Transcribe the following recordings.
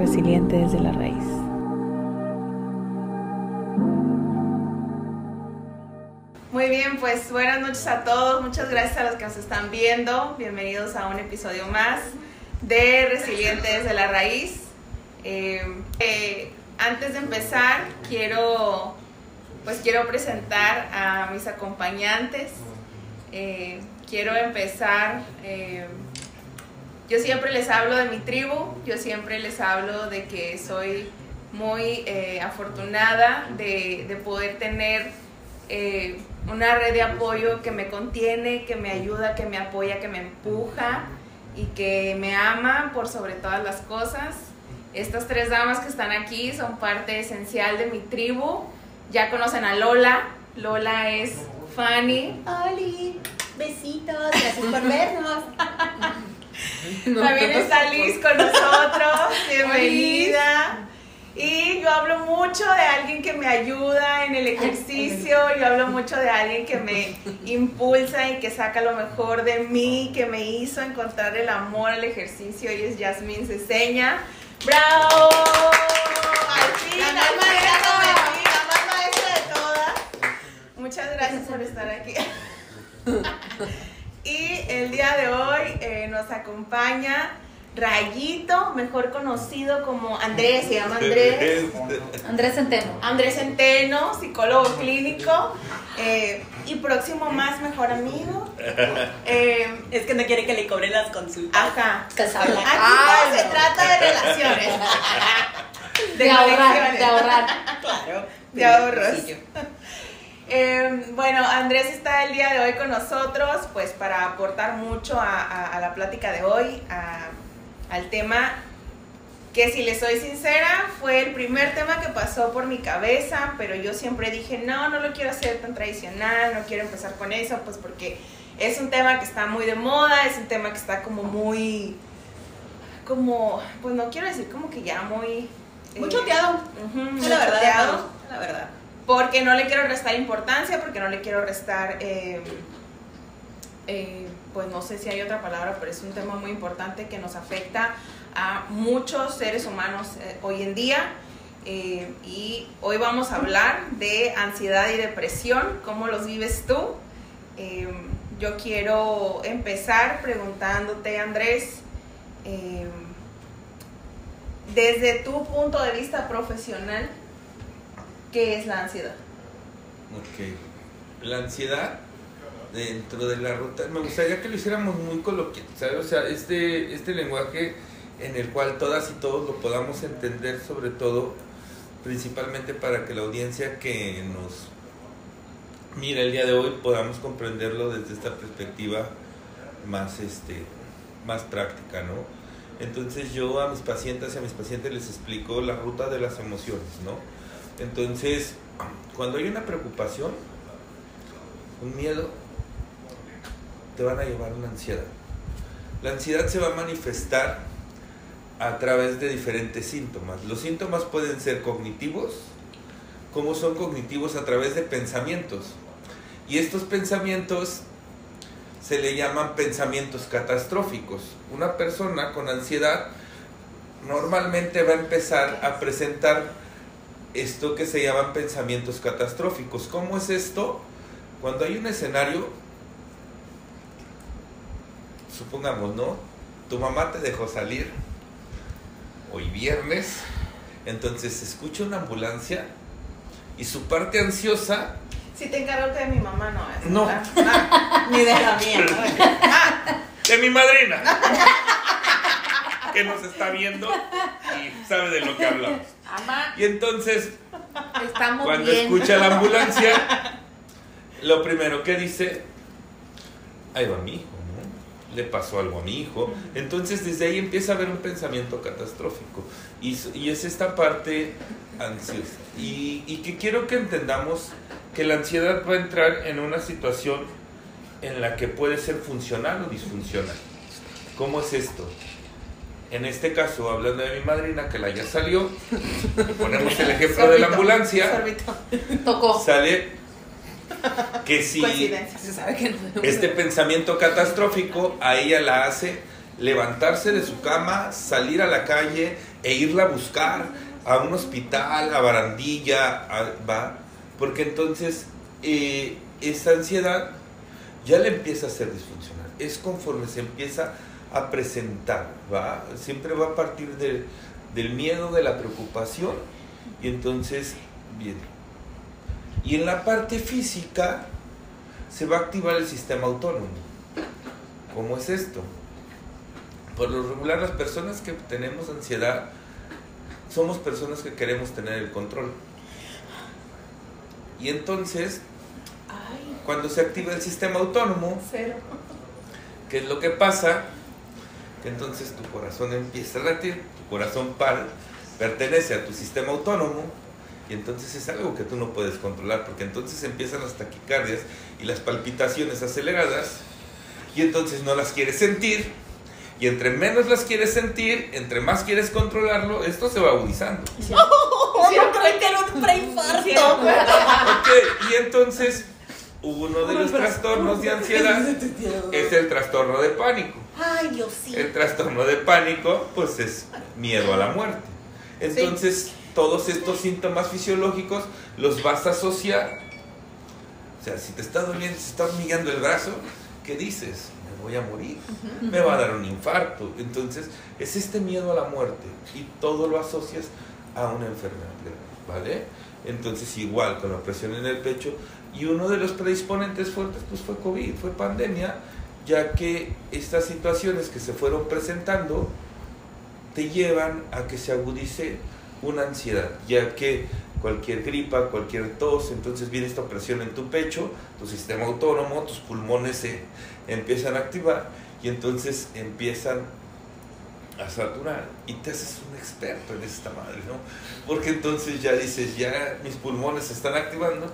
resiliente desde la raíz. Muy bien, pues buenas noches a todos. Muchas gracias a los que nos están viendo. Bienvenidos a un episodio más de Resiliente desde la raíz. Eh, eh, antes de empezar, quiero pues quiero presentar a mis acompañantes. Eh, quiero empezar, eh, yo siempre les hablo de mi tribu, yo siempre les hablo de que soy muy eh, afortunada de, de, poder tener una red de apoyo que me contiene, que me ayuda, que me apoya, que me empuja y que me ama por sobre todas las cosas. Estas tres damas que están aquí son parte esencial de mi tribu. Ya conocen a Lola. Lola es Fanny. Oli, besitos, gracias por vernos. También está Liz con nosotros. Bienvenida. Y yo hablo mucho de alguien que me ayuda en el ejercicio, yo hablo mucho de alguien que me impulsa y que saca lo mejor de mí, que me hizo encontrar el amor al ejercicio y es Yasmín Ceseña. ¡Bravo! Al fin, al fin, Muchas gracias por estar aquí. y el día de hoy eh, nos acompaña Rayito, mejor conocido como Andrés, se llama Andrés. Andrés Centeno. Andrés Centeno, psicólogo clínico eh, y próximo más mejor amigo. Eh, es que no quiere que le cobre las consultas. Ajá. Aquí no se trata de relaciones. De, de ahorrar, de ahorrar. Claro. De ahorros. Eh, bueno, Andrés está el día de hoy con nosotros, pues para aportar mucho a, a, la plática de hoy, a, al tema que si le soy sincera, fue el primer tema que pasó por mi cabeza, pero yo siempre dije, no, no lo quiero hacer tan tradicional, no quiero empezar con eso, pues porque es un tema que está muy de moda, es un tema que está como muy, como, pues no quiero decir como que ya muy... Muy eh, choteado. Uh -huh, la, verdad, la verdad porque no le quiero restar importancia, porque no le quiero restar, eh, eh, pues no sé si hay otra palabra, pero es un tema muy importante que nos afecta a muchos seres humanos eh, hoy en día. Y hoy vamos a hablar de ansiedad y depresión, cómo los vives tú. Yo quiero empezar preguntándote, Andrés, desde tu punto de vista profesional, ¿Qué es la ansiedad? Ok. La ansiedad, dentro de la ruta, me gustaría que lo hiciéramos muy coloquial, ¿sabes? O sea, este, este lenguaje en el cual todas y todos lo podamos entender, sobre todo, principalmente para que la audiencia que nos mira el día de hoy podamos comprenderlo desde esta perspectiva más, este, más práctica, ¿no? Entonces yo a mis pacientes y a mis pacientes les explico la ruta de las emociones, ¿no? Entonces, cuando hay una preocupación, un miedo, te van a llevar una ansiedad. La ansiedad se va a manifestar a través de diferentes síntomas. Los síntomas pueden ser cognitivos, como son cognitivos a través de pensamientos. Y estos pensamientos se le llaman pensamientos catastróficos. Una persona con ansiedad normalmente va a empezar a presentar esto que se llaman pensamientos catastróficos. ¿Cómo es esto? Cuando hay un escenario, supongamos, ¿no? Tu mamá te dejó salir hoy viernes, entonces escucha una ambulancia y su parte ansiosa... Si te encargo de mi mamá, no es. No. Ah, ni de la mía. Ah, de mi madrina. que nos está viendo y sabe de lo que hablamos. Amá. Y entonces, Estamos cuando bien. escucha la ambulancia, lo primero que dice, ahí va mi hijo, ¿no? Le pasó algo a mi hijo. Entonces, desde ahí empieza a haber un pensamiento catastrófico. Y, y es esta parte ansiosa. Y, y que quiero que entendamos que la ansiedad va a entrar en una situación en la que puede ser funcional o disfuncional. ¿Cómo es esto? En este caso, hablando de mi madrina, que la ya salió, ponemos el ejemplo de la ambulancia, sorbito. Tocó. sale que si Coincidencia. Se sabe que no. este pensamiento catastrófico a ella la hace levantarse de su cama, salir a la calle e irla a buscar a un hospital, a barandilla, a- va, porque entonces eh, esa ansiedad ya le empieza a ser disfuncional. Es conforme se empieza a presentar, va, siempre va a partir de- del miedo, de la preocupación, y entonces viene. Y en la parte física se va a activar el sistema autónomo. ¿Cómo es esto? Por lo regular las personas que tenemos ansiedad somos personas que queremos tener el control. Y entonces, cuando se activa el sistema autónomo, Cero. ¿qué es lo que pasa? Que entonces tu corazón empieza a latir, tu corazón para, pertenece a tu sistema autónomo y entonces es algo que tú no puedes controlar porque entonces empiezan las taquicardias y las palpitaciones aceleradas y entonces no las quieres sentir y entre menos las quieres sentir, entre más quieres controlarlo, esto se va agudizando. Oh, no creo que era un preinfarto. Ok, y entonces uno de los trastornos de ansiedad es el trastorno de pánico. Ay, Dios sí. El trastorno de pánico, pues es miedo a la muerte. Entonces, todos estos síntomas fisiológicos los vas a asociar. O sea, si te está doliendo, si está humillando el brazo, ¿qué dices? Me voy a morir, me va a dar un infarto. Entonces, es este miedo a la muerte y todo lo asocias a una enfermedad grave, ¿vale? Entonces, igual con la presión en el pecho. Y uno de los predisponentes fuertes, pues fue COVID, fue pandemia, ya que estas situaciones que se fueron presentando te llevan a que se agudice una ansiedad, ya que cualquier gripa, cualquier tos, entonces viene esta presión en tu pecho, tu sistema autónomo, tus pulmones se empiezan a activar y entonces empiezan a saturar y te haces un experto en esta madre, ¿no? Porque entonces ya dices, ya mis pulmones se están activando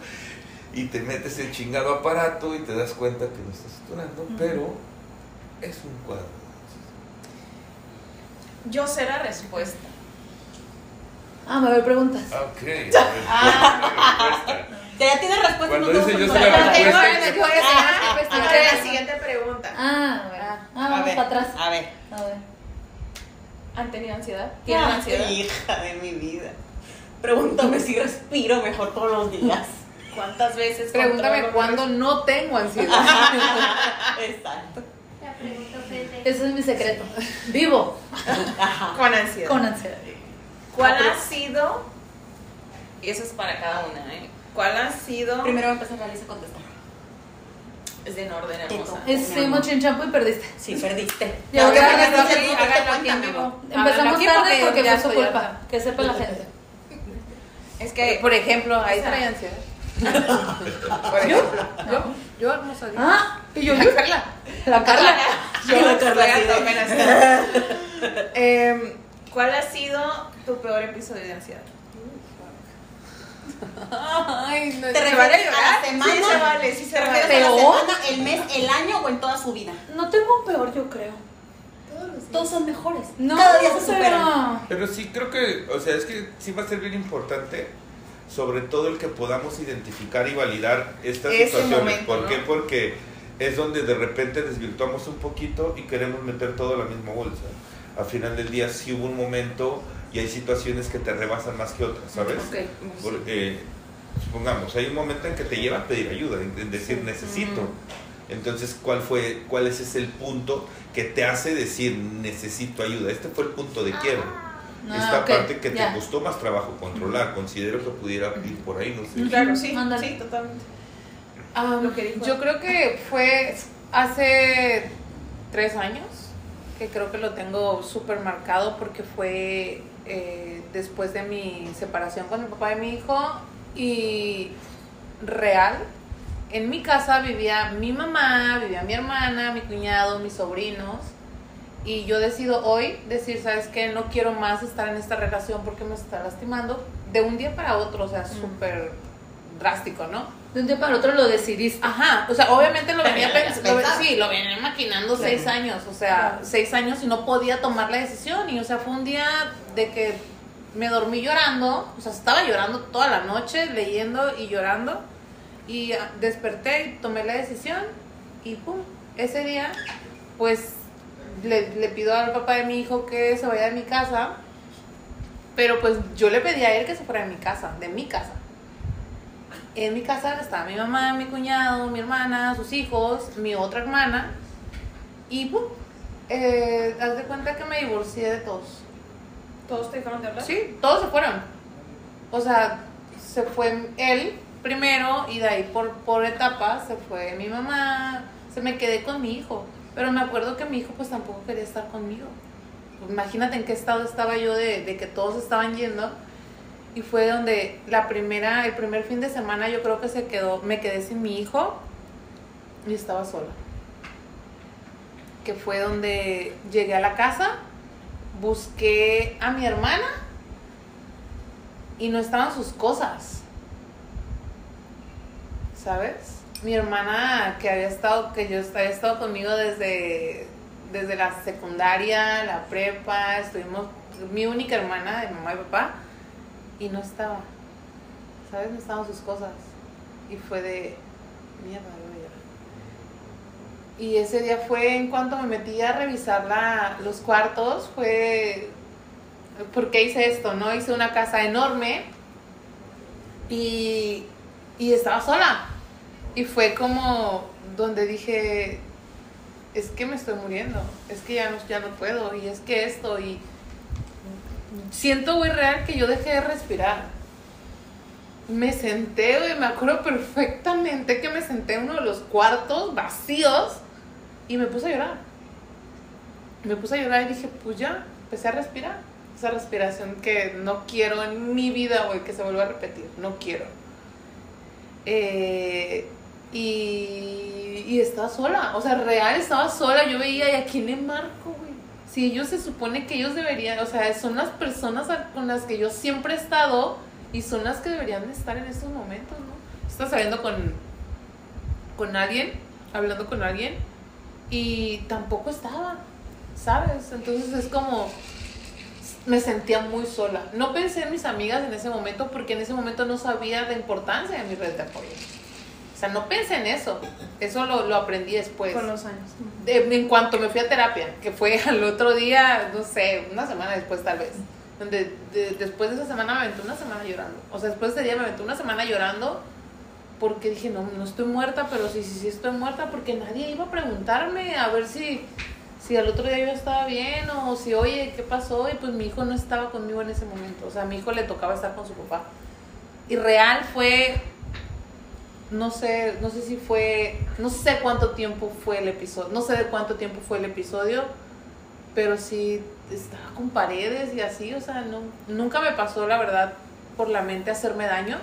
y te metes el chingado aparato y te das cuenta que no estás saturando, pero es un cuadro. Yo sé la respuesta. Ah, me ver preguntas. Ok. respuesta. Ya tiene respuesta. Cuando no dice yo sé la respuesta. Tengo Ah, seguir ah, a la siguiente pregunta. Ah, a ver. Ah, A vamos ver, para atrás. A ver. A ver. ¿Han tenido ansiedad? ¿Tienen Ay, ansiedad? Hija de mi vida. Pregúntame si respiro mejor todos los días. ¿Cuántas veces? Pregúntame cuándo no tengo ansiedad. Exacto. La pregunta. Ese es mi secreto. Vivo Ajá. Con ansiedad. con ansiedad. ¿Cuál ha sido? Y eso es para cada una, ¿eh? ¿Cuál ha sido? Primero a empezar la lista a contestar. Es de en orden, hermosa. Es fuimos chinchampo y perdiste. Sí, perdiste. Ya, Ahora en. Empezamos tarde porque fue su culpa. Que sepa la gente. Es que, Por ejemplo, ahí trae ansiedad. Ejemplo, Yo, yo hermosa. dije. Ah, y yo, La Carla. La Carla. Yo la Carla. Em, ¿Cuál ha sido tu peor episodio de ansiedad? Ay, no. ¿Te ¿Se refieres vale a la semana? Sí, se vale, sí se ¿Te vale. refieres a la ¿Peor? semana, el mes, el año o en toda su vida? No tengo un peor, yo creo. Todos son mejores. No, Cada día se superan. Pero sí creo que, o sea, es que sí va a ser bien importante, sobre todo el que podamos identificar y validar estas Ese situaciones. momento, ¿Por ¿no? qué? Porque es donde de repente desvirtuamos un poquito y queremos meter todo en la misma bolsa. Al final del día sí hubo un momento y hay situaciones que te rebasan más que otras, ¿sabes? Ok. Por- eh, supongamos, hay un momento en que te lleva a pedir ayuda, en, decir necesito. Entonces, ¿cuál fue, cuál es ese el punto que te hace decir necesito ayuda? Este fue el punto de quiebra. Ah, Esta ok, parte que ya. te costó más trabajo controlar, considero que pudiera ir por ahí, no sé. Claro, sí, Ándale. sí, totalmente. Ah, Lo que dijo. Yo creo que fue hace tres años, que creo que lo tengo súper marcado porque fue eh, después de mi separación con el papá de mi hijo y real. En mi casa vivía mi mamá, vivía mi hermana, mi cuñado, mis sobrinos. Y yo decido hoy decir, ¿sabes qué? No quiero más estar en esta relación porque me está lastimando de un día para otro, o sea, súper drástico, ¿no? De un día para otro lo decidiste. Ajá, o sea, obviamente lo venía pensando, sí, lo venía maquinando Claro. seis años, o sea, Claro. seis años y no podía tomar la decisión. Y, o sea, fue un día de que me dormí llorando, o sea, estaba llorando toda la noche, leyendo y llorando. Y ah, desperté y tomé la decisión y pum, ese día, pues le, le pido al papá de mi hijo que se vaya de mi casa, pero pues yo le pedí a él que se fuera de mi casa, de mi casa. En mi casa estaba mi mamá, mi cuñado, mi hermana, sus hijos, mi otra hermana. Y pum, eh, haz de cuenta que me divorcié de todos. ¿Todos te dejaron de hablar? Sí, todos se fueron. O sea, se fue él primero y de ahí por, por etapas se fue mi mamá, se me quedé con mi hijo. Pero me acuerdo que mi hijo pues tampoco quería estar conmigo. Imagínate en qué estado estaba yo de, de que todos estaban yendo. Y fue donde la primera, el primer fin de semana yo creo que se quedó, me quedé sin mi hijo y estaba sola. Que fue donde llegué a la casa, busqué a mi hermana y no estaban sus cosas. ¿Sabes? Mi hermana que había estado, que yo había estado conmigo desde, desde la secundaria, la prepa, estuvimos, mi única hermana de mamá y papá, y no estaba. ¿Sabes? No estaban sus cosas. Y fue de mierda. Y ese día fue en cuanto me metí a revisar la, los cuartos, fue ¿por qué hice esto? ¿No? Hice una casa enorme y, y estaba sola. Y fue como donde dije, es que me estoy muriendo, es que ya no, ya no puedo, y es que esto, y siento, muy real que yo dejé de respirar. Me senté, güey, me acuerdo perfectamente que me senté en uno de los cuartos vacíos y me puse a llorar. Me puse a llorar y dije, pues ya, empecé a respirar esa respiración que no quiero en mi vida, güey, que se vuelva a repetir. No quiero. Eh, y, y estaba sola. O sea, real estaba sola. Yo veía, ¿y a quién le marco, güey? Si ellos se supone que ellos deberían, o sea, son las personas con las que yo siempre he estado y son las que deberían de estar en estos momentos, ¿no? Estás saliendo con, con alguien, hablando con alguien, y tampoco estaba, ¿sabes? Entonces es como, me sentía muy sola. No pensé en mis amigas en ese momento porque en ese momento no sabía la importancia de mi red de apoyo. O sea, no pensé en eso. Eso lo, lo aprendí después. Con los años. De- en cuanto me fui a terapia, que fue al otro día, no sé, una semana después tal vez. Donde de- después de esa semana me aventé una semana llorando. O sea, después de ese día me aventé una semana llorando porque dije, no, no estoy muerta, pero sí, sí, sí estoy muerta porque nadie iba a preguntarme a ver si, si al otro día yo estaba bien o si, oye, ¿qué pasó? Y pues mi hijo no estaba conmigo en ese momento. O sea, a mi hijo le tocaba estar con su papá. Y real fue, no sé, no sé si fue, no sé cuánto tiempo fue el episodio, no sé de cuánto tiempo fue el episodio, pero sí estaba con paredes y así, o sea, no, nunca me pasó la verdad por la mente hacerme daño,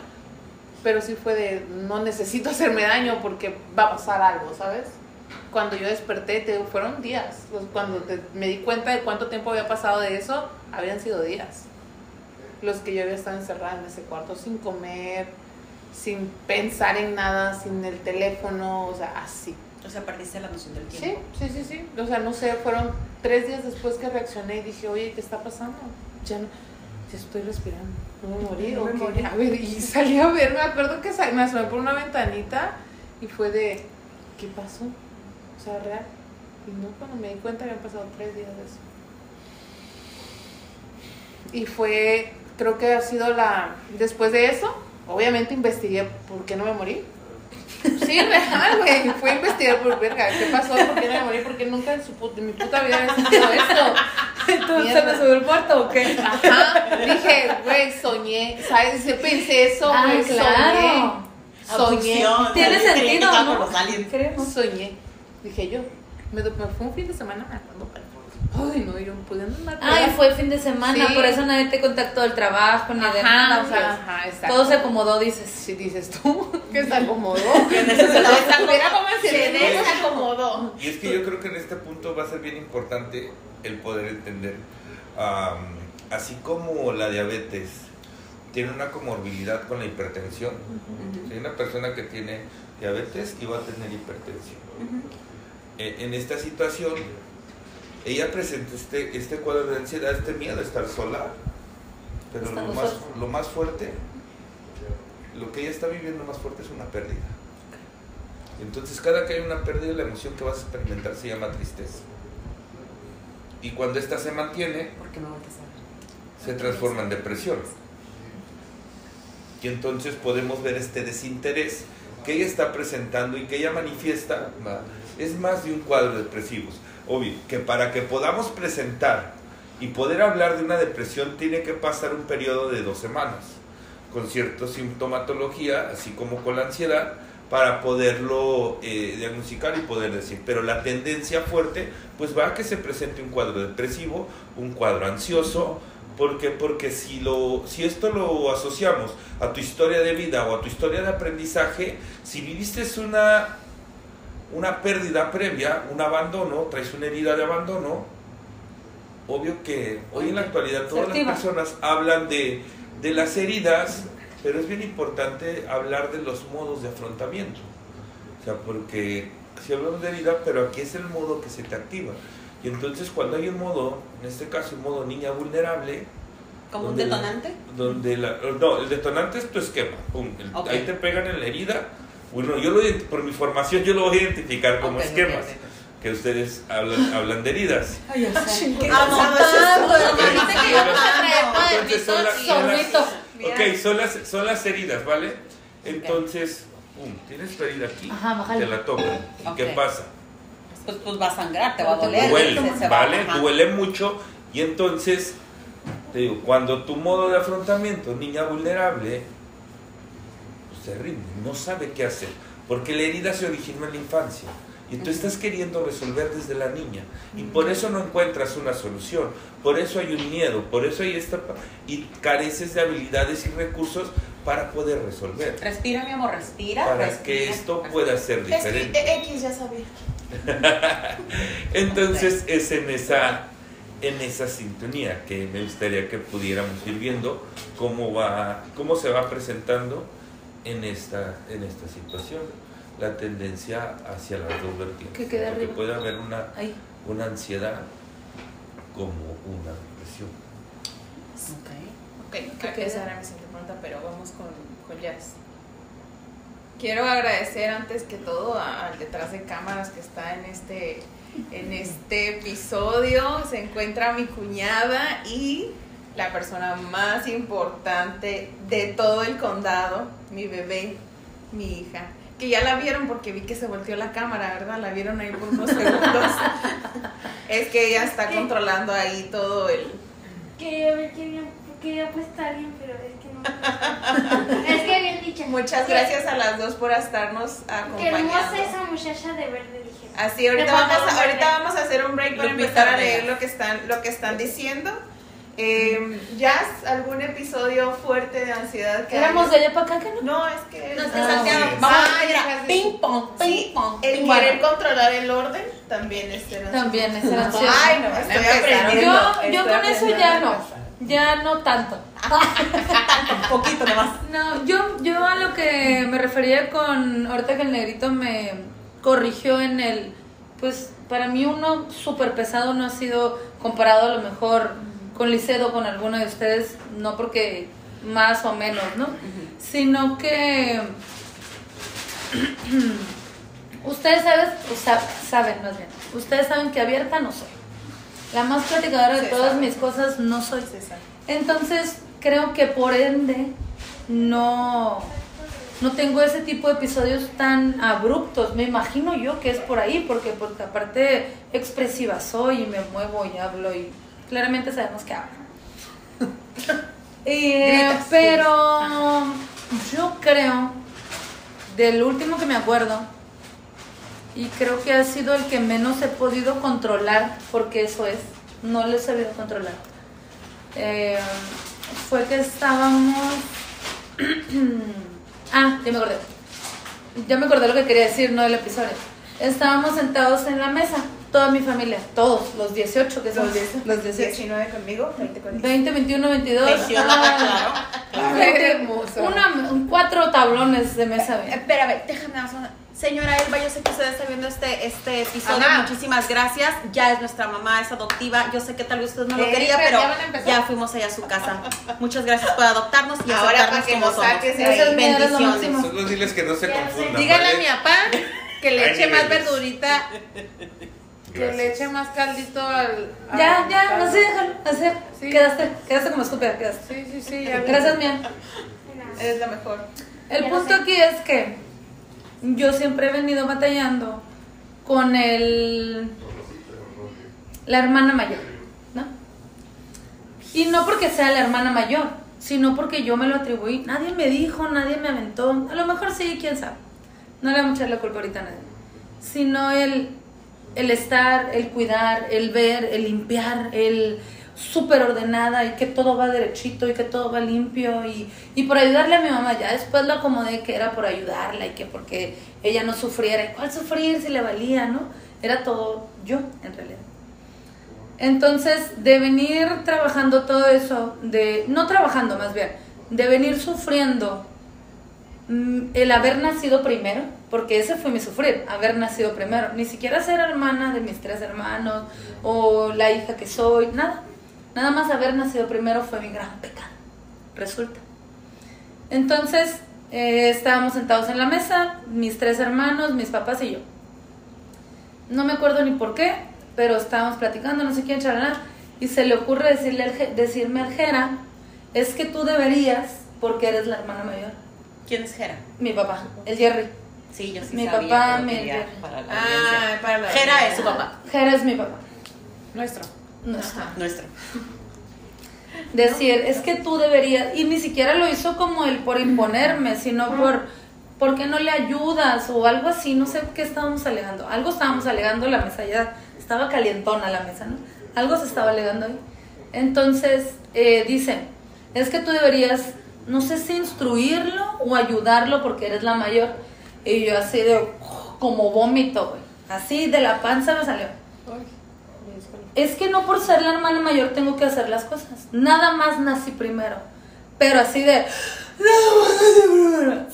pero sí fue de, no necesito hacerme daño porque va a pasar algo, ¿sabes? Cuando yo desperté, te, fueron días, cuando me di cuenta de cuánto tiempo había pasado de eso, habían sido días los que yo había estado encerrada en ese cuarto sin comer, sin pensar en nada, sin el teléfono, o sea, así. O sea, perdiste la noción del Sí, tiempo. sí, sí, sí. O sea, no sé, fueron tres días después que reaccioné y dije, oye, ¿qué está pasando? Ya no, ya estoy respirando. No me morí, No me morí. A ver, y salí a ver, me acuerdo que sal- me asomé por una ventanita y fue de, ¿qué pasó? O sea, real. Y no, cuando me di cuenta habían pasado tres días de eso. Y fue, creo que ha sido la, después de eso, obviamente investigué por qué no me morí. Sí, real, güey. Fue a investigar por verga. ¿Qué pasó? ¿Por qué no me morí? Porque nunca en, su put- en mi puta vida había sentido esto. ¿Entonces Mierda. me subió el cuarto o qué? Ajá. Dije, güey, soñé. ¿Sabes? Yo pensé eso, Ah, güey. claro. Soñé. Tiene sentido, ¿no? por los aliens. Creo. Soñé. Dije yo. Me, fue un fin de semana, pero- Ay, no, yo pudiendo andar. Ay, fue fin de semana, Sí. por eso nadie te contactó del trabajo, ni de Ajá, nada. o sea, pues. ajá, exacto. Todo se acomodó, dices. Si dices tú que se acomodó. Que Se el se acomodó. Y es que yo creo que en este punto va a ser bien importante el poder entender, am, así como la diabetes tiene una comorbilidad con la hipertensión, si hay una persona que tiene diabetes y va a tener hipertensión. Eh, en esta situación, ella presenta este, este cuadro de ansiedad, este miedo a estar sola, pero lo más, lo más fuerte, lo que ella está viviendo más fuerte es una pérdida. Entonces, cada que hay una pérdida, la emoción que vas a experimentar se llama tristeza. y cuando ésta se mantiene, se transforma en depresión. Y entonces podemos ver este desinterés que ella está presentando y que ella manifiesta, es más de un cuadro depresivo. Obvio, que para que podamos presentar y poder hablar de una depresión tiene que pasar un periodo de dos semanas, con cierta sintomatología, así como con la ansiedad, para poderlo eh, diagnosticar y poder decir. Pero la tendencia fuerte, pues va a que se presente un cuadro depresivo, un cuadro ansioso, porque, porque si, lo, si esto lo asociamos a tu historia de vida o a tu historia de aprendizaje, si viviste una, una pérdida previa, un abandono, traes una herida de abandono, obvio que hoy en la actualidad todas las personas hablan de, de las heridas, pero es bien importante hablar de los modos de afrontamiento. O sea, porque si hablamos de herida, pero aquí es el modo que se te activa. Y entonces cuando hay un modo, en este caso un modo niña vulnerable, ¿Como un donde la- detonante? donde la, no, el detonante es tu esquema. pum, el- Ok. Ahí te pegan en la herida. Bueno, yo lo por mi formación yo lo voy a identificar como esquemas. Que ustedes hablan, hablan de heridas. Ay. Qué Ah, cansado no, es esto. tanto, Ok. dijiste que íbamos a traer Entonces son las, son las- Sorbito. ok, son las, son las heridas, ¿vale? Entonces, pum, tienes tu herida aquí, Ajá, te la tocan. ¿Y qué pasa? Pues, pues va a sangrar, te va a doler. duele, se- ¿vale? Duele mucho y entonces, te digo, cuando tu modo de afrontamiento, niña vulnerable, rinde, no sabe qué hacer, porque la herida se originó en la infancia y tú estás queriendo resolver desde la niña y por eso no encuentras una solución, por eso hay un miedo, por eso hay esta y careces de habilidades y recursos para poder resolver, Respira, mi amor, respira. para respira, que esto respira. pueda ser diferente. eh, X ya sabía. Entonces es en esa, en esa sintonía que me gustaría que pudiéramos ir viendo cómo va, cómo se va presentando en esta, en esta situación la tendencia hacia las dos vertientes. Que quede Porque puede haber una, Ahí. una ansiedad como una depresión. Ok. Ok, creo que esa era mi siguiente pregunta, pero vamos con, con Jazz. Quiero agradecer antes que todo al detrás de cámaras que está en este, en este episodio. Se encuentra mi cuñada y la persona más importante de todo el condado, mi bebé, mi hija. Que ya la vieron porque vi que se volteó la cámara, ¿verdad? La vieron ahí por unos segundos. es que ella está controlando ahí todo el, Quería ver que bien, quería puesta bien, pero es que no. es que bien dicha. Muchas gracias a las dos por estarnos Qué hermosa acompañando. esa muchacha de verde, dije. Así, ahorita vamos, a, ahorita vamos a hacer un break para empezar a leer lo que están, lo que están diciendo. Eh, Jazz, ¿algún episodio fuerte de ansiedad que Éramos de allá para acá, que no? No, es que... No, es que Santiago, sí. vamos Ah, ping pong, Sí, ping pong. el ping querer pong. controlar el orden también es ser ansioso. También es ser ansioso. Ay, no, estoy Empezaron. aprendiendo. Yo, yo estoy con eso ya no. Ya no tanto. Un poquito nomás. No, yo, yo a lo que me refería con, ahorita que el negrito me corrigió en el, pues para mí uno súper pesado no ha sido comparado a lo mejor con Licedo, con alguno de ustedes, no porque más o menos, ¿no? Sino que ustedes saben, o sa- saben más bien, ustedes saben que abierta no soy. La más platicadora de Se todas sabe. mis cosas no soy. César. Entonces, creo que por ende no, no tengo ese tipo de episodios tan abruptos. Me imagino yo que es por ahí, porque, porque aparte expresiva soy y me muevo y hablo y claramente sabemos que hablo. Eh, pero yo creo, del último que me acuerdo, y creo que ha sido el que menos he podido controlar, porque eso es, no lo he sabido controlar. Eh, fue que estábamos... ah, ya me acordé. Ya me acordé lo que quería decir, no del episodio. Estábamos sentados en la mesa, toda mi familia, todos, los 18 que son Los 10, los 18. 19 conmigo, 20 conmigo. 20, 21, 22. 21, ah, claro. veinte, hermoso. Una, un- cuatro tablones de mesa. bien. Espérame, déjame una- Señora Elba, yo sé que usted está viendo este, este episodio. Ajá. Muchísimas gracias. Ya es nuestra mamá, es adoptiva. Yo sé que tal vez usted no lo Eh, quería, pero ya a ya fuimos allá a su casa. Muchas gracias por adoptarnos y Ahora aceptarnos como nos somos. Bendiciones. Solo diles que no se confundan. Dígale a ¿vale? mi papá que le eche más niveles. Que le eche más caldito al. al Ya, ya, caldo. así déjalo, así. Sí. Quedaste, quedaste como estúpida, quedaste. Sí, sí, sí, ya. Gracias, mía. Eres la mejor. El Ya punto sé. aquí es que yo siempre he venido batallando con el la hermana mayor, ¿no? Y no porque sea la hermana mayor, sino porque yo me lo atribuí. Nadie me dijo, nadie me aventó. A lo mejor sí, quién sabe. No le vamos a echar la culpa ahorita a nadie. Sino el, el estar, el cuidar, el ver, el limpiar, el súper ordenada y que todo va derechito y que todo va limpio y, y por ayudarle a mi mamá. Ya después lo acomodé que era por ayudarla y que porque ella no sufriera. ¿Y cuál sufrir si le valía, no? Era todo yo, en realidad. Entonces, de venir trabajando todo eso, de no trabajando más bien, de venir sufriendo mm, el haber nacido primero, porque ese fue mi sufrir, haber nacido primero, ni siquiera ser hermana de mis tres hermanos o la hija que soy, nada, nada más haber nacido primero fue mi gran pecado, resulta. Entonces, eh, estábamos sentados en la mesa, mis tres hermanos, mis papás y yo. No me acuerdo ni por qué, pero estábamos platicando, no sé quién, charla, y se le ocurre decirle al decirme al Jera, es que tú deberías, porque eres la hermana mayor. ¿Quién es Jera? Mi papá, el Jerry. Sí, yo sí Mi sabía, papá, pero mi- quería para la Ah, audiencia. para la Jera es su papá, Jera es mi papá. Nuestro. Nuestro. Decir, es que tú deberías, y ni siquiera lo hizo como el por imponerme, sino por, ¿por qué no le ayudas? O algo así, no sé qué estábamos alegando. Algo estábamos alegando, la mesa ya estaba calientona la mesa, ¿no? Algo se estaba alegando ahí. Entonces, eh, dice, es que tú deberías, no sé si instruirlo o ayudarlo porque eres la mayor. Y yo así de, como vómito, güey. Así de la panza me salió. Es que no por ser la hermana mayor tengo que hacer las cosas. Nada más nací primero. Pero así de.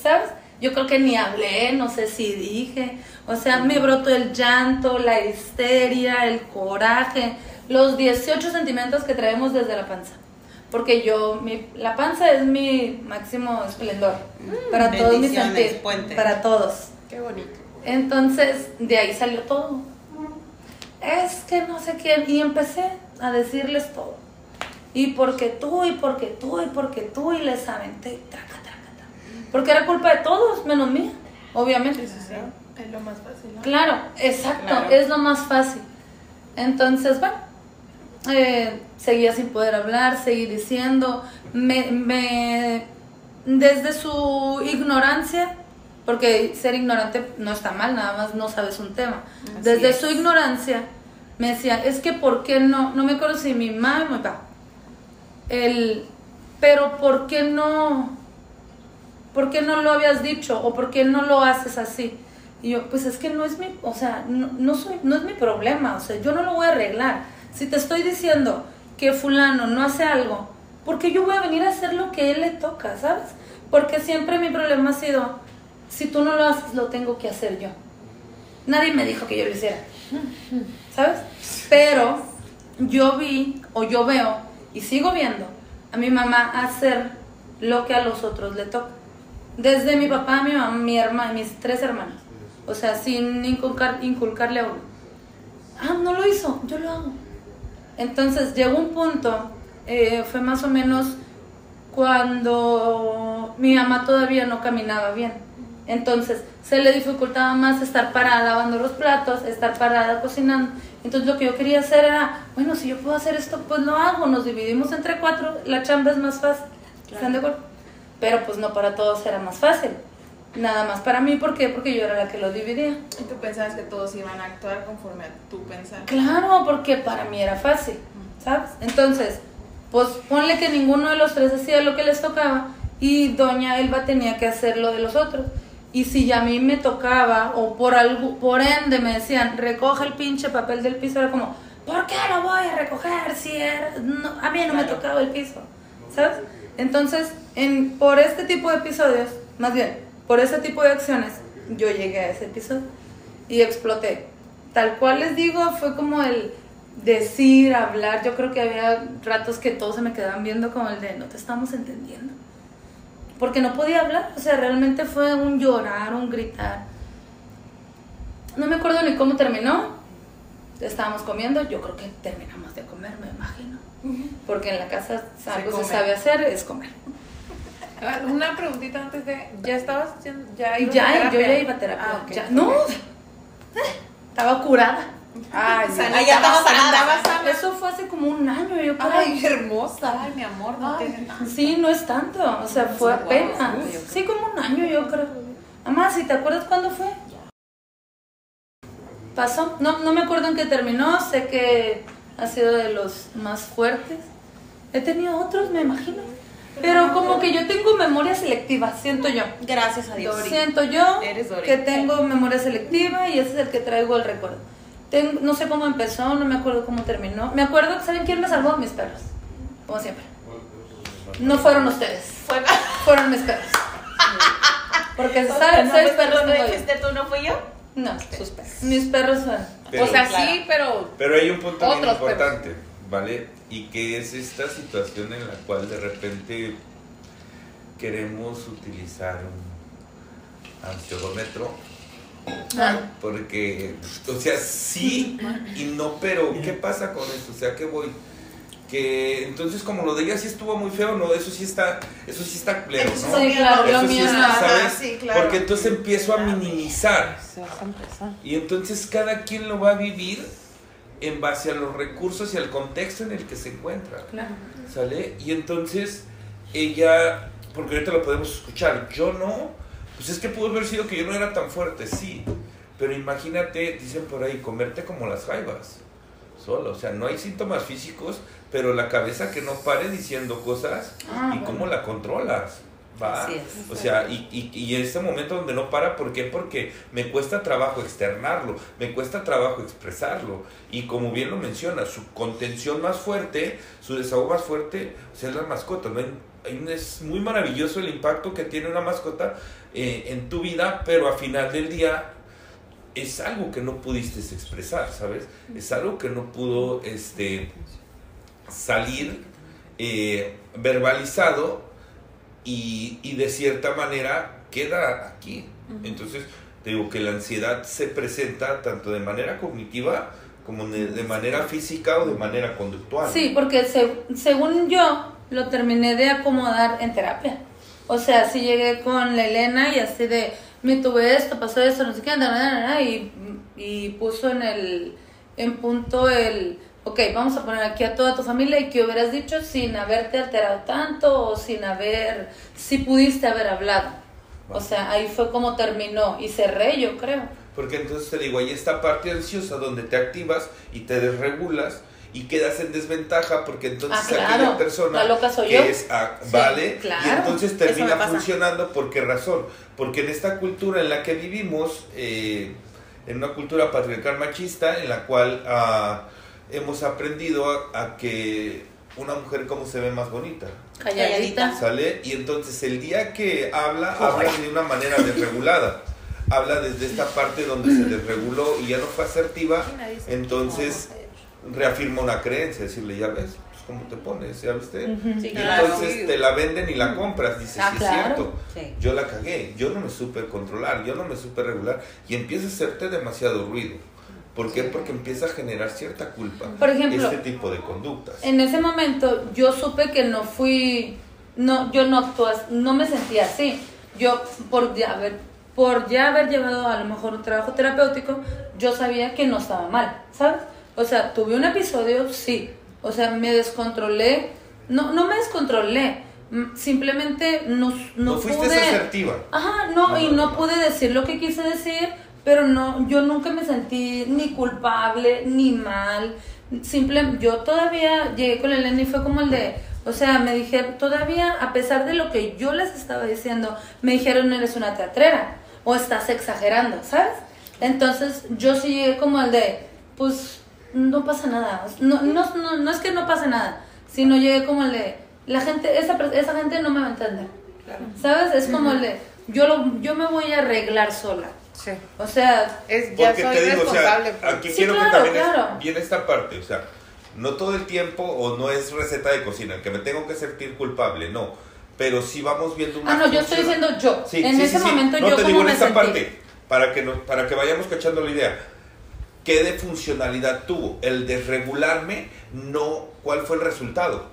¿Sabes? Yo creo que ni hablé, no sé si dije. O sea, me brotó el llanto, la histeria, el coraje, los 18 sentimientos que traemos desde la panza. Porque yo, mi, la panza es mi máximo esplendor. Para todos mis sentidos. puente. Para todos. Qué bonito. Entonces, de ahí salió todo. Es que no sé qué. Y empecé a decirles todo. Y porque tú, y porque tú, y porque tú, y les aventé. Traca, traca, traca. Porque era culpa de todos, menos mía, obviamente. Es lo más fácil, ¿no? Claro, exacto, Claro. es lo más fácil. Entonces, bueno, eh, seguía sin poder hablar, seguí diciendo, me, me- desde su ignorancia, porque ser ignorante no está mal, nada más no sabes un tema. Así desde es. su ignorancia me decía, es que ¿por qué no? No me si mi mamá o mi papá. El, pero ¿por qué no? ¿por qué no lo habías dicho? ¿O por qué no lo haces así? Y yo, pues es que no es mi, o sea, no, no soy, no es mi problema, o sea, yo no lo voy a arreglar. Si te estoy diciendo que fulano no hace algo, ¿por qué yo voy a venir a hacer lo que él le toca, sabes? Porque siempre mi problema ha sido, si tú no lo haces, lo tengo que hacer yo. Nadie me dijo que yo lo hiciera, ¿sabes? Pero yo vi, o yo veo, y sigo viendo, a mi mamá hacer lo que a los otros le toca. Desde mi papá, mi mamá, mi hermana, mis tres hermanos. O sea, sin inculcar, inculcarle a uno. Ah, no lo hizo, yo lo hago. Entonces llegó un punto, eh, fue más o menos cuando mi mamá todavía no caminaba bien. Entonces se le dificultaba más estar parada lavando los platos, estar parada cocinando. Entonces lo que yo quería hacer era, bueno, si yo puedo hacer esto, pues lo hago. Nos dividimos entre cuatro, la chamba es más fácil. ¿Están de acuerdo? Pero pues no para todos era más fácil. Nada más para mí, ¿por qué? Porque yo era la que lo dividía. Y tú pensabas que todos iban a actuar conforme a tu pensar. Claro, porque para mí era fácil, ¿sabes? Entonces, pues ponle que ninguno de los tres hacía lo que les tocaba y doña Elba tenía que hacer lo de los otros. Y si a mí me tocaba o por algo, por ende me decían, recoge el pinche papel del piso, era como, ¿por qué lo voy a recoger si era- no, a mí no me tocaba el piso? ¿Sabes? Entonces, en, por este tipo de episodios, más bien, por ese tipo de acciones, yo llegué a ese episodio y exploté. Tal cual les digo, fue como el decir, hablar. Yo creo que había ratos que todos se me quedaban viendo como el de no te estamos entendiendo. Porque no podía hablar, o sea, realmente fue un llorar, un gritar. No me acuerdo ni cómo terminó. estábamos comiendo, yo creo que terminamos de comer, me imagino. Porque en la casa algo se, sabe hacer, es comer. Una preguntita antes de. ¿Ya estabas haciendo.? ¿Ya ibas a Ya, terapia? yo ya iba a terapia. Ah, ya. No, estaba curada. Ay, ya estaba sanada. Eso fue hace como un año, yo creo. Ay, hermosa. Ay, mi amor, no Ay, tiene nada. Sí, no es tanto, o sea, fue Wow, apenas. Sí, como un año, yo creo. Mamá, si te acuerdas cuándo fue? Pasó. No, no me acuerdo en qué terminó, sé que ha sido de los más fuertes. He tenido otros, me imagino. Pero como que yo tengo memoria selectiva, siento yo. Gracias a Dios. Siento yo Eres Dori. que tengo memoria selectiva y ese es el que traigo el recuerdo. Tengo- no sé cómo empezó, no me acuerdo cómo terminó. Me acuerdo, ¿saben quién me salvó? Mis perros. Como siempre. No fueron ustedes, Fue- fueron mis perros. Porque No, ¿sabes? no, seis perros ¿no dijiste tú, no fui yo? No, sus perros. Mis perros son. Pero- o sea, Claro. sí, pero. Pero hay un punto Otros importante, ¿vale? Y que es esta situación en la cual de repente queremos utilizar un ansiodómetro. Ah, Porque, o sea, sí y no, pero ¿qué pasa con esto? O sea, ¿qué voy? Que entonces como lo de ella sí estuvo muy feo, no, eso sí está, eso sí está claro, Eso ¿no? Sí, claro, lo Eso sí mío está, ¿sabes? sí, claro. Porque entonces empiezo a minimizar. Se vas a empezar. Y entonces cada quien lo va a vivir en base a los recursos y al contexto en el que se encuentra. claro. ¿Sale? Y entonces ella, porque ahorita lo podemos escuchar, yo no, pues es que pudo haber sido que yo no era tan fuerte, sí. Pero imagínate, dicen por ahí, comerte como las jaivas. Solo, o sea, no hay síntomas físicos, pero la cabeza que no pare diciendo cosas Ah, y cómo la controlas. ¿Va? Así es. O sea, y, y, y en este momento donde no para, ¿por qué? Porque me cuesta trabajo externarlo, me cuesta trabajo expresarlo. Y como bien lo menciona, su contención más fuerte, su desahogo más fuerte, o sea, es la mascota. ¿no? Es muy maravilloso el impacto que tiene una mascota eh, en tu vida, pero a final del día es algo que no pudiste expresar, ¿sabes? Es algo que no pudo este, salir eh, verbalizado y, y de cierta manera queda aquí. Entonces, te digo que la ansiedad se presenta tanto de manera cognitiva como de, de manera física o de manera conductual. Sí, porque se- según yo lo terminé de acomodar en terapia. O sea, sí llegué con la Elena y así de, me tuve esto, pasó esto, no sé qué, y, y puso en el en punto el, ok, vamos a poner aquí a toda tu familia y qué hubieras dicho sin haberte alterado tanto o sin haber, si pudiste haber hablado. O sea, ahí fue como terminó y cerré, yo creo. Porque entonces te digo, hay esta parte ansiosa donde te activas y te desregulas y quedas en desventaja porque entonces Ah, claro. aquella persona La loca soy que yo. es ah, Sí, vale claro. y entonces termina funcionando por qué razón porque en esta cultura en la que vivimos eh, en una cultura patriarcal machista en la cual ah, hemos aprendido a, a que una mujer como se ve más bonita Calladita. ¿Sale? Y entonces el día que habla, habla de una manera desregulada. Habla desde esta parte donde se desreguló y ya no fue asertiva, entonces reafirma una creencia, decirle, ya ves, pues cómo te pones, ya viste. Sí, Y claro. entonces te la venden y la compras, dices, Ah, sí claro. es cierto, Sí. yo la cagué, yo no me supe controlar, yo no me supe regular y empieza a hacerte demasiado ruido. ¿Por qué? Porque empieza a generar cierta culpa. Por ejemplo, este tipo de conductas. En ese momento yo supe que no fui, no, yo no actué, no me sentía así. Yo por ya haber, por ya haber llevado a lo mejor un trabajo terapéutico, yo sabía que no estaba mal, ¿sabes? O sea, tuve un episodio, sí. O sea, me descontrolé. No, no me descontrolé. mm, Simplemente no, no, No, fuiste pude. asertiva. Ajá, no, No, y no. pude decir lo que quise decir, pero no, yo nunca me sentí ni culpable, ni mal. Simple, yo todavía llegué con Elena y fue como el de, o sea, me dijeron, todavía, a pesar de lo que yo les estaba diciendo, me dijeron, eres una teatrera, o estás exagerando, ¿sabes? Entonces, yo sí llegué como el de, pues, no pasa nada. No, no, no, no es que no pase nada, sino llegué como el de, la gente, esa, esa gente no me va a entender. ¿Sabes? Es como el de, yo, lo, yo me voy a arreglar sola. Sí. O sea, Es, ya Porque soy te digo, o sea, responsable. pues. aquí Sí, quiero claro, que también es- claro. viene esta parte, o sea, no todo el tiempo o no es receta de cocina, que me tengo que sentir culpable, no, pero sí vamos viendo una ah, no, yo estoy diciendo yo. Sí, en sí, ese sí, sí. momento no yo te como digo en me esta sentí. parte, para que, nos, para que vayamos cachando la idea. ¿qué de funcionalidad tuvo? El desregularme, no, ¿cuál fue el resultado?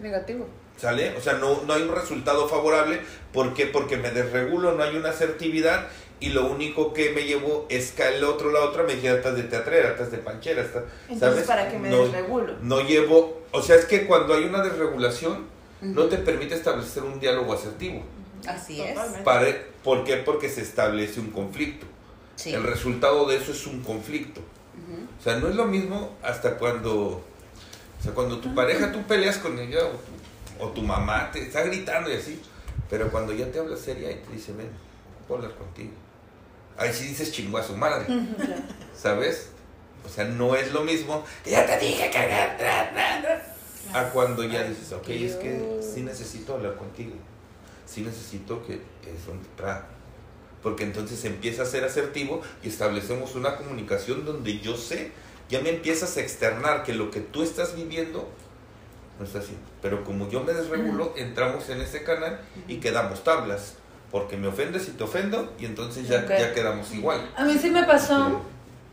Negativo. ¿Sale? O sea, no, no hay un resultado favorable. ¿Por qué? Porque me desregulo, no hay una asertividad y lo único que me llevo es que el otro, la otra, me dijera, estás de teatrera, estás de panchera, estás, Entonces, ¿sabes? ¿para qué me no, desregulo? No llevo, o sea, es que cuando hay una desregulación, no te permite establecer un diálogo asertivo. Así es. Para- ¿Por qué? Porque se establece un conflicto. Sí. El resultado de eso es un conflicto. O sea, no es lo mismo hasta cuando, o sea, cuando tu pareja tú peleas con ella o tu, o tu mamá te está gritando y así, pero cuando ya te habla seria y te dice, ven, puedo hablar contigo. Ahí sí dices chingó a su madre, ¿sabes? O sea, no es lo mismo, ya te dije que... A cuando ya dices, ok, es que sí necesito hablar contigo. Sí necesito que es donde para. Porque entonces empieza a ser asertivo y establecemos una comunicación donde yo sé, ya me empiezas a externar que lo que tú estás viviendo no está así. Pero como yo me desregulo, entramos en ese canal y quedamos tablas. Porque me ofendes y te ofendo y entonces ya, ya quedamos igual. A mí sí me pasó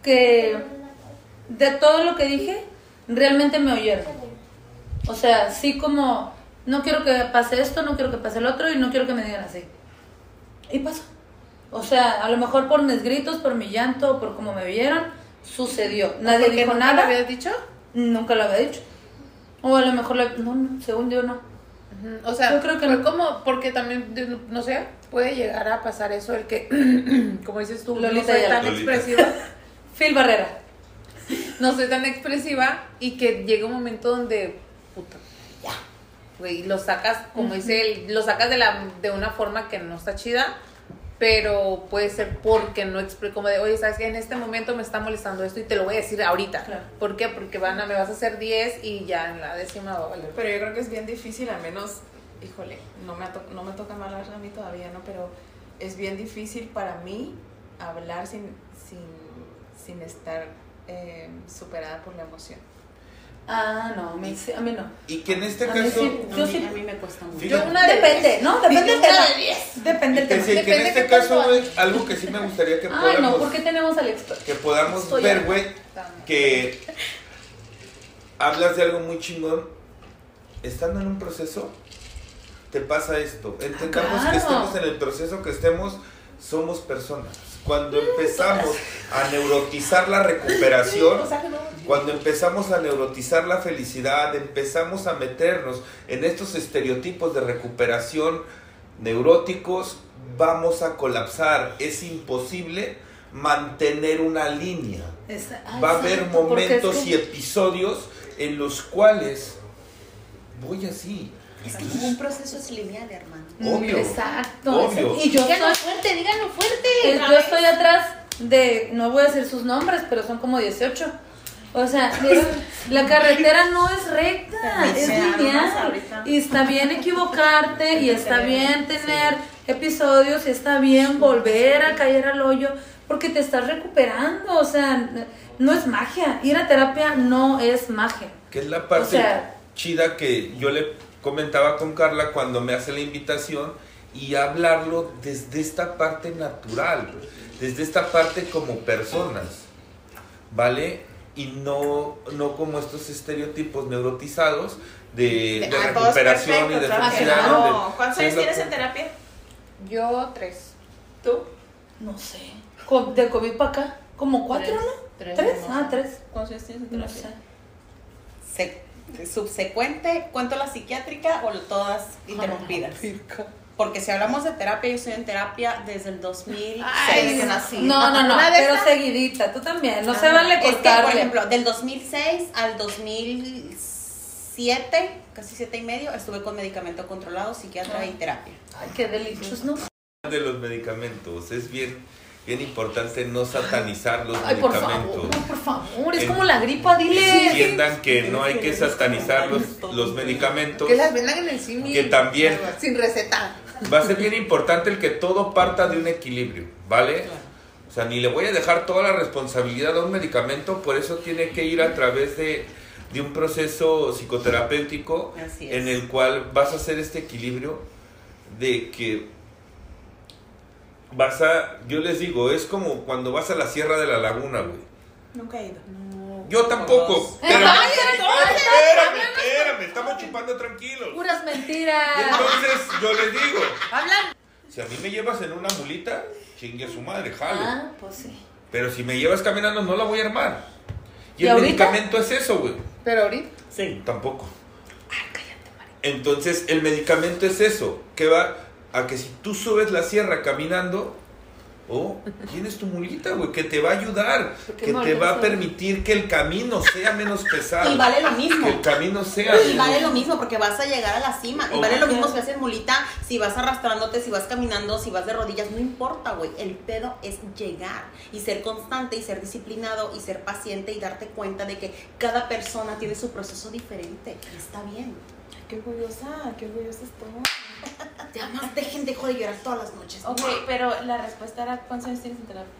que de todo lo que dije, realmente me oyeron. O sea, sí como, no quiero que pase esto, no quiero que pase el otro y no quiero que me digan así. Y pasó. O sea, a lo mejor por mis gritos, por mi llanto, por cómo me vieron, sucedió. Nadie ¿Por qué dijo nunca nada. lo habías dicho? Nunca lo había dicho. O a lo mejor, le- no, no, según yo no. O sea, Yo creo que no. como, porque también, no sé, puede llegar a pasar eso, el que, como dices tú, Lolita no soy tan Lolita. expresiva, Phil Barrera. no soy tan expresiva y que llega un momento donde, puta, ya, güey, lo sacas, como dice él, lo sacas de, la, de una forma que no está chida, pero puede ser porque no expre como de, oye, sabes que en este momento me está molestando esto y te lo voy a decir ahorita. Claro. ¿Por qué? Porque van a, me vas a hacer 10 y ya en la décima va a valer. Pero yo creo que es bien difícil, al menos, híjole, no me, no me toca mal a mí todavía, ¿no? Pero es bien difícil para mí hablar sin, sin, sin estar eh, superada por la emoción. Ah, no, a mí, sí, a mí no. Y que en este A mí caso... sí. A Yo mí, sí- a mí me cuesta mucho. Fíjate. Yo una de Depende, 10. ¿no? Depende del Una tema. de 10. Depende del Que tema. sí, que en este caso, güey, algo que sí me gustaría que podamos, no, ¿por qué tenemos al experto? que podamos ver, güey, que hablas de algo muy chingón, estando en un proceso, te pasa esto. Entendamos claro. que estemos en el proceso, que estemos, somos personas. Cuando empezamos a neurotizar la recuperación, cuando empezamos a neurotizar la felicidad, empezamos a meternos en estos estereotipos de recuperación neuróticos, vamos a colapsar. Es imposible mantener una línea. Ah, Va a haber momentos y episodios en los cuales voy así. Es que ningún proceso es lineal, hermano. Obvio. Exacto. Obvio. Y yo Díganlo soy, fuerte, díganlo fuerte. eh, yo estoy atrás de, no voy a decir sus nombres, pero son como 18. O sea, es- la carretera no es recta, es lineal. Y está bien equivocarte, y está bien tener episodios, y está bien volver a caer al hoyo, porque te estás recuperando. O sea, no es magia. Ir a terapia no es magia. Que es la parte O sea- chida que yo le comentaba con Carla cuando me hace la invitación y hablarlo desde esta parte natural, desde esta parte como personas, ¿vale? Y no, no como estos estereotipos neurotizados de, de Ah, recuperación y de felicidad. no. ¿Cuántos años tienes en terapia? Yo tres. ¿Tú? No sé. De COVID para acá, como cuatro, Tres. ¿no? Tres, ¿Tres? no Ah, tres. ¿Cuántos años tienes en No terapia? sé. Se- subsecuente, ¿cuento la psiquiátrica o todas interrumpidas? Porque si hablamos de terapia, yo estoy en terapia desde el 2006. Ay. No, no, no, pero esas- seguidita, tú también. No se Ah, vale Es que, cortarle. por ejemplo, del 2006 al 2007, casi siete y medio, estuve con medicamento controlado, psiquiatra Ah. y terapia. Ay, qué delicioso, ¿no? de los medicamentos. Es bien, bien importante no satanizar los Ay, por medicamentos. favor, no, por favor, es En- como la gripa, dile. Entiendan que no hay que satanizar los, los medicamentos. Que las vendan en el cine. Que también. Sin receta. Va a ser bien importante el que todo parta de un equilibrio, ¿vale? O sea, ni le voy a dejar toda la responsabilidad a un medicamento, por eso tiene que ir a través de, de un proceso psicoterapéutico en el cual vas a hacer este equilibrio de que vas a, yo les digo, es como cuando vas a la Sierra de la Laguna, güey. Nunca he ido. Yo tampoco. Pero, Ay, espérame, espérame, estamos chupando tranquilos. Puras Y mentiras. entonces yo les digo, Hablan. si a mí me llevas en una mulita, chingue a su madre, jalo. Ah, pues sí. Pero si me llevas caminando, no la voy a armar. Y, ¿Y el ahorita? medicamento es eso, güey. Pero ahorita. Sí. Tampoco. Entonces, el medicamento es eso, que va a que si tú subes la sierra caminando, oh, tienes tu mulita, güey, que te va a ayudar, ¿Por qué que te va a permitir que el camino sea menos pesado. Y vale lo mismo. Que el camino sea Y vale menos- lo mismo porque vas a llegar a la cima. Y Ok. vale lo mismo si haces mulita, si vas arrastrándote, si vas caminando, si vas de rodillas, no importa, güey. El pedo es llegar y ser constante y ser disciplinado y ser paciente y darte cuenta de que cada persona tiene su proceso diferente. Y está bien. Qué orgullosa, qué orgullosa estoy. Además, dejen de joder llorar todas las noches. Ok, pero la respuesta era ¿cuántos años tienes en terapia?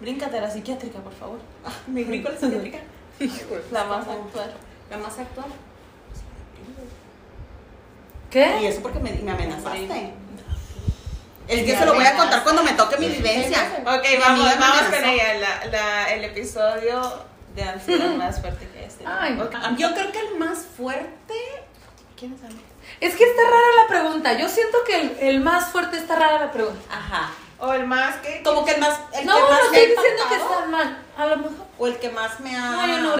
Bríncate a la psiquiátrica, por favor. Me brinco la psiquiátrica. La más actual. La más actual. Y ¿Qué? eso porque me, me amenazaste. Sí. Es que se lo voy a contar cuando me toque mi vivencia. Ok, vamos, vamos con ella. La, la, el episodio de ansiedad más fuerte que este. Ay, Ok. Yo creo que el más fuerte. ¿Quién sabe? Es que está rara la pregunta. Yo siento que el, el más fuerte está rara la pregunta. Ajá. O el más que. Como que el más. El No, que más estoy diciendo que está mal. A lo mejor. O el que más me ha. No, yo no.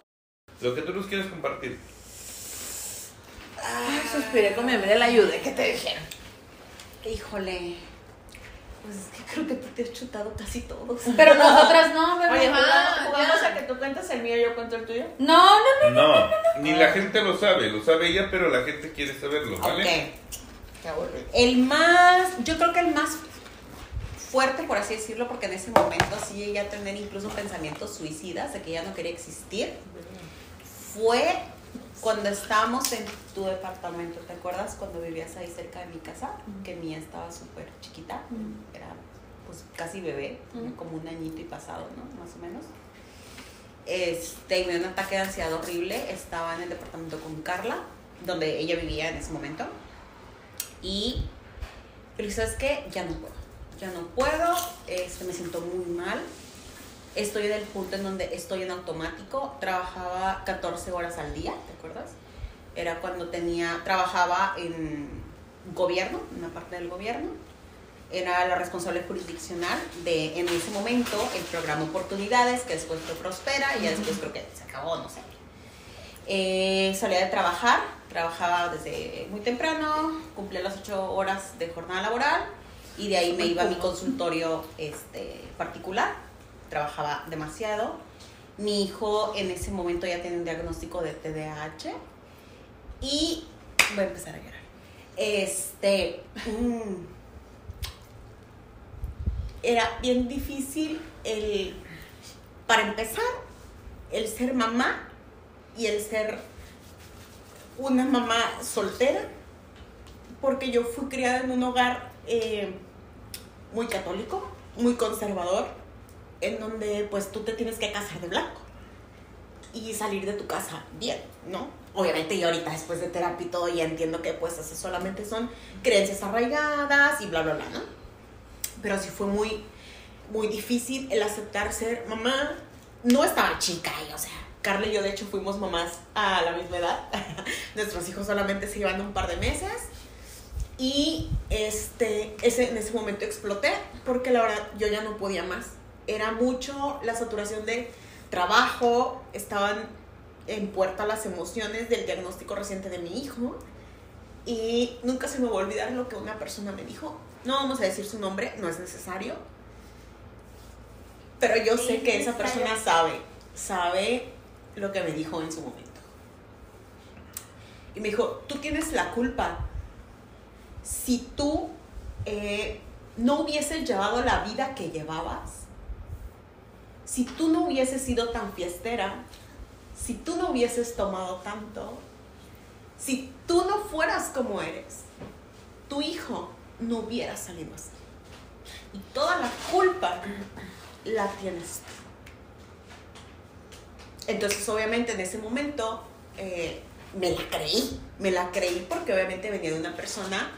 Lo que tú nos quieres compartir. Ay, suspiré con mi amiga la ayuda. ¿Qué te dijeron? Híjole. Pues es que creo que tú te has chutado casi todos. Pero nosotras no, bebé. Oye, jugamos, a que tú cuentas el mío y yo cuento el tuyo. No, no, no. No, ni la gente lo sabe, lo sabe ella, pero la gente quiere saberlo, ¿vale? Ok. El más. Yo creo que el más fuerte, por así decirlo, porque en ese momento sí llegué a tener incluso pensamientos suicidas de que ya no quería existir, fue cuando estábamos en tu departamento. ¿Te acuerdas cuando vivías ahí cerca de mi casa? Que mía estaba súper chiquita, era pues casi bebé, tenía como un añito y pasado, ¿no? Más o menos. Este, y me dio un ataque de ansiedad horrible. Estaba en el departamento con Carla, donde ella vivía en ese momento. Y, pero ¿sabes qué? Ya no puedo. Ya no puedo, este, me siento muy mal. Estoy en el punto en donde estoy en automático. Trabajaba 14 horas al día, ¿te acuerdas? Era cuando tenía, trabajaba en gobierno, en una parte del gobierno. Era la responsable jurisdiccional de, en ese momento, el programa Oportunidades, que después fue Prospera y ya después creo que se acabó, no sé. Eh, salía de trabajar, trabajaba desde muy temprano, cumplía las 8 horas de jornada laboral y de ahí me iba a mi consultorio este, particular. Trabajaba demasiado. Mi hijo en ese momento ya tiene un diagnóstico de TDAH y voy a empezar a llorar. Este, mm, era bien difícil el, para empezar, el ser mamá y el ser una mamá soltera, porque yo fui criada en un hogar eh, muy católico, muy conservador, en donde pues tú te tienes que casar de blanco y salir de tu casa bien, ¿no? Obviamente yo ahorita después de terapia y todo ya entiendo que pues eso solamente son creencias arraigadas y bla, bla, bla, ¿no? Pero sí fue muy, muy difícil el aceptar ser mamá. No estaba chica y, o sea, Carla y yo de hecho fuimos mamás a la misma edad. Nuestros hijos solamente se llevan un par de meses. Y este, ese, en ese momento exploté porque la verdad yo ya no podía más. Era mucho la saturación de trabajo, estaban en puerta las emociones del diagnóstico reciente de mi hijo. Y nunca se me va a olvidar lo que una persona me dijo. No vamos a decir su nombre, no es necesario. Pero yo sé que esa persona sabe, sabe lo que me dijo en su momento. Y me dijo, tú tienes la culpa. Si tú eh, no hubieses llevado la vida que llevabas, si tú no hubieses sido tan fiestera, si tú no hubieses tomado tanto, si tú no fueras como eres, tu hijo no hubiera salido así. Y toda la culpa la tienes tú. Entonces, obviamente, en ese momento eh, me la creí. Me la creí porque obviamente venía de una persona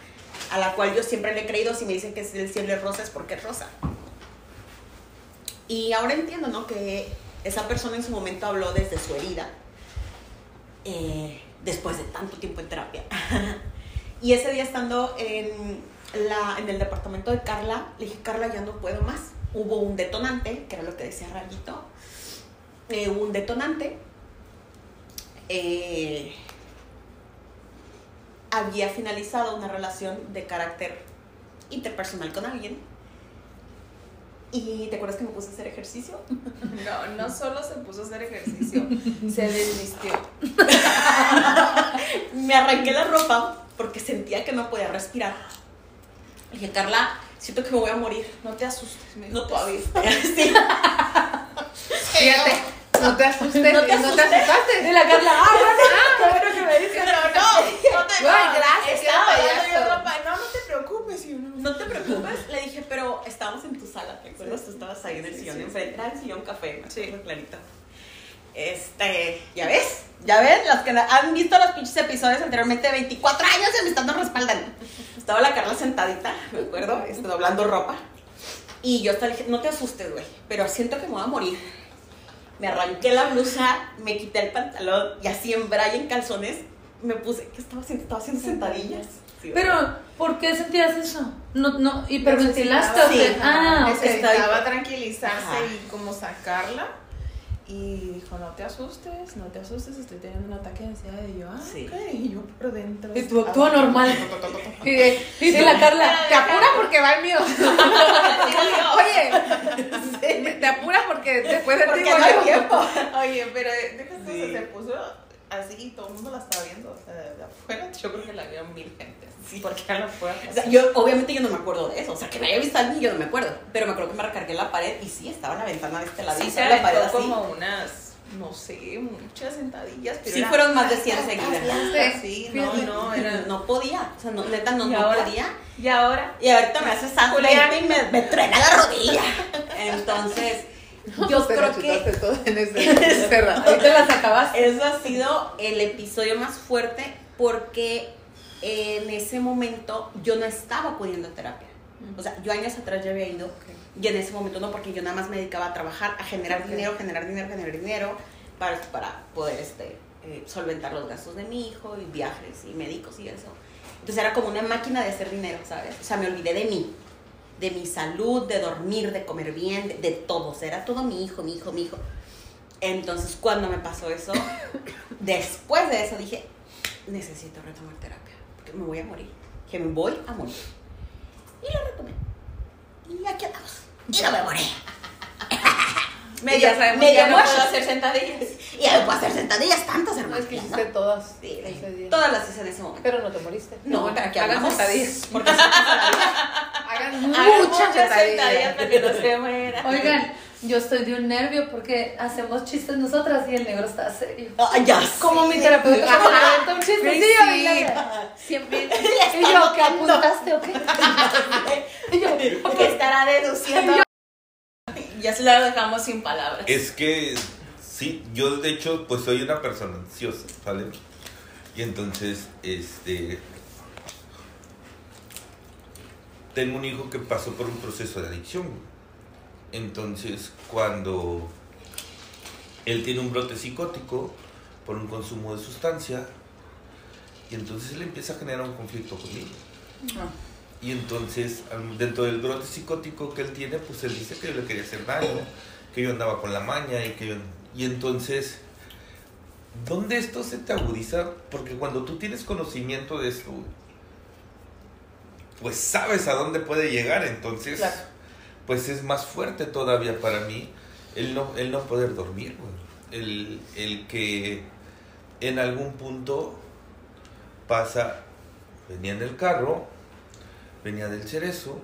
a la cual yo siempre le he creído, si me dicen que el cielo es rosa es porque es rosa. Y ahora entiendo, ¿no? Que esa persona en su momento habló desde su herida, eh, después de tanto tiempo en terapia. y ese día estando en, la, en el departamento de Carla, le dije, Carla, ya no puedo más. Hubo un detonante, que era lo que decía Rayito. Eh, hubo un detonante. Eh, había finalizado una relación de carácter interpersonal con alguien. ¿Y te acuerdas que me puse a hacer ejercicio? No, no solo se puso a hacer ejercicio, se desvistió. me arranqué la ropa porque sentía que no podía respirar. Le dije, Carla, siento que me voy a morir. No te asustes, me No todavía. Fíjate, no te asustes. No te ¿No te asustaste? Y la Carla, ah, bueno, qué bueno que me dices. Pero no, no te Ay, gracias, Estaba hablando yo ropa. No, no te preocupes. Yo, no, No te preocupes, le dije, pero estábamos en tu sala, ¿te acuerdas? Tú estabas ahí en el Sí, sillón sí, enfrente, era el sillón café, me Sí. clarito. Este, ¿ya ves? ¿Ya ves? Los que han visto los pinches episodios anteriormente, 24 años de amistad nos respaldan. Estaba la Carla sentadita, me acuerdo, este, doblando ropa. Y yo hasta le dije, no te asustes, güey, pero siento que me voy a morir. Me arranqué la blusa, me quité el pantalón y así en braille, en calzones, me puse, ¿qué estaba haciendo? Estaba haciendo sentadillas. Sí, Pero, ¿por qué sentías eso? No, no, hiperventilaste Sí. qué? Ah, ok. Necesitaba tranquilizarse Ajá. y como sacarla. Y dijo, no te asustes, no te asustes, estoy teniendo un ataque de ansiedad. Y yo, ah, Sí. Y yo por dentro. Y tú actúa normal. Y, de- Y la Carla, te apura porque va el mío. Oye, te apura porque después de ti no hay tiempo. Oye, pero Sí. se puso así y todo el mundo la estaba viendo. O sea, de afuera, yo creo que la vieron mil gente. Sí. Porque a la. O sea, yo, obviamente yo no me acuerdo de eso. O sea, que me haya visto a alguien, yo no me acuerdo. Pero me acuerdo que me recargué en la pared y sí, estaba en la ventana de este lado. sí se la pared así. como unas, no sé, muchas sentadillas. Pero Sí era- fueron más de 100 seguidas. Sí, no, no, era. No podía. O sea, no, neta, no, ¿Y no ahora? podía. Y ahora. Y ahorita me hace santo Julián. y me, me truena la rodilla. Entonces, yo Te creo la que todo en ese encerrado. Ahorita las acabas. eso ha sido el episodio más fuerte porque en ese momento yo no estaba acudiendo a terapia. O sea, yo años atrás ya había ido y en ese momento no, porque yo nada más me dedicaba a trabajar, a generar dinero, generar dinero, generar dinero para, para poder este, eh, solventar los gastos de mi hijo y viajes y médicos y eso. Entonces era como una máquina de hacer dinero, ¿sabes? O sea, me olvidé de mí, de mi salud, de dormir, de comer bien, de, de todo. O sea, era todo mi hijo, mi hijo, mi hijo. Entonces, cuando me pasó eso, después de eso dije, necesito retomar terapia, porque me voy a morir, que me voy a morir. Y lo retomé. Y aquí andamos. Y no me morí. Me, ya sabemos que no puedo hacer sentadillas. Y ya me puedo hacer sentadillas tantas, No, hermano. es que hiciste todas Sí, todas las hice en ese momento. Pero no te moriste. No, pero aquí hagan sentadillas. Porque Hagan Hagan muchas sentadillas. para que no se muera. Oigan, yo estoy de un nervio porque hacemos chistes nosotras y el negro está serio. Ah, ya Como mi terapeuta me un y la- Siempre. Y yo, ¿qué apuntaste o qué? Y yo, que estará deduciendo. Ya se la dejamos sin palabras. Es que sí, yo de hecho pues soy una persona ansiosa, ¿vale? Y entonces, este... Tengo un hijo que pasó por un proceso de adicción. Entonces, cuando él tiene un brote psicótico por un consumo de sustancia, y entonces él empieza a generar un conflicto conmigo. Y entonces, dentro del brote psicótico que él tiene, pues él dice que yo le quería hacer daño, que yo andaba con la maña y que yo... Y entonces, ¿dónde esto se te agudiza? Porque cuando tú tienes conocimiento de esto, pues sabes a dónde puede llegar, entonces, Claro. pues es más fuerte todavía para mí el no, el no poder dormir. El, el que en algún punto pasa, venía en el carro, venía del cerezo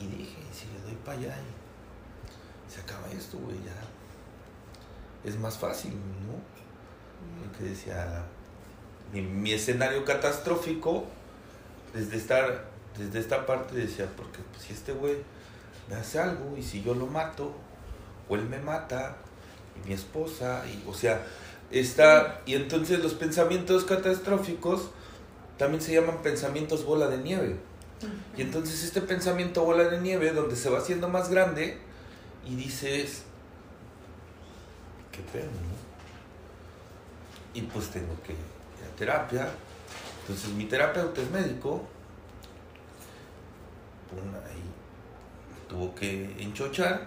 y dije, "¿Y si le doy para allá se acaba esto, güey, ya es más fácil, ¿no? Porque decía, mi, mi escenario catastrófico, desde, estar, desde esta parte decía, porque pues, si este güey me hace algo y si yo lo mato, o él me mata, y mi esposa, y, o sea, está, y entonces los pensamientos catastróficos también se llaman pensamientos bola de nieve. Y entonces este pensamiento bola de nieve, donde se va haciendo más grande, y dices, qué pena, ¿no? Y pues tengo que ir a terapia. Entonces mi terapeuta es médico. Pum, ahí tuvo que enchochar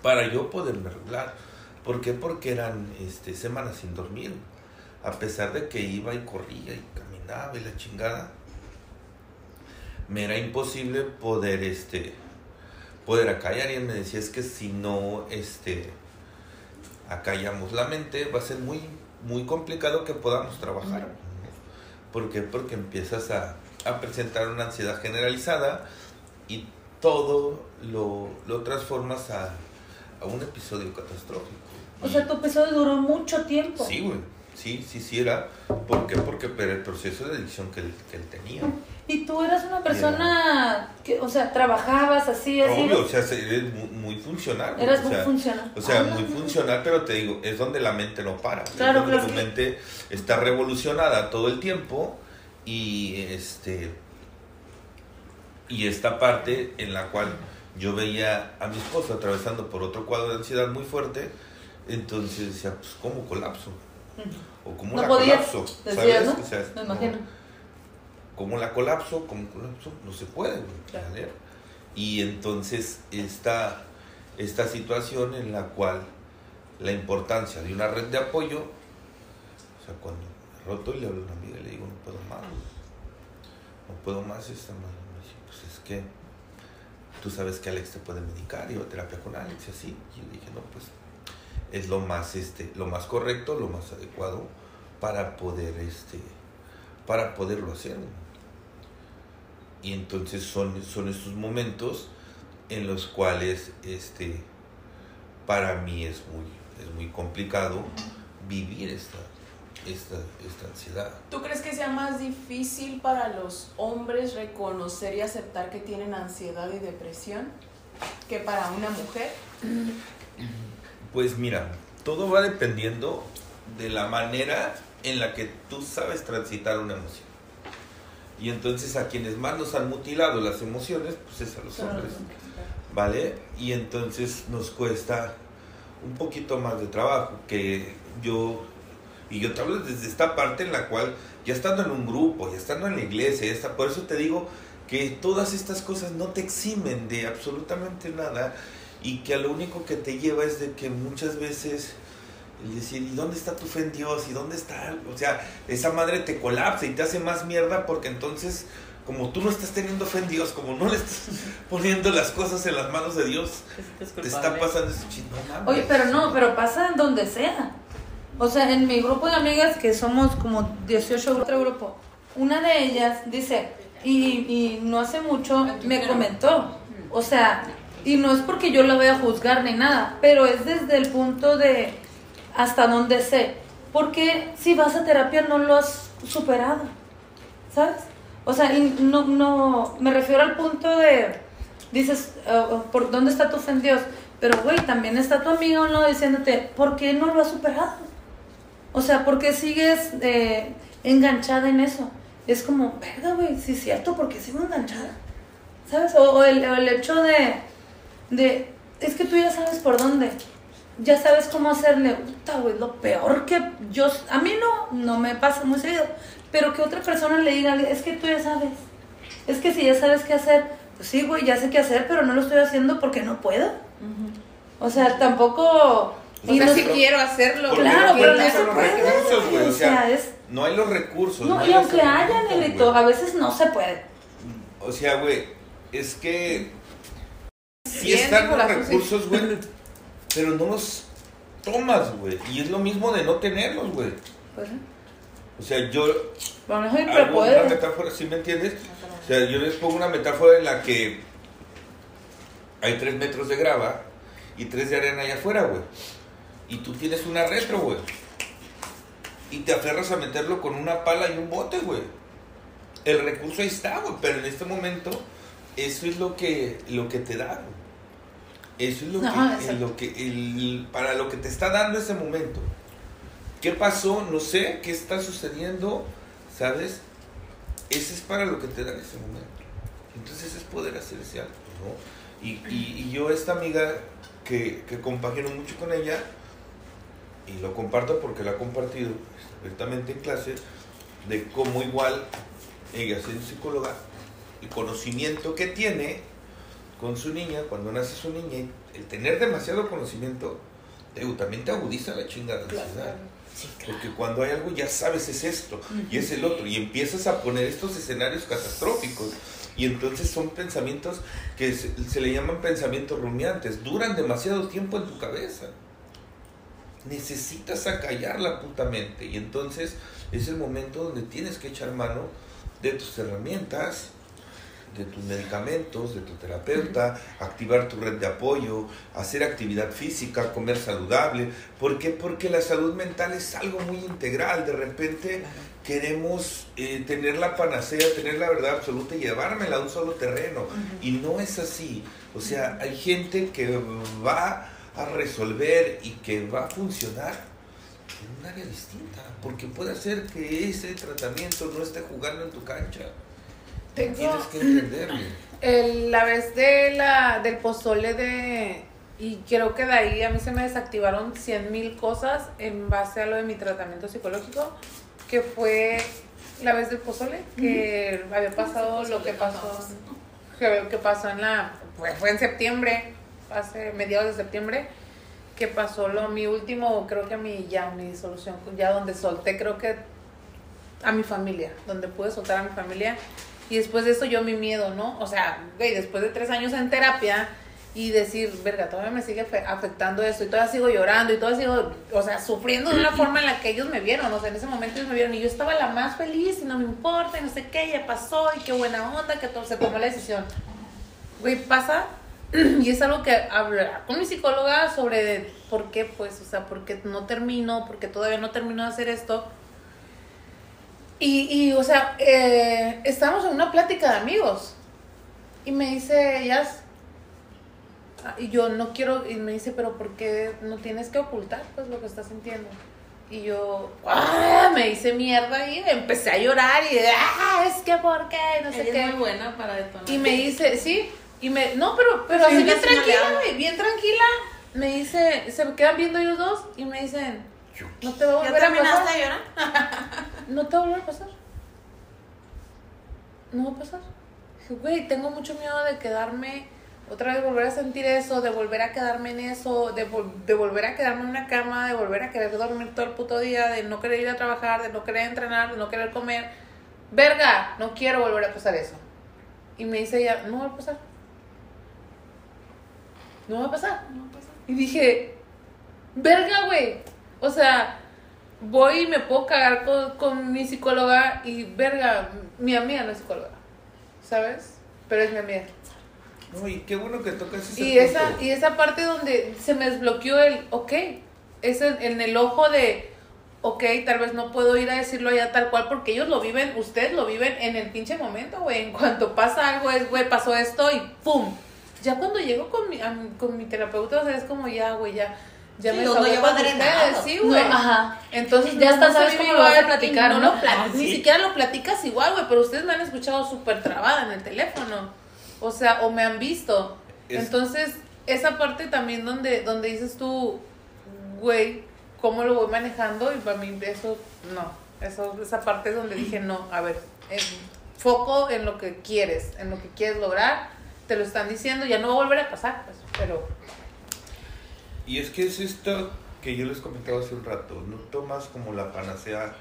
para yo poderme arreglar. ¿Por qué? Porque eran este, semanas sin dormir. A pesar de que iba y corría y caminaba y la chingada, me era imposible poder, este, poder acallar. Y él me decía, es que si no, este, acallamos la mente, va a ser muy, muy complicado que podamos trabajar. ¿Por qué? Porque empiezas a, a presentar una ansiedad generalizada y todo lo, lo transformas a, a un episodio catastrófico. O sea, tu episodio duró mucho tiempo. Sí, güey. Sí, sí, sí era. ¿Por qué? Porque pero el proceso de adicción que él, que él tenía. Y tú eras una persona que, o sea, trabajabas así, así. Obvio, o sea, se- eres muy, muy funcional. Eras o muy sea, funcional. O sea, Ah, muy funcional, pero te digo, es donde la mente no para. es Claro, donde claro, tu mente está revolucionada todo el tiempo y este y esta parte en la cual yo veía a mi esposa atravesando por otro cuadro de ansiedad muy fuerte, entonces decía, pues cómo colapso o cómo No la podías, colapso, decías, ¿sabes? ¿no? O sea, Me no- imagino. ¿Cómo la colapso? ¿Cómo colapso? No se puede. Y entonces esta, esta situación en la cual la importancia de una red de apoyo, o sea, cuando me roto y le hablo a una amiga y le digo, no puedo más, no puedo más esta madre. Me dice, pues es que tú sabes que Alex te puede medicar, iba a terapia con Alex y así. Y yo dije, no, pues es lo más, este, lo más correcto, lo más adecuado para poder, este, para poderlo hacer. Y entonces son, son estos momentos en los cuales este, para mí es muy, es muy complicado vivir esta, esta, esta ansiedad. ¿Tú crees que sea más difícil para los hombres reconocer y aceptar que tienen ansiedad y depresión que para una mujer? Pues mira, todo va dependiendo de la manera en la que tú sabes transitar una emoción. Y entonces a quienes más nos han mutilado las emociones, pues es a los hombres. ¿vale? Y entonces nos cuesta un poquito más de trabajo, que yo, y yo te hablo desde esta parte en la cual, ya estando en un grupo, ya estando en la iglesia, ya está, por eso te digo que todas estas cosas no te eximen de absolutamente nada y que a lo único que te lleva es de que muchas veces el decir, ¿y dónde está tu fe en Dios? ¿Y dónde está? O sea, esa madre te colapsa y te hace más mierda porque entonces, como tú no estás teniendo fe en Dios, como no le estás poniendo las cosas en las manos de Dios, te está pasando eso mames. Oye, pero no, pero pasa en donde sea. O sea, en mi grupo de amigas, que somos como 18 otro grupo, una de ellas dice, y, y no hace mucho me comentó, o sea, y no es porque yo la voy a juzgar ni nada, pero es desde el punto de hasta donde sé, porque si vas a terapia no lo has superado, ¿sabes? O sea, no, no, me refiero al punto de, dices, uh, ¿por dónde está tu fe en Dios? Pero, güey, también está tu amiga o no diciéndote, ¿por qué no lo has superado? O sea, ¿por qué sigues eh, enganchada en eso? Es como, verga, güey, sí es cierto, ¿por qué sigo enganchada? ¿Sabes? O el hecho de, de, es que tú ya sabes por dónde, ya sabes cómo hacerle, puta, güey, lo peor que yo, a mí no, no me pasa muy seguido, pero que otra persona le diga, es que tú ya sabes, es que si ya sabes qué hacer, pues sí, güey, ya sé qué hacer, pero no lo estoy haciendo porque no puedo. O sea, tampoco... O y sea, no- si quiero hacerlo, claro, no pero no se puede, recursos, güey, o sea, es- no hay los recursos. No, hay y aunque haya, güey. a veces no se puede. O sea, güey, es que sí están los recursos, güey, pero no los tomas, güey. Y es lo mismo de no tenerlos, güey. Pues, O sea, yo mejor hago pero una metáfora, ¿sí me entiendes? O sea, yo les pongo una metáfora en la que hay tres metros de grava y tres de arena allá afuera, güey. Y tú tienes una retro, güey. Y te aferras a meterlo con una pala y un bote, güey. El recurso ahí está, güey. Pero en este momento, eso es lo que, lo que te da, güey. Eso es lo No, que, exacto. lo que el- para lo que te está dando ese momento. ¿Qué pasó? No sé, ¿qué está sucediendo? ¿Sabes? ese es para lo que te da en ese momento. Entonces es poder hacer ese algo, ¿no? Y, y, y yo esta amiga que, que compagino mucho con ella, y lo comparto porque la ha compartido abiertamente en clase, de cómo igual ella siendo psicóloga, el conocimiento que tiene con su niña, cuando nace su niña, el tener demasiado conocimiento, te digo, también te agudiza la chingada ansiedad. Porque cuando hay algo ya sabes es esto y es el otro y empiezas a poner estos escenarios catastróficos y entonces son pensamientos que se, se le llaman pensamientos rumiantes, duran demasiado tiempo en tu cabeza. Necesitas acallar la puta mente y entonces es el momento donde tienes que echar mano de tus herramientas, de tus medicamentos, de tu terapeuta, activar tu red de apoyo, hacer actividad física, comer saludable. ¿Por qué? Porque la salud mental es algo muy integral. De repente queremos eh, tener la panacea, tener la verdad absoluta y llevármela a un solo terreno. Y no es así. O sea, hay gente que va a resolver y que va a funcionar en un área distinta. Porque puede ser que ese tratamiento no esté jugando en tu cancha. Tengo Tienes que entenderlo. el- la vez de la, del pozole de... Y creo que de ahí a mí se me desactivaron 100 mil cosas en base a lo de mi tratamiento psicológico, que fue la vez del pozole, que había pasado lo que pasó, que, que pasó en la... Pues fue en septiembre, hace mediados de septiembre, que pasó lo mi último, creo que mi ya mi solución, ya donde solté creo que a mi familia, donde pude soltar a mi familia. Y después de eso yo mi miedo, ¿no? O sea, güey, después de tres años en terapia y decir, verga, todavía me sigue afe- afectando esto y todavía sigo llorando y todavía sigo, o sea, sufriendo de una forma en la que ellos me vieron, o sea, en ese momento ellos me vieron y yo estaba la más feliz y no me importa y no sé qué, ya pasó y qué buena onda que todo, se tomó la decisión. Güey, pasa y es algo que hablar con mi psicóloga sobre por qué, pues, o sea, por qué no termino, porque todavía no termino de hacer esto. Y, y o sea, eh, estábamos en una plática de amigos. Y me dice, ellas, y yo no quiero, y me dice, pero ¿por qué no tienes que ocultar pues lo que estás sintiendo? Y yo, ¡ah! me hice mierda y empecé a llorar y, ¡ah! Es que ¿por qué? No sé Ella qué. es muy buena para detonar. Y me dice, sí, y me, no, pero, pero Sí, así bien tranquila, güey, bien tranquila. Me dice, se me quedan viendo ellos dos y me dicen, no te va a ¿Ya volver a terminaste pasar. de llorar? No te va a volver a pasar. No va a pasar. Dije, güey, tengo mucho miedo de quedarme, otra vez volver a sentir eso, de volver a quedarme en eso, de, vol- de volver a quedarme en una cama, de volver a querer dormir todo el puto día, de no querer ir a trabajar, de no querer entrenar, de no querer comer. Verga, no quiero volver a pasar eso. Y me dice ella, no va a pasar. No va a pasar. Y dije, verga, güey. O sea, voy y me puedo cagar con, con mi psicóloga y, verga, mi amiga no es psicóloga. ¿Sabes? Pero es mi amiga. No, y qué bueno que tocas ese Y punto. esa, y esa parte donde se me desbloqueó el, ok, es en, en el ojo de, ok, tal vez no puedo ir a decirlo allá tal cual porque ellos lo viven, ustedes lo viven en el pinche momento, güey. En cuanto pasa algo es, güey, pasó esto y ¡pum! Ya cuando llego con mi, a con mi terapeuta, o sea, es como ya, güey, ya, ya Sí, me uno desahogué ya va con drenado. ustedes, sí, No, güey. ajá. Entonces Ya hasta no sabes cómo lo vas a platicar, no ¿no? lo Ah, Ni sí. siquiera lo platicas igual, güey, pero ustedes me han escuchado súper trabada en el teléfono. O sea, o me han visto. Es- Entonces, esa parte también donde, donde dices tú, güey, ¿cómo lo voy manejando? Y para mí eso, no. Eso, esa parte es donde dije, no, a ver, eh, foco en lo que quieres, en lo que quieres lograr. Te lo están diciendo, ya no va a volver a pasar, pues, pero... Y es que es esto que yo les comentaba hace un rato, no tomas como la panacea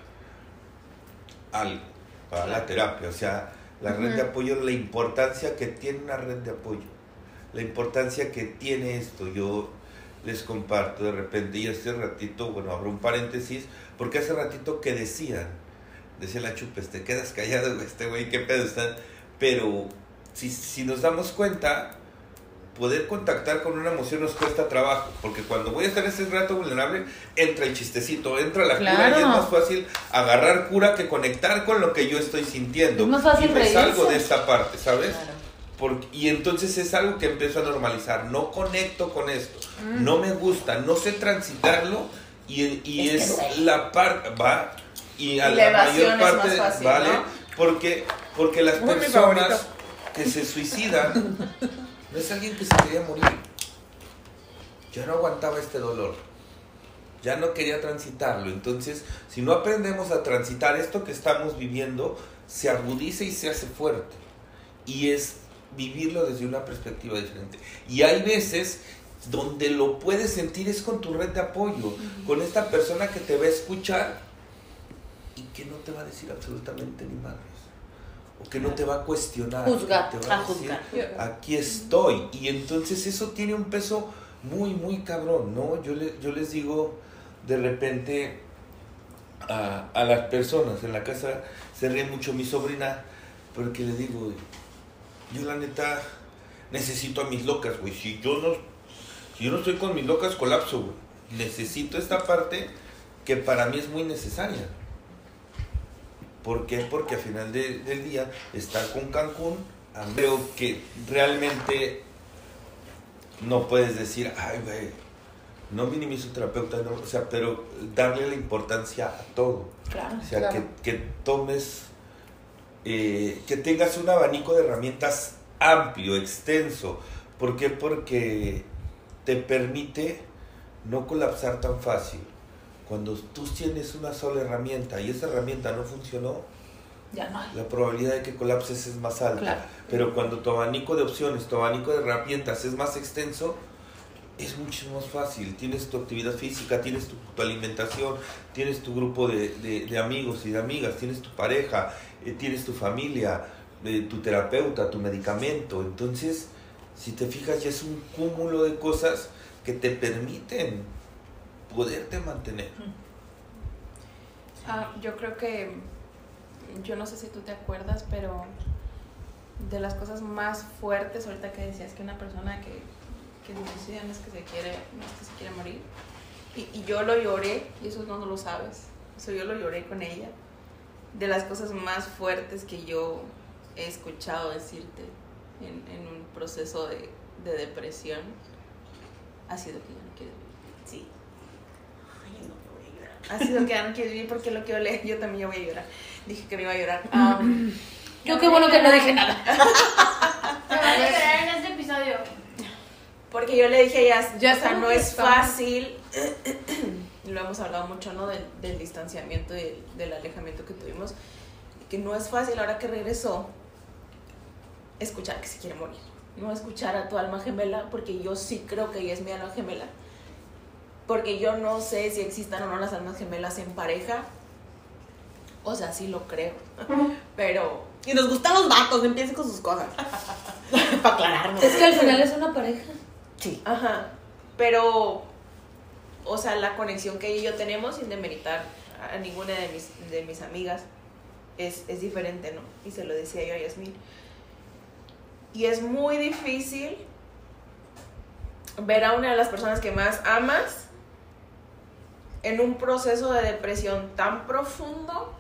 algo para la terapia, o sea, la red de apoyo, la importancia que tiene una red de apoyo, la importancia que tiene esto, yo les comparto de repente y hace ratito, bueno, abro un paréntesis, porque hace ratito que decían, decía la chupes, te quedas callado, este güey, qué pedo están, pero si, si nos damos cuenta, poder contactar con una emoción nos cuesta trabajo, porque cuando voy a estar en ese rato vulnerable, entra el chistecito, entra la cura y es Claro. más fácil agarrar cura que conectar con lo que yo estoy sintiendo. Es más fácil y me salgo de esta parte, ¿sabes? Claro. Porque, y entonces es algo que empiezo a normalizar, no conecto con esto, no me gusta, no sé transitarlo y, y Es que es, duele. la parte, va, y a Y la, la mayor parte, fácil, ¿vale? ¿no? Porque, porque las mi personas que se suicidan no es alguien que se quería morir. Ya no aguantaba este dolor. Ya no quería transitarlo. Entonces, si no aprendemos a transitar esto que estamos viviendo, se agudiza y se hace fuerte. Y es vivirlo desde una perspectiva diferente. Y hay veces donde lo puedes sentir es con tu red de apoyo, con esta persona que te va a escuchar y que no te va a decir absolutamente ni madres. O que no te va a cuestionar. Juzgar, te va a decir, juzgar. Aquí estoy. Y entonces eso tiene un peso muy, muy cabrón, ¿no? Yo, le- yo les digo de repente a, a las personas en la casa, se ríe mucho mi sobrina, porque le digo, yo la neta necesito a mis locas, güey. Si yo no, si yo no estoy con mis locas, colapso, güey. Necesito esta parte que para mí es muy necesaria. ¿Por qué? Porque al final de- del día, estar con Cancún, creo que realmente no puedes decir, ay, güey, no minimizo terapeuta, no, o sea, pero darle la importancia a todo. Claro. O sea, claro. que, que tomes, eh, que tengas un abanico de herramientas amplio, extenso. ¿Por qué? Porque te permite no colapsar tan fácil. Cuando tú tienes una sola herramienta y esa herramienta no funcionó, Ya no hay. la probabilidad de que colapses es más alta. Claro. Pero cuando tu abanico de opciones, tu abanico de herramientas es más extenso, es mucho más fácil. Tienes tu actividad física, tienes tu, tu alimentación, tienes tu grupo de, de- de amigos y de amigas, tienes tu pareja, eh, tienes tu familia, eh, tu terapeuta, tu medicamento. Entonces, si te fijas, ya es un cúmulo de cosas que te permiten poderte mantener. Ah, yo creo que, yo no sé si tú te acuerdas, pero de las cosas más fuertes, ahorita que decías que una persona que, que se suicida no es que se quiere, no es que se quiere morir, y, y yo lo lloré, y eso no, lo sabes, eso yo lo lloré con ella, de las cosas más fuertes que yo he escuchado decirte en, en un proceso de, de depresión, ha sido que no quieres vivir. Sí. Ay, no, me voy a llorar. Ha sido que ya no quieres vivir porque lo que yo leí, yo también ya voy a llorar. Dije que me iba a llorar. Um, Yo qué bueno que no dije nada. Te van a llorar en este episodio. porque yo le dije a ella, Ya o sea, no es fácil, lo hemos hablado mucho, ¿no? Del, del distanciamiento y del, del alejamiento que tuvimos, que no es fácil ahora que regresó escuchar que se quiere morir. No escuchar a tu alma gemela, porque yo sí creo que ella es mi alma gemela. Porque yo no sé si existan o no las almas gemelas en pareja. O sea, sí lo creo. Pero Y nos gustan los vatos, empiecen con sus cosas. Para aclararnos. Es que al final es una pareja. Sí. Ajá. Pero, o sea, la conexión que ella y yo tenemos, sin demeritar a ninguna de mis, de mis amigas, es, es diferente, ¿no? Y se lo decía yo a Yasmin. Y es muy difícil ver a una de las personas que más amas en un proceso de depresión tan profundo,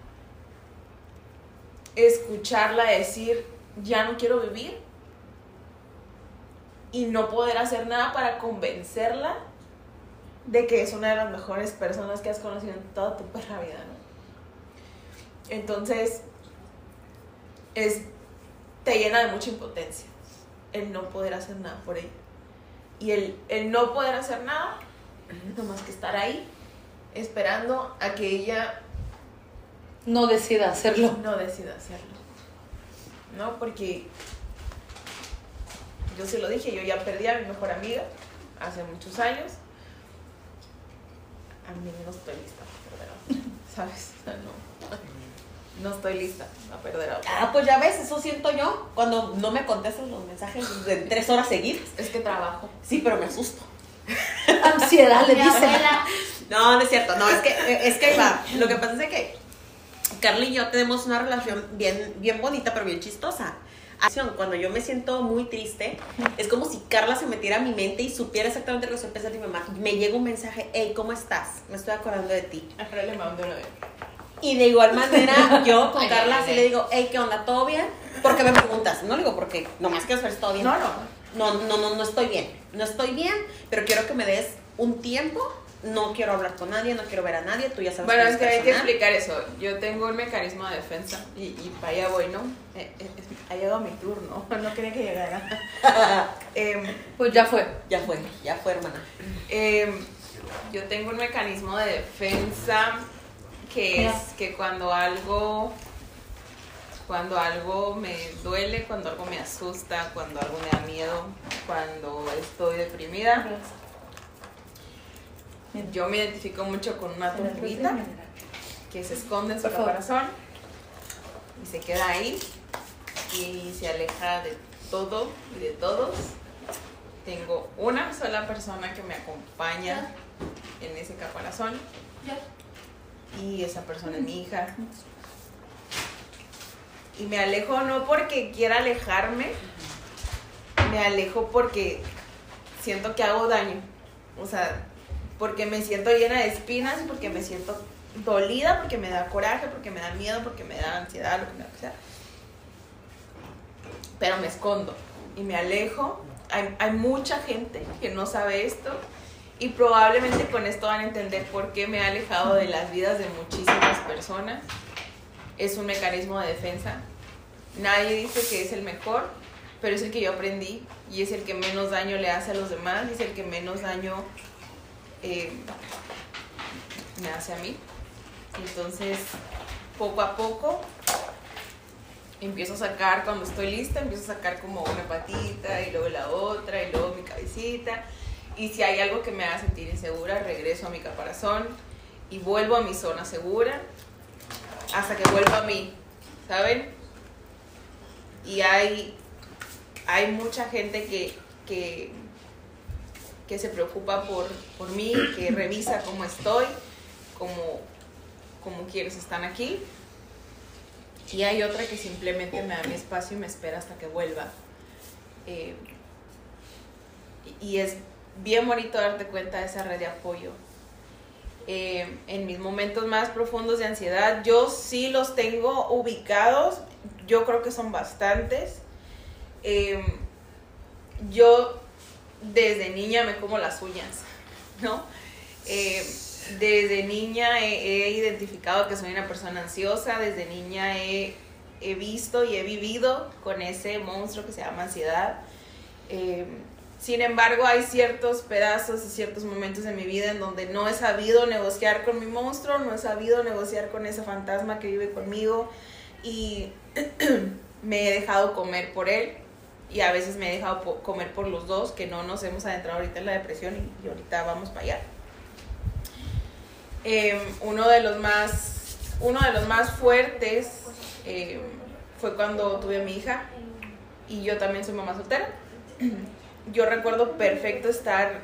escucharla decir, ya no quiero vivir, y no poder hacer nada para convencerla de que es una de las mejores personas que has conocido en toda tu perra vida, ¿no? Entonces, es, te llena de mucha impotencia el no poder hacer nada por ella. Y el, el no poder hacer nada, nomás que estar ahí, esperando a que ella No decida hacerlo. no decida hacerlo. ¿No? Porque yo se lo dije, yo ya perdí a mi mejor amiga hace muchos años. A mí no estoy lista para perder a ¿sabes? O sea, no, no estoy lista a perder a otra. Ah, pues ya ves, eso siento yo. Cuando no me contestan los mensajes de tres horas seguidas. Es que trabajo. Sí, pero me asusto. Ansiedad, le Mi dicen. abuela. No, no es cierto. No, es que, es que ahí va. Lo que pasa es de que Carla y yo tenemos una relación bien, bien bonita, pero bien chistosa. Acción, Cuando yo me siento muy triste, es como si Carla se metiera a mi mente y supiera exactamente lo que estoy pensando y me, ma- me llega un mensaje, hey, ¿cómo estás? Me estoy acordando de ti. Le mando una vez. Y de igual manera, yo con Carla sí le digo, hey, ¿qué onda? ¿Todo bien? Porque me preguntas, no le digo porque nomás quiero saber si todo bien. No, no. No, no, no, no estoy bien. No estoy bien, pero quiero que me des un tiempo no quiero hablar con nadie, no quiero ver a nadie, tú ya sabes Bueno, que es es que hay que explicar eso. Yo tengo un mecanismo de defensa y, y para allá voy, ¿no? Eh, eh, ha llegado mi turno, no quería que llegara. Em, Pues ya fue. Ya fue, ya fue, hermana. em, yo tengo un mecanismo de defensa que es que cuando algo cuando algo me duele, cuando algo me asusta, cuando algo me da miedo, cuando estoy deprimida, yo me identifico mucho con una tortuguita que se esconde en su caparazón y se queda ahí y se aleja de todo y de todos. Tengo una sola persona que me acompaña en ese caparazón y esa persona es mi hija. Y me alejo no porque quiera alejarme, me alejo porque siento que hago daño. O sea, porque me siento llena de espinas, porque me siento dolida, porque me da coraje, porque me da miedo, porque me da ansiedad, lo que o sea. Pero me escondo y me alejo. Hay, hay mucha gente que no sabe esto y probablemente con esto van a entender por qué me he alejado de las vidas de muchísimas personas. Es un mecanismo de defensa. Nadie dice que es el mejor, pero es el que yo aprendí y es el que menos daño le hace a los demás y es el que menos daño eh, me hace a mí. Entonces, poco a poco, empiezo a sacar, cuando estoy lista, empiezo a sacar como una patita y luego la otra y luego mi cabecita. Y si hay algo que me haga sentir insegura, regreso a mi caparazón y vuelvo a mi zona segura hasta que vuelvo a mí, ¿saben? Y hay, hay mucha gente que, que, que se preocupa por, por mí, que revisa cómo estoy, cómo, cómo quienes están aquí. Y hay otra que simplemente me da mi espacio y me espera hasta que vuelva. Eh, y es bien bonito darte cuenta de esa red de apoyo. Eh, en mis momentos más profundos de ansiedad, yo sí los tengo ubicados, yo creo que son bastantes. Eh, yo desde niña me como las uñas, ¿no? Eh, desde niña he, identificado que soy una persona ansiosa, desde niña he, he visto y he vivido con ese monstruo que se llama ansiedad. Eh, sin embargo, hay ciertos pedazos y ciertos momentos de mi vida en donde no he sabido negociar con mi monstruo, no he sabido negociar con ese fantasma que vive conmigo y me he dejado comer por él y a veces me he dejado comer por los dos, que no nos hemos adentrado ahorita en la depresión y, ahorita vamos para allá. Eh, uno de los más uno de los más fuertes eh, fue cuando tuve a mi hija y yo también soy mamá soltera. Yo recuerdo perfecto estar,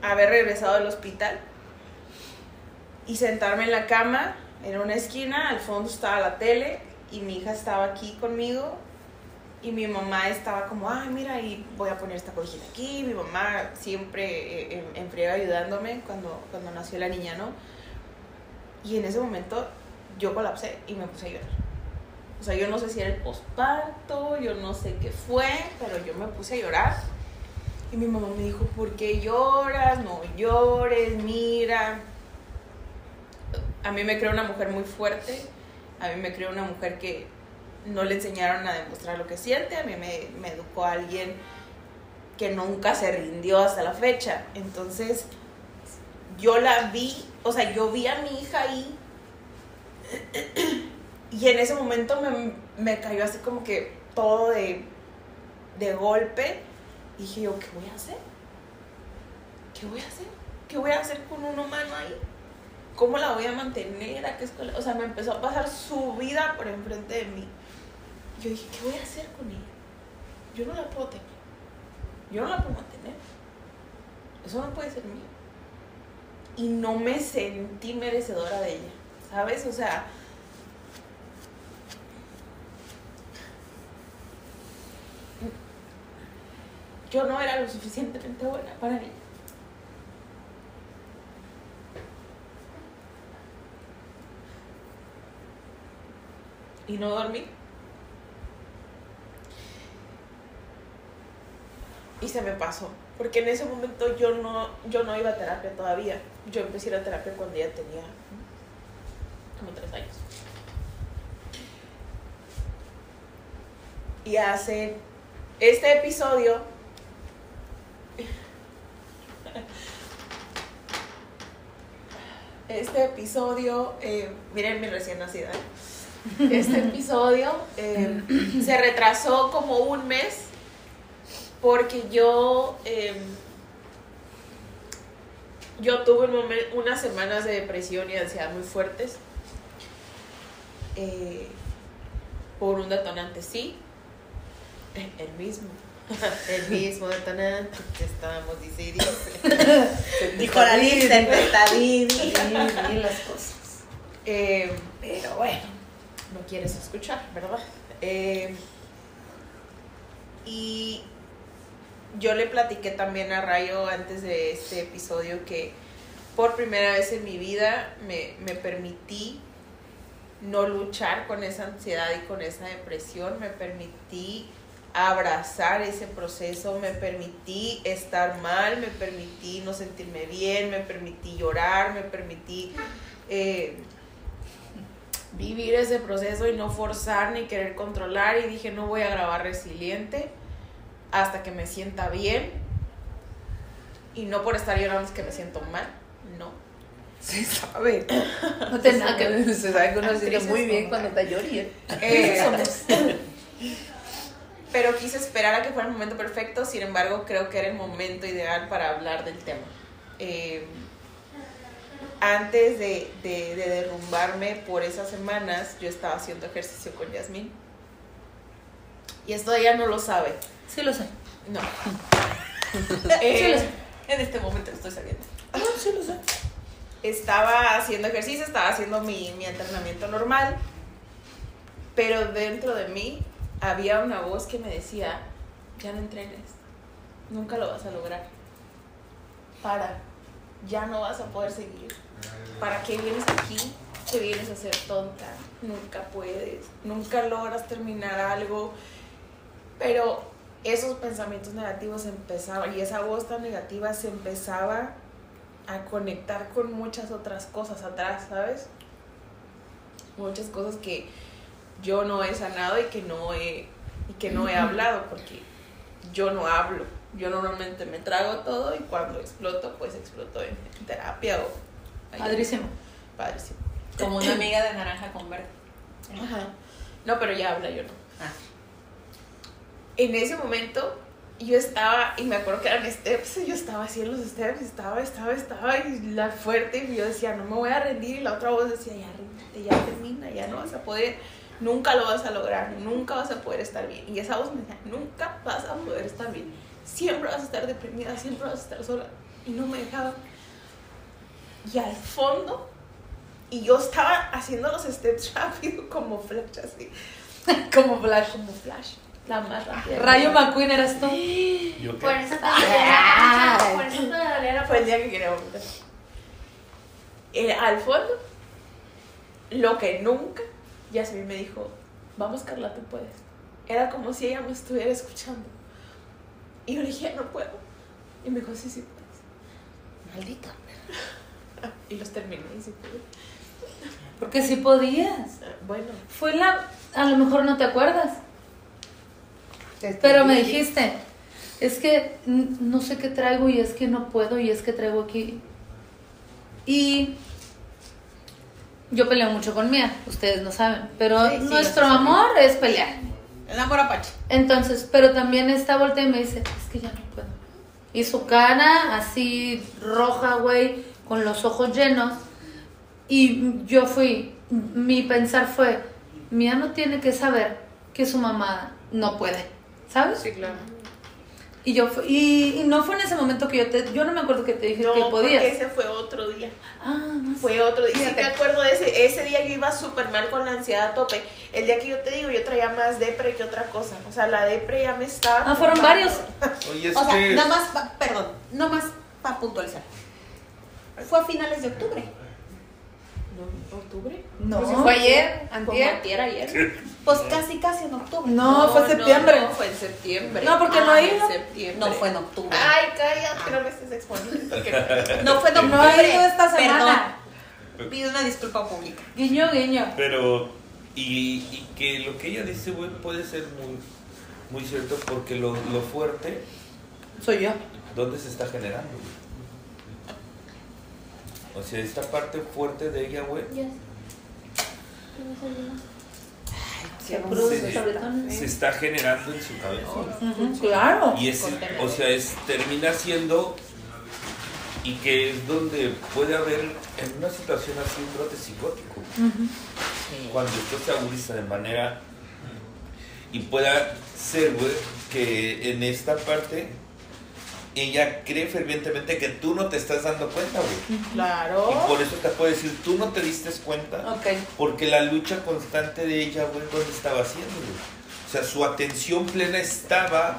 haber regresado del hospital y sentarme en la cama en una esquina, al fondo estaba la tele y mi hija estaba aquí conmigo y mi mamá estaba como, ay, mira, y voy a poner esta cobijita aquí. Mi mamá siempre eh, friega ayudándome cuando, cuando nació la niña, ¿no? Y en ese momento yo colapsé y me puse a llorar. O sea, yo no sé si era el posparto, yo no sé qué fue, pero yo me puse a llorar. Y mi mamá me dijo, ¿por qué lloras? No llores, mira. A mí me creó una mujer muy fuerte, a mí me creó una mujer que no le enseñaron a demostrar lo que siente, a mí me, educó alguien que nunca se rindió hasta la fecha. Entonces, yo la vi, o sea, yo vi a mi hija ahí y en ese momento me, me cayó así como que todo de, de golpe. Y dije yo, ¿qué voy a hacer? ¿Qué voy a hacer? ¿Qué voy a hacer con un humano ahí? ¿Cómo la voy a mantener? ¿A qué escuela? O sea, me empezó a pasar su vida por enfrente de mí. Yo dije, ¿qué voy a hacer con ella? Yo no la puedo tener. Yo no la puedo mantener. Eso no puede ser mío. Y no me sentí merecedora de ella. ¿Sabes? O sea, yo no era lo suficientemente buena para ella. Y no dormí. Y se me pasó. Porque en ese momento yo no, yo no iba a terapia todavía. Yo empecé a ir a terapia cuando ya tenía como tres años. Y hace este episodio. Este episodio, eh, miren mi recién nacida. ¿eh? Este episodio eh, se retrasó como un mes porque yo eh, yo tuve un momen- unas semanas de depresión y ansiedad muy fuertes eh, por un detonante, sí, el mismo. El mismo detonante que estábamos diciendo. Dijo la lista, sí, las cosas. Eh, pero bueno, no quieres escuchar, ¿verdad? Eh, y yo le platiqué también a Rayo antes de este episodio que por primera vez en mi vida me, me permití no luchar con esa ansiedad y con esa depresión, me permití abrazar ese proceso, me permití estar mal, me permití no sentirme bien, me permití llorar, me permití eh, vivir ese proceso y no forzar ni querer controlar. Y dije no voy a grabar resiliente hasta que me sienta bien y no por estar llorando es que me siento mal, no. Se sabe. No tiene nada que ver. Se sabe que uno se siente muy bien cuando está llorando. Eh, pero quise esperar a que fuera el momento perfecto, sin embargo creo que era el momento ideal para hablar del tema. Eh, antes de, de- de derrumbarme por esas semanas, yo estaba haciendo ejercicio con Yasmín. Y esto ella no lo sabe. Sí lo sé. No. Sí Eh, lo sé. En este momento lo estoy sabiendo. Sí lo sé. estaba haciendo ejercicio, estaba haciendo mi, mi entrenamiento normal, pero dentro de mí había una voz que me decía, ya no entrenes, nunca lo vas a lograr, para, ya no vas a poder seguir, ¿para qué vienes aquí? Te vienes a ser tonta, nunca puedes, nunca logras terminar algo, pero esos pensamientos negativos empezaban y esa voz tan negativa se empezaba a conectar con muchas otras cosas atrás, ¿sabes? Muchas cosas que yo no he sanado y que no he, y que no he hablado, porque yo no hablo. Yo normalmente me trago todo y cuando exploto, pues exploto en, en terapia o... Padrísimo. Padrísimo. Como una amiga de naranja con verde. Ajá. No, pero ya habla, yo no. Ah. En ese momento yo estaba, y me acuerdo que eran steps, y yo estaba haciendo los steps, estaba, estaba, estaba, y la fuerte, y yo decía, no me voy a rendir, y la otra voz decía, ya ríndete, ya termina, ya no vas a poder, nunca lo vas a lograr, nunca vas a poder estar bien. Y esa voz me decía, nunca vas a poder estar bien, siempre vas a estar deprimida, siempre vas a estar sola, y no me dejaba. Y al fondo, y yo estaba haciendo los steps rápido, como flash, así, Como flash. como flash, la más rápida. Rayo McQueen eras tú. ¿Yo Por qué? eso te dolía, por eso te dolía Fue el día que quería vomitar. Eh, al fondo, lo que nunca, Yasmin me dijo, vamos Carla, tú puedes. Era como si ella me estuviera escuchando. Y yo le dije, no puedo. Y me dijo, sí, sí puedes. Maldita. Y los terminé y sí pude. Porque sí podías. Bueno, Fue la. A lo mejor no te acuerdas. Pero me dijiste, es que no sé qué traigo y es que no puedo y es que traigo aquí. Y yo peleo mucho con Mía, ustedes no saben, pero Sí, sí, nuestro amor es pelear. El amor apache. Entonces, pero también esta voltea y me dice, es que ya no puedo. Y su cara así roja, güey, con los ojos llenos. Y yo fui, mi pensar fue, Mía no tiene que saber que su mamá no puede, ¿sabes? sí, claro. Y yo fui- y, y no fue en ese momento que yo te, yo no me acuerdo que te dije No, que porque podías. ese fue otro día. Ah, no sé. Fue otro día. Sí, me acuerdo de ese. Ese día yo iba súper mal con la ansiedad a tope. El día que yo te digo, yo traía más depre que otra cosa. O sea, la depre ya me estaba. Ah, fueron varios. Oye, es O sea, que. nada más, pa- perdón, no más para puntualizar. Fue a finales de octubre. ¿Octubre? No. Pues si fue ayer, antier. antier, ayer. Pues casi, casi en octubre. No, fue septiembre. No, fue en septiembre. No, porque no Ah, ido. en septiembre. No fue en octubre. Ay, cállate, no me estés exponiendo. porque- No fue en octubre. No he ido esta semana. Perdón. Pido una disculpa pública. Guiño, guiño. Pero, y, y que lo que ella dice, güey, puede ser muy, muy cierto porque lo, lo fuerte, Soy yo. ¿dónde se está generando? güey? O sea, esta parte fuerte de ella, güey, Ya. Se, todo. se está generando en su cabeza. Claro. Y es, o sea, es, termina siendo, y que es donde puede haber en una situación así un brote psicótico. Cuando esto se agudiza de manera, y pueda ser, güey, que en esta parte ella cree fervientemente que tú no te estás dando cuenta, güey. Claro. Y por eso te puede decir, tú no te diste cuenta. Ok. Porque la lucha constante de ella, güey, ¿dónde estaba haciendo, güey? O sea, su atención plena estaba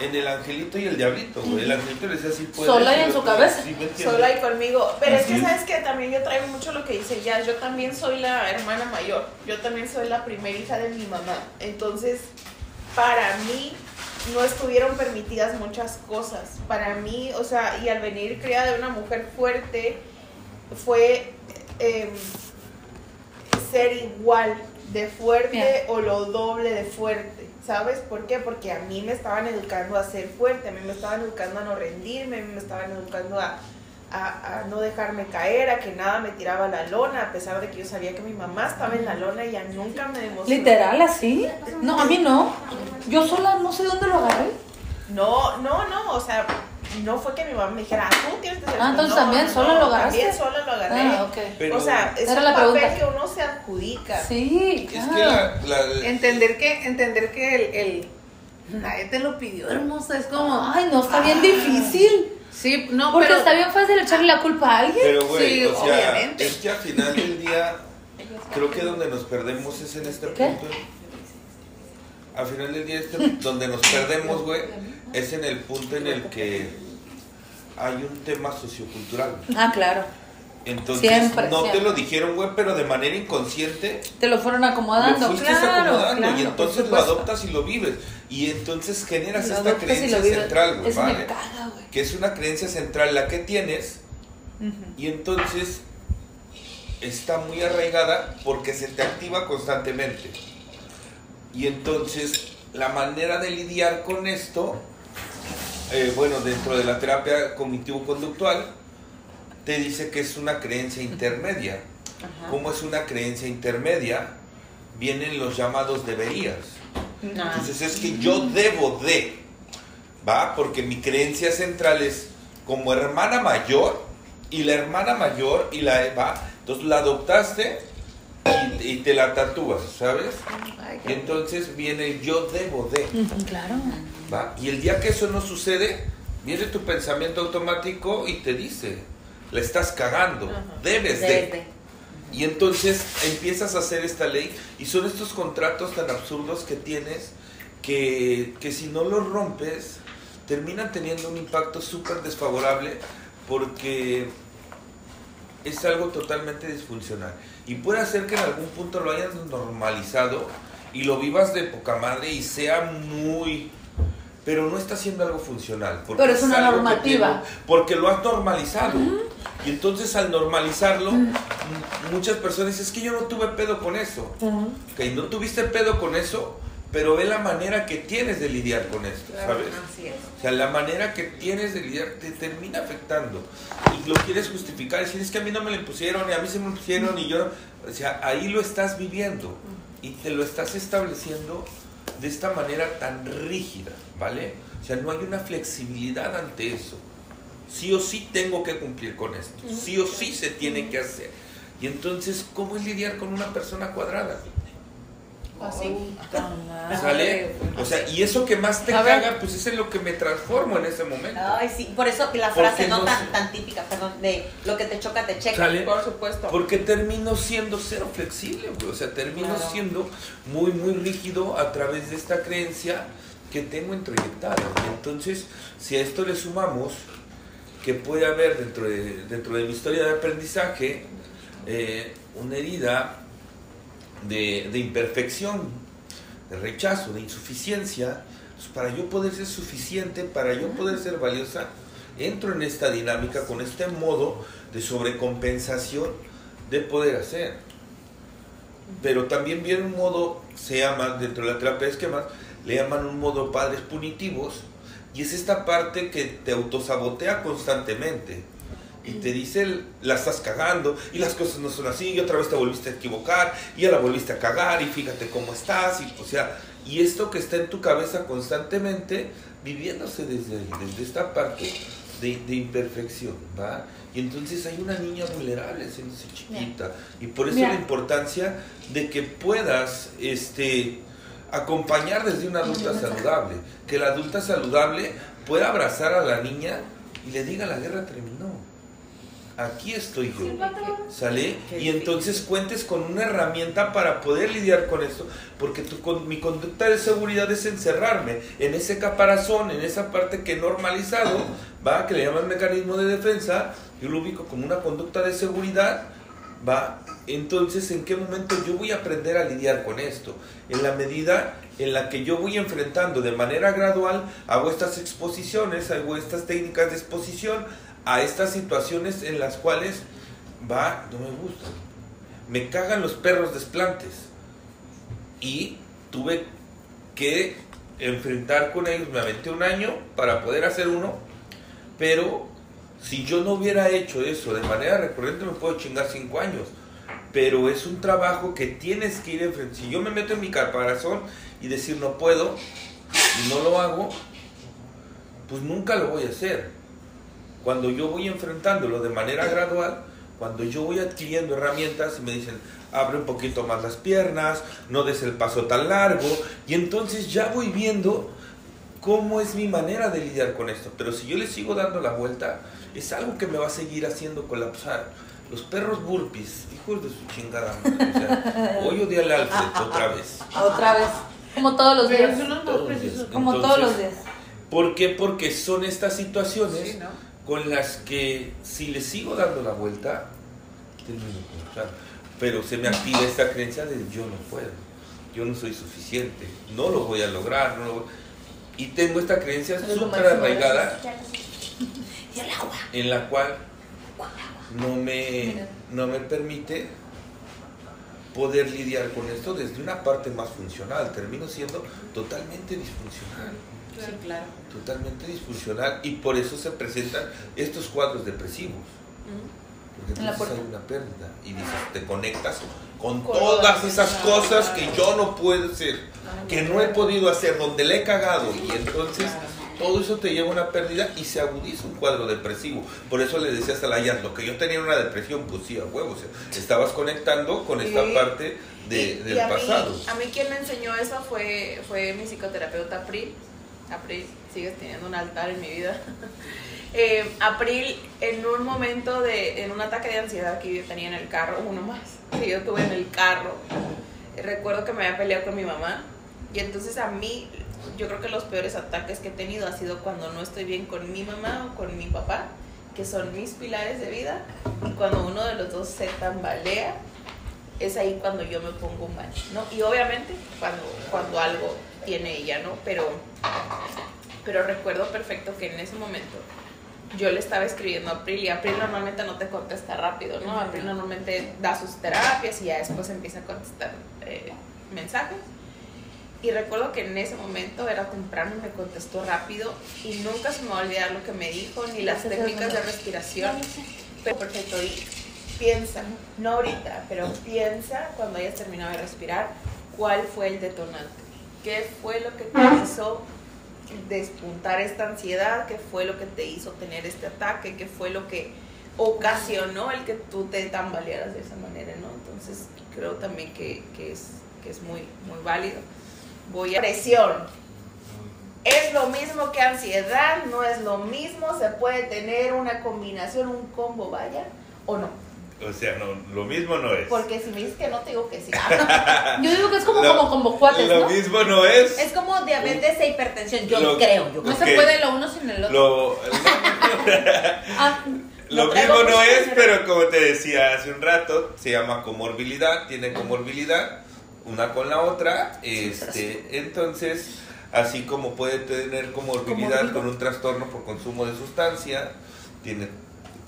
en el angelito y el diablito, güey. El angelito le decía así, puedes. Sola y en su cabeza. Sola y conmigo. Pero es que, Así es. ¿sabes que También yo traigo mucho lo que dice ya. Yo también soy la hermana mayor. Yo también soy la primera hija de mi mamá. Entonces, para mí, no estuvieron permitidas muchas cosas. Para mí, o sea, y al venir criada de una mujer fuerte, fue em, ser igual de fuerte Bien. o lo doble de fuerte. ¿Sabes por qué? Porque a mí me estaban educando a ser fuerte, a mí me estaban educando a no rendirme, a mí me estaban educando a, a, a no dejarme caer, a que nada me tiraba la lona, a pesar de que yo sabía que mi mamá estaba en la lona y ella nunca me demostró. Literal, así. No, a mí no. Yo sola no sé dónde lo agarré. No, no, no, o sea, no fue que mi mamá me dijera, "Ah, tú tienes que ser Ah, esto". entonces No, también no, sola lo agarraste. También sola lo agarré. Ah, ok. Pero o sea, es un la papel pregunta. que uno se adjudica. Sí, Es claro. que la, la- Entender que, entender que el, el- nadie te lo pidió, hermosa. Es como, Ay, no, está bien difícil. Sí, no, Porque pero está bien fácil echarle la culpa a alguien. Pero, güey, Sí, o sea, obviamente. es que al final del día, creo que donde nos perdemos es en este ¿Qué? punto. Al final del día, este- donde nos perdemos, güey, es en el punto en el que hay un tema sociocultural. Ah, claro. Entonces, Siempre, no te siempre. lo dijeron, güey, pero de manera inconsciente Te lo fueron acomodando. lo claro, acomodando claro, y entonces lo adoptas y lo vives. Y entonces generas Lo esta creencia central, güey, ¿vale? Que es una creencia central la que tienes y entonces está muy arraigada porque se te activa constantemente. Y entonces la manera de lidiar con esto, eh, bueno, dentro de la terapia cognitivo-conductual, te dice que es una creencia intermedia. ¿Cómo es una creencia intermedia? Vienen los llamados deberías. Entonces es que yo debo de, ¿va? Porque mi creencia central es como hermana mayor y la hermana mayor y la, ¿va? Entonces la adoptaste y, y te la tatúas, ¿sabes? Y entonces viene el yo debo de, Claro. ¿va? Y el día que eso no sucede, viene tu pensamiento automático y te dice, la estás cagando, debes de. Y entonces empiezas a hacer esta ley y son estos contratos tan absurdos que tienes que, que si no los rompes terminan teniendo un impacto súper desfavorable porque es algo totalmente disfuncional. Y puede hacer que en algún punto lo hayas normalizado y lo vivas de poca madre y sea muy... Pero no está haciendo algo funcional. Porque Pero es una algo que normativa. tiene- porque lo has normalizado. Y entonces al normalizarlo, muchas personas dicen, es que yo no tuve pedo con eso. Ok, no tuviste pedo con eso, pero ve la manera que tienes de lidiar con esto, ¿sabes? Así es. O sea, la manera que tienes de lidiar te termina afectando. Y lo quieres justificar, decir, es que a mí no me lo impusieron, y a mí se me lo pusieron, y yo... no". O sea, ahí lo estás viviendo. Y te lo estás estableciendo de esta manera tan rígida, ¿vale? O sea, no hay una flexibilidad ante eso. Sí o sí tengo que cumplir con esto. Sí o sí se tiene que hacer. Y entonces, ¿cómo es lidiar con una persona cuadrada? Así. ¿Sale? O sea, y eso que más te caga, pues es en lo que me transformo en ese momento. Ay, sí, por eso la ¿Por frase no, no tan, tan típica, perdón, de lo que te choca, te checa. ¿Sale? Por supuesto. Porque termino siendo cero flexible, güey. O sea, termino Claro. siendo muy, muy rígido a través de esta creencia que tengo introyectada. Y entonces, si a esto le sumamos que puede haber dentro de, dentro de mi historia de aprendizaje, eh, una herida de, de imperfección, de rechazo, de insuficiencia. Pues, para yo poder ser suficiente, para yo poder ser valiosa, entro en esta dinámica con este modo de sobrecompensación de poder hacer. Pero también viene un modo, se llama, dentro de la terapia de esquemas, le llaman un modo padres punitivos, y es esta parte que te autosabotea constantemente. Y te dice, la estás cagando, y las cosas no son así, y otra vez te volviste a equivocar, y ya la volviste a cagar, y fíjate cómo estás, y o sea, y esto que está en tu cabeza constantemente, viviéndose desde ahí, desde esta parte de, de imperfección, ¿va? Y entonces hay una niña vulnerable, siéndose chiquita, y por eso Mira. la importancia de que puedas, este, acompañar desde una adulta saludable, que la adulta saludable pueda abrazar a la niña y le diga la guerra terminó. Aquí estoy yo. ¿Sale? Y entonces cuentes con una herramienta para poder lidiar con esto, porque tu, con, mi conducta de seguridad es encerrarme en ese caparazón, en esa parte que he normalizado, va, que le llaman mecanismo de defensa, yo lo ubico como una conducta de seguridad, va, entonces en qué momento yo voy a aprender a lidiar con esto, en la medida en la que yo voy enfrentando de manera gradual, hago estas exposiciones, hago estas técnicas de exposición a estas situaciones en las cuales va, no me gusta. Me cagan los perros desplantes. Y tuve que enfrentar con ellos, me aventé un año para poder hacer uno, pero si yo no hubiera hecho eso de manera recurrente me puedo chingar cinco años. Pero es un trabajo que tienes que ir enfrentando. Si yo me meto en mi caparazón y decir no puedo y no lo hago, pues nunca lo voy a hacer. Cuando yo voy enfrentándolo de manera gradual, cuando yo voy adquiriendo herramientas y me dicen, abre un poquito más las piernas, no des el paso tan largo, y entonces ya voy viendo cómo es mi manera de lidiar con esto. Pero si yo le sigo dando la vuelta, es algo que me va a seguir haciendo colapsar. Los perros burpees, hijos de su chingada madre. O sea, hoy odié al Alfred otra vez. Otra vez. Como todos los Pero días. eso no es Todos preciso. días. Como Entonces, todos los días. ¿Por qué? Porque son estas situaciones Sí, ¿no? con las que si le sigo dando la vuelta. Pero se me activa esta creencia de yo no puedo, yo no soy suficiente, no lo voy a lograr. No lo voy- Y tengo esta creencia súper arraigada Y el agua. en la cual no me, no me permite poder lidiar con esto desde una parte más funcional. Termino siendo totalmente disfuncional. Sí, claro. totalmente disfuncional. Y por eso se presentan estos cuadros depresivos. Porque En la entonces hay una pérdida. Y dices, te conectas con Con todas esas cosas que yo no puedo hacer, que no he podido hacer, donde le he cagado. Y entonces todo eso te lleva a una pérdida y se agudiza un cuadro depresivo. Por eso le decías a la Yas, lo que yo tenía una depresión, pues sí, a huevo, o sea, estabas conectando con esta parte de- Y- del y a mí- pasado. a mí quien me enseñó eso fue, fue mi psicoterapeuta April. April, sigues teniendo un altar en mi vida. Eh, April, en un momento de, en un ataque de ansiedad que yo tenía en el carro, uno más, que yo tuve en el carro, recuerdo que me había peleado con mi mamá y entonces a mí, yo creo que los peores ataques que he tenido ha sido cuando no estoy bien con mi mamá o con mi papá, que son mis pilares de vida, y cuando uno de los dos se tambalea, es ahí cuando yo me pongo mal, ¿no? Y obviamente cuando, cuando algo tiene ella, ¿no? Pero, pero recuerdo perfecto que en ese momento yo le estaba escribiendo a April y April normalmente no te contesta rápido, ¿no? April normalmente da sus terapias y ya después empieza a contestar eh, mensajes. Y recuerdo que en ese momento era temprano y me contestó rápido y nunca se me va a olvidar lo que me dijo ni las técnicas de respiración. Pero perfecto, y piensa, no ahorita, pero piensa cuando hayas terminado de respirar, cuál fue el detonante, qué fue lo que te hizo despuntar esta ansiedad, qué fue lo que te hizo tener este ataque, qué fue lo que ocasionó el que tú te tambalearas de esa manera, ¿no? Entonces creo también que, que es, que es muy, muy válido. Voy a... Presión. Es lo mismo que ansiedad, no es lo mismo, se puede tener una combinación, un combo, vaya, o no. O sea, no, lo mismo no es. Porque si me dices que no, te digo que sí. Yo digo que es como, Lo- como, como cuates, Lo ¿no? mismo no es. Es como diabetes e hipertensión, yo Lo- creo. Yo No creo. se puede lo uno sin el otro. Lo, Ah, Lo mismo no es, pero como te decía hace un rato, se llama comorbilidad, tiene comorbilidad una con la otra, este, entonces, así como puede tener comorbilidad con un trastorno por consumo de sustancia, tiene,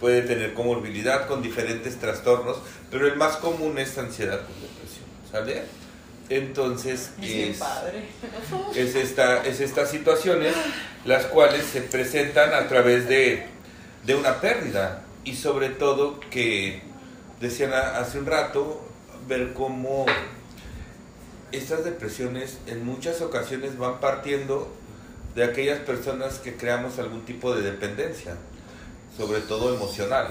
puede tener comorbilidad con diferentes trastornos, pero el más común es ansiedad con depresión, ¿sale? Entonces es, es, esta, es estas situaciones las cuales se presentan a través de, de una pérdida y sobre todo que decían hace un rato ver cómo estas depresiones en muchas ocasiones van partiendo de aquellas personas que creamos algún tipo de dependencia, sobre todo emocional.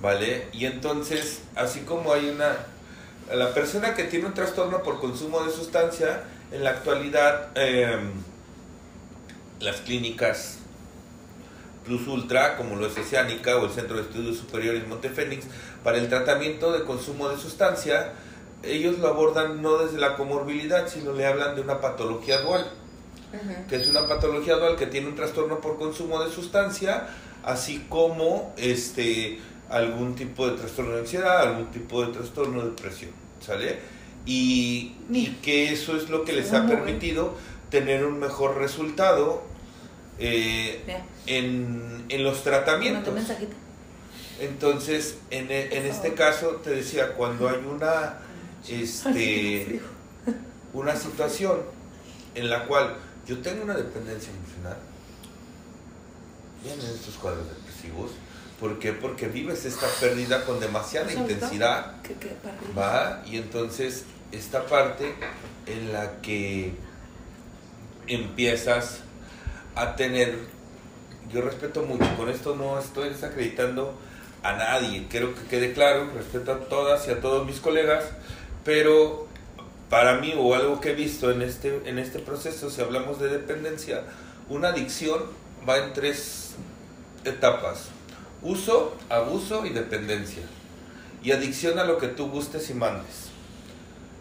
¿Vale? Y entonces, así como hay una... La persona que tiene un trastorno por consumo de sustancia, en la actualidad em, las clínicas Plus Ultra, como lo es Oceánica o el Centro de Estudios Superiores Montefénix, para el tratamiento de consumo de sustancia, ellos lo abordan no desde la comorbilidad, sino le hablan de una patología dual, que es una patología dual que tiene un trastorno por consumo de sustancia, así como este algún tipo de trastorno de ansiedad, algún tipo de trastorno de depresión, ¿sale? Y, que eso es lo que les ha permitido tener un mejor resultado eh, en, en, los tratamientos. Entonces, en, en este caso, te decía, cuando hay una este, una situación en la cual yo tengo una dependencia emocional, vienen estos cuadros depresivos. ¿Por qué? Porque vives esta pérdida con demasiada intensidad. ¿Va? Y entonces esta parte en la que empiezas a tener, yo respeto mucho, con esto no estoy desacreditando a nadie, quiero que quede claro, respeto a todas y a todos mis colegas, pero para mí, o algo que he visto en este, en este proceso, si hablamos de dependencia, una adicción va en tres etapas. Uso, abuso y dependencia. Y adicción a lo que tú gustes y mandes.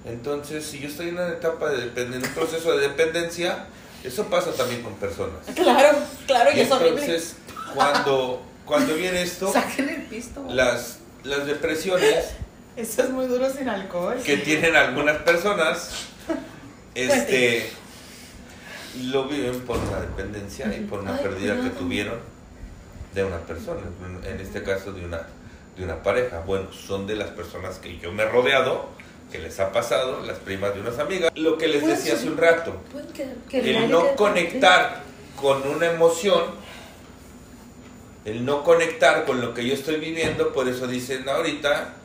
Entonces, si yo estoy en una etapa de dependencia, un proceso de dependencia, eso pasa también con personas. Claro, claro, y, es entonces, cuando, cuando viene esto, el pisto. Las, las depresiones eso es muy duro sin alcohol. Que tienen algunas personas, este, lo viven por una dependencia y por una pérdida que tuvieron de una persona, en este caso de una, de una pareja. Bueno, son de las personas que yo me he rodeado, que les ha pasado, las primas de unas amigas. Lo que les decía hace un rato, el no conectar con una emoción, el no conectar con lo que yo estoy viviendo, por eso dicen ahorita,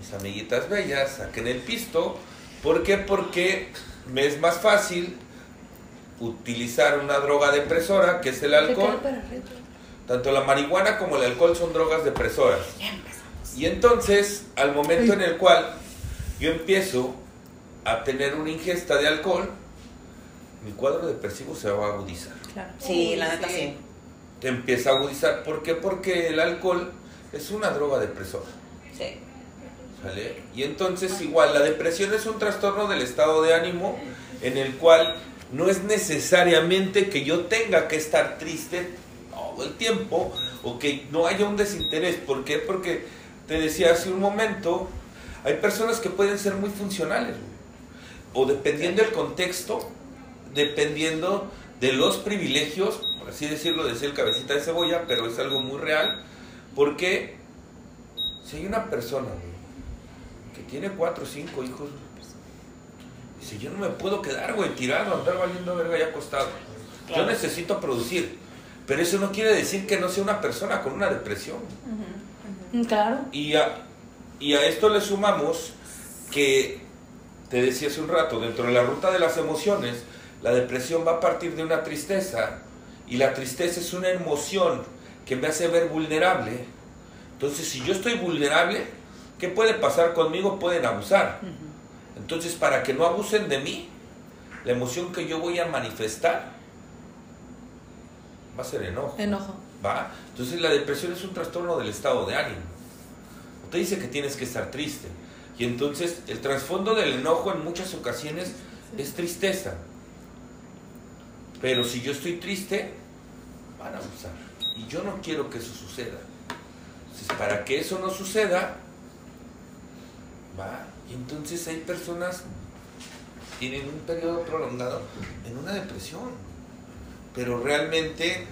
mis amiguitas bellas, saquen el pisto. ¿Por qué? Porque me es más fácil utilizar una droga depresora, que es el alcohol. Tanto la marihuana como el alcohol son drogas depresoras. Y entonces, al momento en el cual yo empiezo a tener una ingesta de alcohol, mi cuadro depresivo se va a agudizar. Sí, la neta sí. Te empieza a agudizar. ¿Por qué? Porque el alcohol es una droga depresora. Sí. Y entonces igual, la depresión es un trastorno del estado de ánimo en el cual no es necesariamente que yo tenga que estar triste todo el tiempo o que no haya un desinterés. ¿Por qué? Porque te decía hace un momento, hay personas que pueden ser muy funcionales o dependiendo del contexto, dependiendo de los privilegios, por así decirlo, decir el cabecita de cebolla, pero es algo muy real, porque si hay una persona, tiene cuatro o cinco hijos. Dice, yo no me puedo quedar, güey, tirado, andar valiendo verga y acostado. Yo necesito producir. Pero eso no quiere decir que no sea una persona con una depresión. Claro. Y a, y a esto le sumamos que, te decía hace un rato, dentro de la ruta de las emociones, la depresión va a partir de una tristeza. Y la tristeza es una emoción que me hace ver vulnerable. Entonces, si yo estoy vulnerable, ¿Qué puede pasar conmigo? Pueden abusar. Entonces, para que no abusen de mí, la emoción que yo voy a manifestar va a ser enojo. Enojo. ¿Va? Entonces, la depresión es un trastorno del estado de ánimo. Usted dice que tienes que estar triste. Y entonces, el trasfondo del enojo en muchas ocasiones es tristeza. Pero si yo estoy triste, van a abusar. Y yo no quiero que eso suceda. Entonces, para que eso no suceda, va, y entonces hay personas que tienen un periodo prolongado en una depresión, pero realmente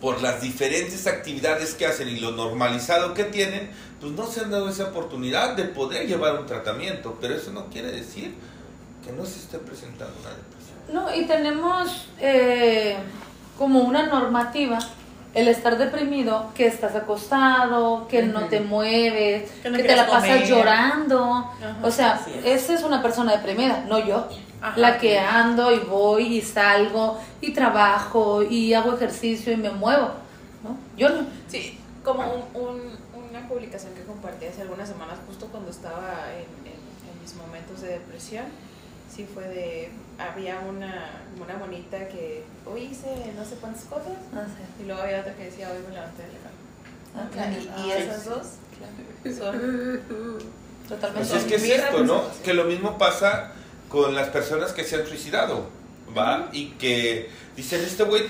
por las diferentes actividades que hacen y lo normalizado que tienen, pues no se han dado esa oportunidad de poder llevar un tratamiento, pero eso no quiere decir que no se esté presentando una depresión. No, y tenemos eh, como una normativa el estar deprimido, que estás acostado, que no te mueves, Que te la pasas comer. llorando. o sea, es. esa es una persona deprimida, no yo. Ajá. La que ando y voy y salgo y trabajo y hago ejercicio y me muevo. ¿no? Yo no. Sí, como un, un- una publicación que compartí hace algunas semanas, justo cuando estaba en, en- en mis momentos de depresión, sí fue de, había una, una monita que hoy hice no sé cuántas cosas, sé. y luego había otra que decía hoy me levanté de la cama. Ok. Y, y Ah, esas dos son... Totalmente. Pues es que es esto, ¿no? Que lo mismo pasa con las personas que se han suicidado, ¿va? Y que dicen, este güey,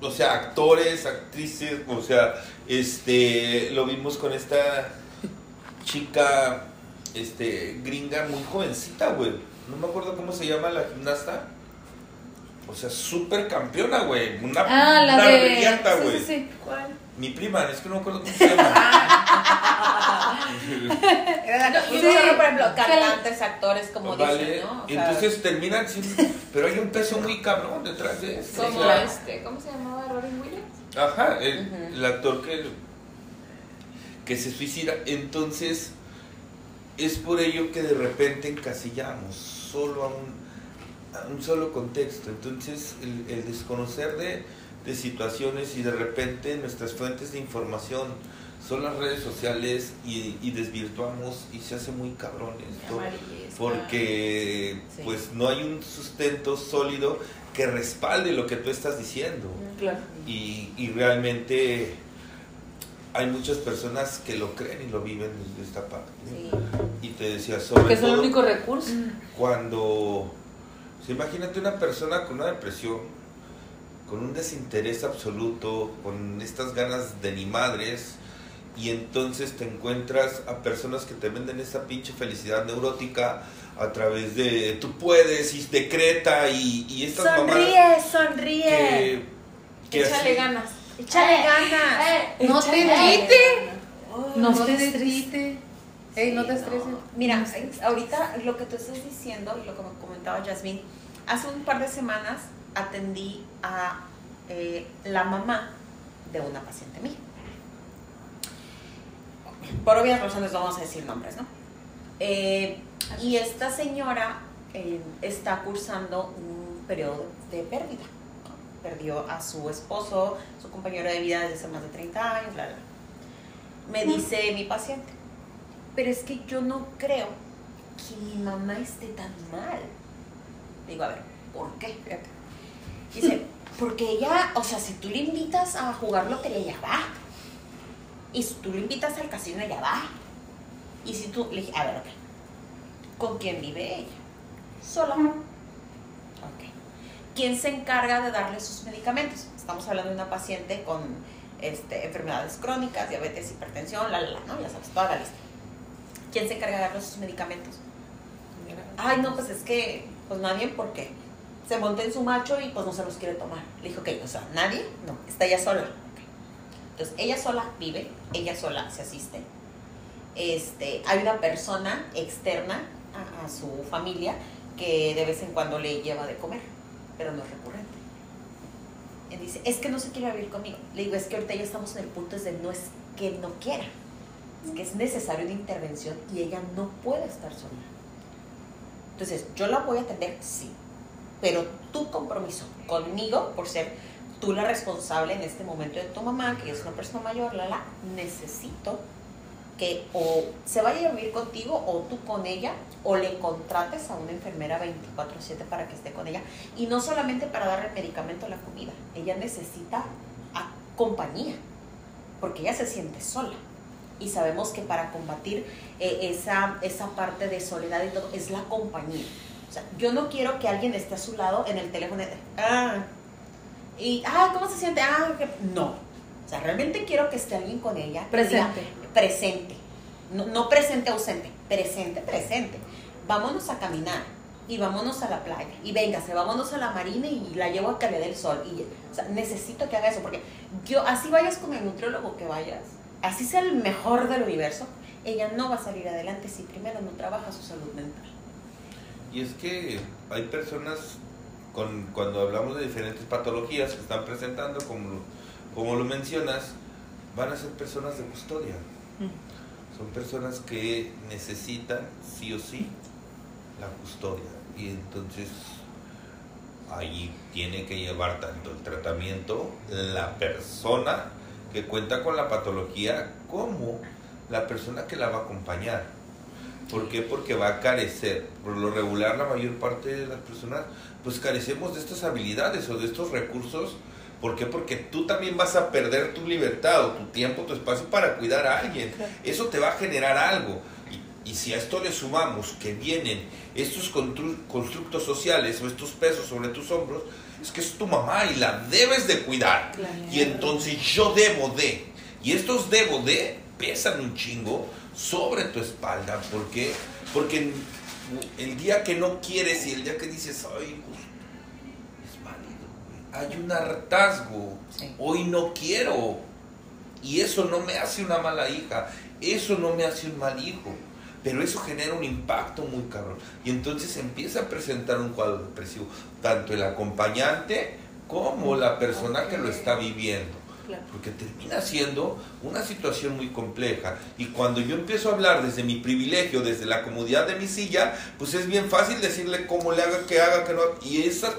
o sea, actores, actrices, o sea, este, lo vimos con esta chica, este, gringa muy jovencita, güey. No me acuerdo cómo se llama la gimnasta. O sea, súper campeona, güey. Una, Ah, la una de. güey. sí, sí. ¿Cuál? Mi prima, es que no me acuerdo cómo se llama. Era la Sí, por ejemplo, cantantes, actores, como Vale, dicen, ¿no? O sea, entonces terminan siendo, pero hay un peso muy cabrón detrás de esto. o Como sea, este, ¿cómo se llamaba? Robin Williams. ajá, el, el actor que, que se suicida. Entonces, es por ello que de repente encasillamos solo a un, a un solo contexto. Entonces, el, el desconocer de, de situaciones y de repente nuestras fuentes de información son las redes sociales y, y desvirtuamos y se hace muy cabrón esto Amarillista. porque Sí. pues no hay un sustento sólido que respalde lo que tú estás diciendo Claro. y, y realmente hay muchas personas que lo creen y lo viven desde esta parte sí. Y te decía sobre Porque es el único recurso. cuando imagínate una persona con una depresión con un desinterés absoluto con estas ganas de ni madres y entonces te encuentras a personas que te venden esa pinche felicidad neurótica a través de tú puedes y decreta y, y estas mamadas sonríe. que, que Échale así- ganas. Échale ganas. Eh, No te Échale. grite. No No te estés no te estreses. Mira, ahorita lo que tú estás diciendo y lo que me comentaba Jasmine, hace un par de semanas atendí a eh, la mamá de una paciente mía. Por obvias razones no vamos a decir nombres, ¿no? Eh, y esta señora eh, está cursando un periodo de pérdida. Perdió a su esposo, su compañero de vida desde hace más de 30 años, bla, bla. Me dice mi paciente, pero es que yo no creo que mi mamá esté tan mal. Digo, a ver, ¿por qué? Dice, porque ella, o sea, si tú le invitas a jugar lotería, ella va. Y si tú le invitas al casino, ella va. Y si tú, le dije, a ver, ok, ¿con quién vive ella? Sola. Ok. ¿Quién se encarga de darle sus medicamentos? Estamos hablando de una paciente con este, enfermedades crónicas, diabetes, hipertensión, la, la, la, ¿no? Ya sabes, toda la lista. ¿Quién se encarga de darle sus medicamentos? Ay, no, pues es que, pues nadie, ¿por qué? Se monta en su macho y pues no se los quiere tomar. Le dijo, ok, o sea, nadie, no, está ella sola. Entonces, ella sola vive, ella sola se asiste. Este, hay una persona externa a, a su familia que de vez en cuando le lleva de comer, pero no es recurrente. Él dice, es que no se quiere vivir conmigo. Le digo, es que ahorita ya estamos en el punto de no es que no quiera, que es necesaria una intervención y ella no puede estar sola. Entonces, yo la voy a atender, sí, pero tu compromiso conmigo, por ser tú la responsable en este momento de tu mamá, que es una persona mayor, la, la, necesito que o se vaya a vivir contigo o tú con ella o le contrates a una enfermera 24/7 para que esté con ella y no solamente para darle el medicamento la comida, ella necesita a compañía porque ella se siente sola y sabemos que para combatir eh, esa, esa parte de soledad y todo es la compañía. O sea, yo no quiero que alguien esté a su lado en el teléfono. Ah, y, ah, ¿cómo se siente? Ah, que-". no. O sea, realmente quiero que esté alguien con ella. Presente. diga, presente. No, no presente ausente, presente, presente. Vámonos a caminar y vámonos a la playa. Y véngase, vámonos a la marina y la llevo a que le dé el sol. Y, o sea, necesito que haga eso porque yo, así vayas con el nutriólogo que vayas, así sea el mejor del universo, ella no va a salir adelante si primero no trabaja su salud mental. Y es que hay personas, con, cuando hablamos de diferentes patologías que están presentando, como lo, como lo mencionas, van a ser personas de custodia. Son personas que necesitan sí o sí la custodia. Y entonces ahí tiene que llevar tanto el tratamiento la persona que cuenta con la patología como la persona que la va a acompañar. ¿Por qué? Porque va a carecer. Por lo regular, la mayor parte de las personas, pues carecemos de estas habilidades o de estos recursos. ¿Por qué? Porque tú también vas a perder tu libertad o tu tiempo, tu espacio para cuidar a alguien. Eso te va a generar algo. Y, y si a esto le sumamos que vienen estos constru- constructos sociales o estos pesos sobre tus hombros, es que es tu mamá y la debes de cuidar. Y entonces yo debo de. Y estos debo de pesan un chingo sobre tu espalda. ¿Por qué? Porque el día que no quieres y el día que dices, ay, pues, es válido. güey. Hay un hartazgo. Sí. Hoy no quiero. Y eso no me hace una mala hija. Eso no me hace un mal hijo. Pero eso genera un impacto muy cabrón. Y entonces empieza a presentar un cuadro depresivo. Tanto el acompañante como la persona que lo está viviendo. Porque termina siendo una situación muy compleja. Y cuando yo empiezo a hablar desde mi privilegio, desde la comodidad de mi silla, pues es bien fácil decirle cómo le haga, que haga, que no. haga. Y esas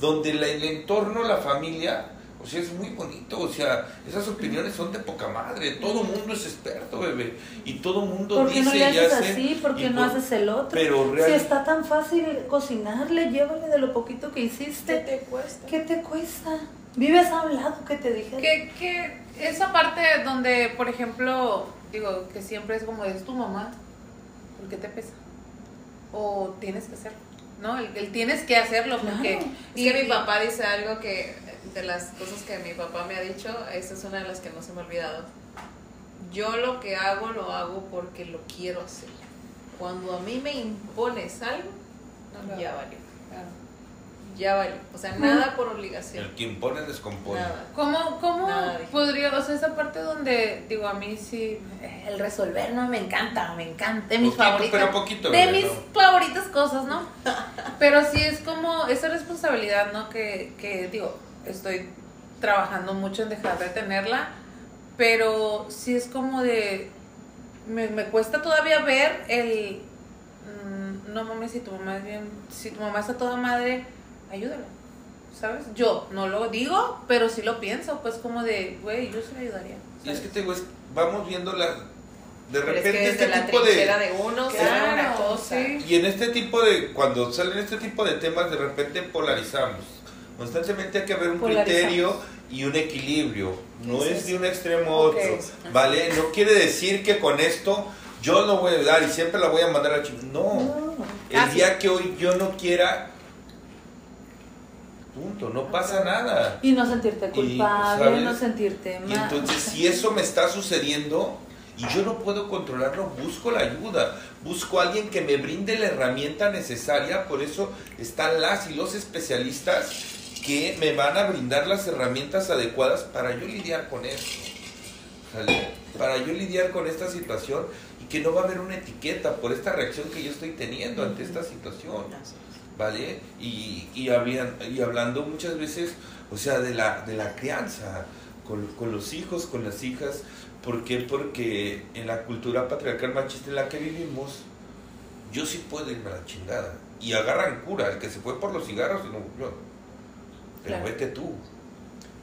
donde el entorno, la familia, o sea, es muy bonito. O sea, esas opiniones son de poca madre. Todo mundo es experto, bebé. Y todo mundo ¿Por qué dice no le y haces hace. así? ¿Por qué no por- haces el otro? Pero Si real- está tan fácil cocinarle, llévale de lo poquito que ¿Qué hiciste. te cuesta? ¿Qué te cuesta? Vives a un lado que te dije. Que, que esa parte donde, por ejemplo, digo, que siempre es como, es tu mamá, ¿por qué te pesa? O tienes que hacerlo, ¿no? El, el tienes que hacerlo porque... Claro. Es que mi papá dice algo que, de las cosas que mi papá me ha dicho, esta es una de las que no se me ha olvidado. Yo lo que hago, lo hago porque lo quiero hacer. Cuando a mí me impones algo, ya valió. Ya valió. O sea, nada por obligación. El que impone descompone. Nada. ¿Cómo, cómo Nada podría, o sea, esa parte donde, digo, a mí sí, el resolver no me encanta, me encanta, de mis Poquito, favoritas. pero poquito, de mis ¿no? favoritas cosas, ¿no? Pero sí es como esa responsabilidad, ¿no? Que, que, digo, estoy trabajando mucho en dejar de tenerla, pero sí es como de, me, me cuesta todavía ver el, mm, no mames, si tu mamá es bien, si tu mamá está toda madre, ayúdala. ¿Sabes? Yo no lo digo, pero sí lo pienso, pues como de, güey, yo sí le ayudaría. Y es que te digo, es- vamos viendo la. De Pero es repente que desde este la tipo de. trinchera de, uno se Claro, ve una cosa. sí. Y en este tipo de, cuando salen este tipo de temas, de repente polarizamos. Constantemente hay que haber un criterio y un equilibrio. No ¿Qué es es de un extremo a otro. ¿Vale? No quiere decir que con esto yo lo voy a dar y siempre la voy a mandar a chingada. No. No. El día que hoy yo no quiera, punto, no pasa nada. Y no sentirte Y, culpable, ¿sabes? no sentirte Y mal. entonces, si eso me está sucediendo y yo no puedo controlarlo, busco la ayuda. Busco a alguien que me brinde la herramienta necesaria. Por eso están las y los especialistas que me van a brindar las herramientas adecuadas para yo lidiar con esto. ¿Sale? Para yo lidiar con esta situación y que no va a haber una etiqueta por esta reacción que yo estoy teniendo ante esta situación. ¿vale? Y, y, hablan- y hablando muchas veces, o sea, de la, de la crianza, con, con los hijos, con las hijas. ¿Por qué? Porque en la cultura patriarcal machista en la que vivimos, yo sí puedo irme a la chingada. Y agarran cura, el que se fue por los cigarros y no volvió. Pero Claro. vete tú,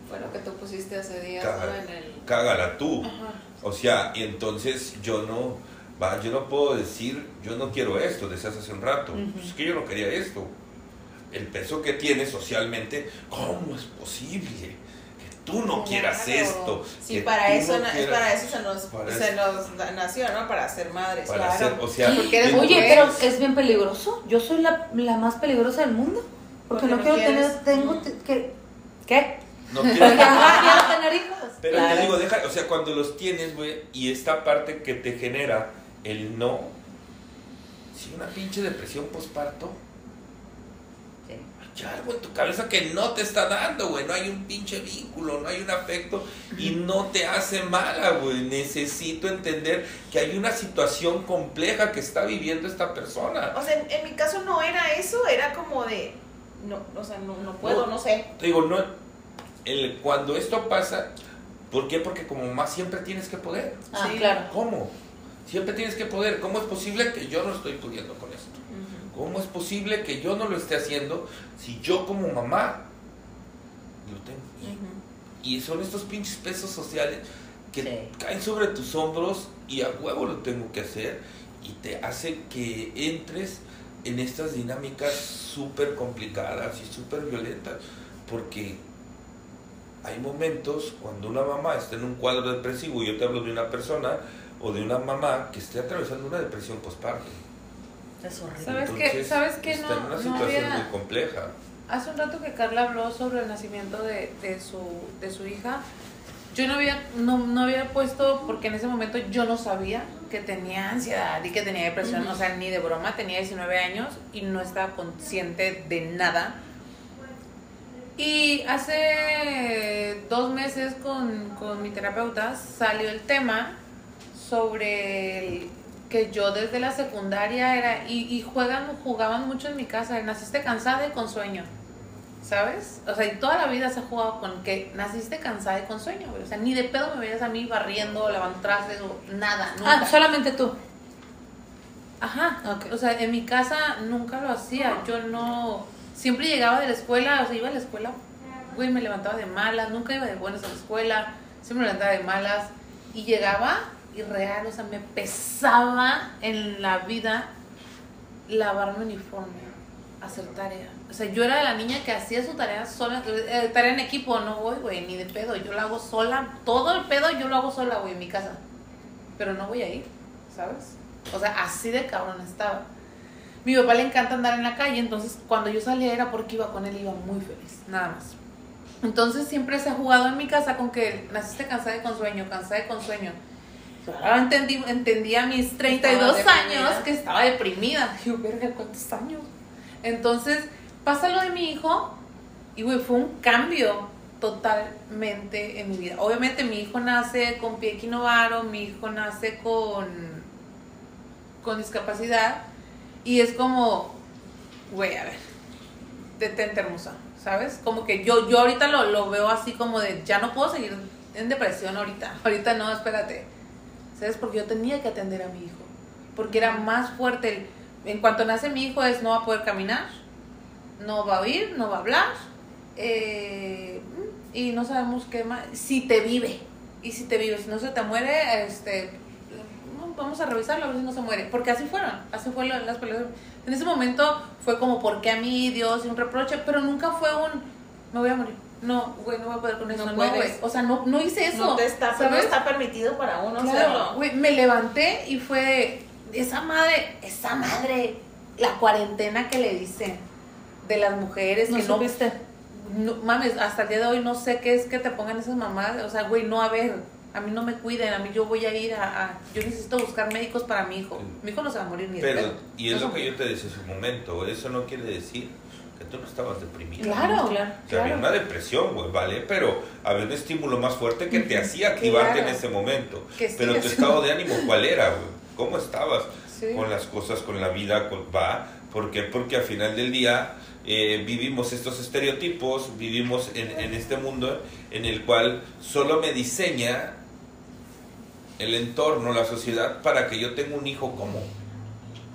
Fue lo que tú pusiste hace días Caga- ¿no? en el... cágala tú. Ajá. O sea, y entonces yo no, va, yo no puedo decir, yo no quiero esto, decías hace un rato, Ujú. pues es que yo no quería esto. El peso que tiene socialmente, ¿cómo es posible que tú no quieras Claro. esto? Sí, que para eso, no quieras- para eso se nos, Para se eso. nos na- nació, ¿no? Para ser madres. para claro. hacer, o sea, Oye, pero es bien peligroso. Yo soy la, la más peligrosa del mundo. Porque, Porque no no quiero quieres. tener, tengo te- que, ¿qué? no Porque quiero... no quiero tener hijos. Pero Claro. te digo, deja, o sea, cuando los tienes, güey, y esta parte que te genera el no, si una pinche depresión postparto, Sí. hay algo en tu cabeza que no te está dando, güey, no hay un pinche vínculo, no hay un afecto y no te hace mala, güey. Necesito entender que hay una situación compleja que está viviendo esta persona. O sea, en, en mi caso no era eso, era como de, no, o sea, no, no puedo, no sé. Te digo, no, el, cuando esto pasa, ¿por qué? Porque como mamá siempre tienes que poder. Ah, Sí. claro. ¿Cómo? Siempre tienes que poder. ¿Cómo es posible que yo no estoy pudiendo con esto? ¿Cómo es posible que yo no lo esté haciendo si yo como mamá lo tengo? Y son estos pinches pesos sociales que Sí. caen sobre tus hombros y a huevo lo tengo que hacer y te hace que entres en estas dinámicas súper complicadas y súper violentas porque hay momentos cuando una mamá está en un cuadro depresivo y yo te hablo de una persona o de una mamá que esté atravesando una depresión postparto. Es horrible. ¿Sabes qué? ¿Sabes qué? Está No- en una no situación había- muy compleja. Hace un rato que Carla habló sobre el nacimiento de, de su, de su hija. Yo no había, no, no había puesto, porque en ese momento yo no sabía que tenía ansiedad y que tenía depresión. O sea, ni de broma, tenía 19 años y no estaba consciente de nada. Y hace dos meses con, con mi terapeuta salió el tema sobre el- que yo desde la secundaria era, y, y juegan, jugaban mucho en mi casa, naciste cansada y con sueño, ¿sabes? O sea, y toda la vida se ha jugado con que naciste cansada y con sueño, güey. O sea, ni de pedo me veías a mí barriendo, lavando trastes, o nada, nunca. Ah, solamente tú. Ajá. Ok. O sea, en mi casa nunca lo hacía. Yo no. Siempre llegaba de la escuela, o sea, iba a la escuela, güey, me levantaba de malas, nunca iba de buenas a la escuela, siempre me levantaba de malas. Y llegaba y real, o sea, me pesaba en la vida lavarme uniforme, hacer tarea. O sea, yo era la niña que hacía su tarea sola, eh, tarea en equipo, no voy, güey, ni de pedo, yo lo hago sola, todo el pedo yo lo hago sola, güey, en mi casa. Pero no voy a ir, ¿sabes? O sea, así de cabrón estaba. Mi papá le encanta andar en la calle, entonces cuando yo salía era porque iba con él, iba muy feliz, nada más. Entonces siempre se ha jugado en mi casa con que naciste cansada y con sueño, cansada y con sueño. Ahora entendí, entendí a mis 32 Estaba años deprimida. que estaba deprimida. Digo, verga, ¿cuántos años? Entonces pasa lo de mi hijo y, güey, fue un cambio totalmente en mi vida. Obviamente mi hijo nace con pie equinovaro, mi hijo nace con, con discapacidad y es como, güey, a ver, detente hermosa, ¿sabes? Como que yo, yo ahorita lo, lo veo así como de, ya no puedo seguir en depresión ahorita, ahorita no, espérate, ¿sabes? Porque yo tenía que atender a mi hijo, porque era más fuerte, el- en cuanto nace mi hijo es no va a poder caminar, no va a oír, no va a hablar, eh, y no sabemos qué más, si te vive, y si te vive, si no se te muere, este, vamos a revisarlo a ver si no se muere, porque así fueron, así fueron las peleas. En ese momento fue como, ¿por qué a mí, Dios? Y un reproche, pero nunca fue un, me voy a morir. No, güey, no voy a poder con eso, No no, güey. O sea, no, no hice eso. No te está, no está permitido para uno Claro, hacerlo. güey, me levanté y fue esa madre, esa madre, la cuarentena que le dicen de las mujeres No que no, supiste. no, mames, hasta el día de hoy no sé qué es que te pongan esas mamadas, o sea, güey, no, a ver, a mí no me cuiden, a mí yo voy a ir a, a- yo necesito buscar médicos para mi hijo, mi hijo no se va a morir ni de Pero, pedo. y es No lo que yo te decía hace un momento, eso no quiere decir que tú no estabas deprimida. Claro, Claro. O sea, había claro. una depresión, güey, ¿vale? Pero había un estímulo más fuerte que te hacía activarte Claro. en ese momento. Que sí, Pero tu estado de ánimo, ¿cuál era, güey? ¿Cómo estabas Sí. con las cosas, con la vida, con va? ¿Por qué? Porque al final del día eh, vivimos estos estereotipos, vivimos en, en este mundo en el cual solo me diseña el entorno, la sociedad, para que yo tenga un hijo como,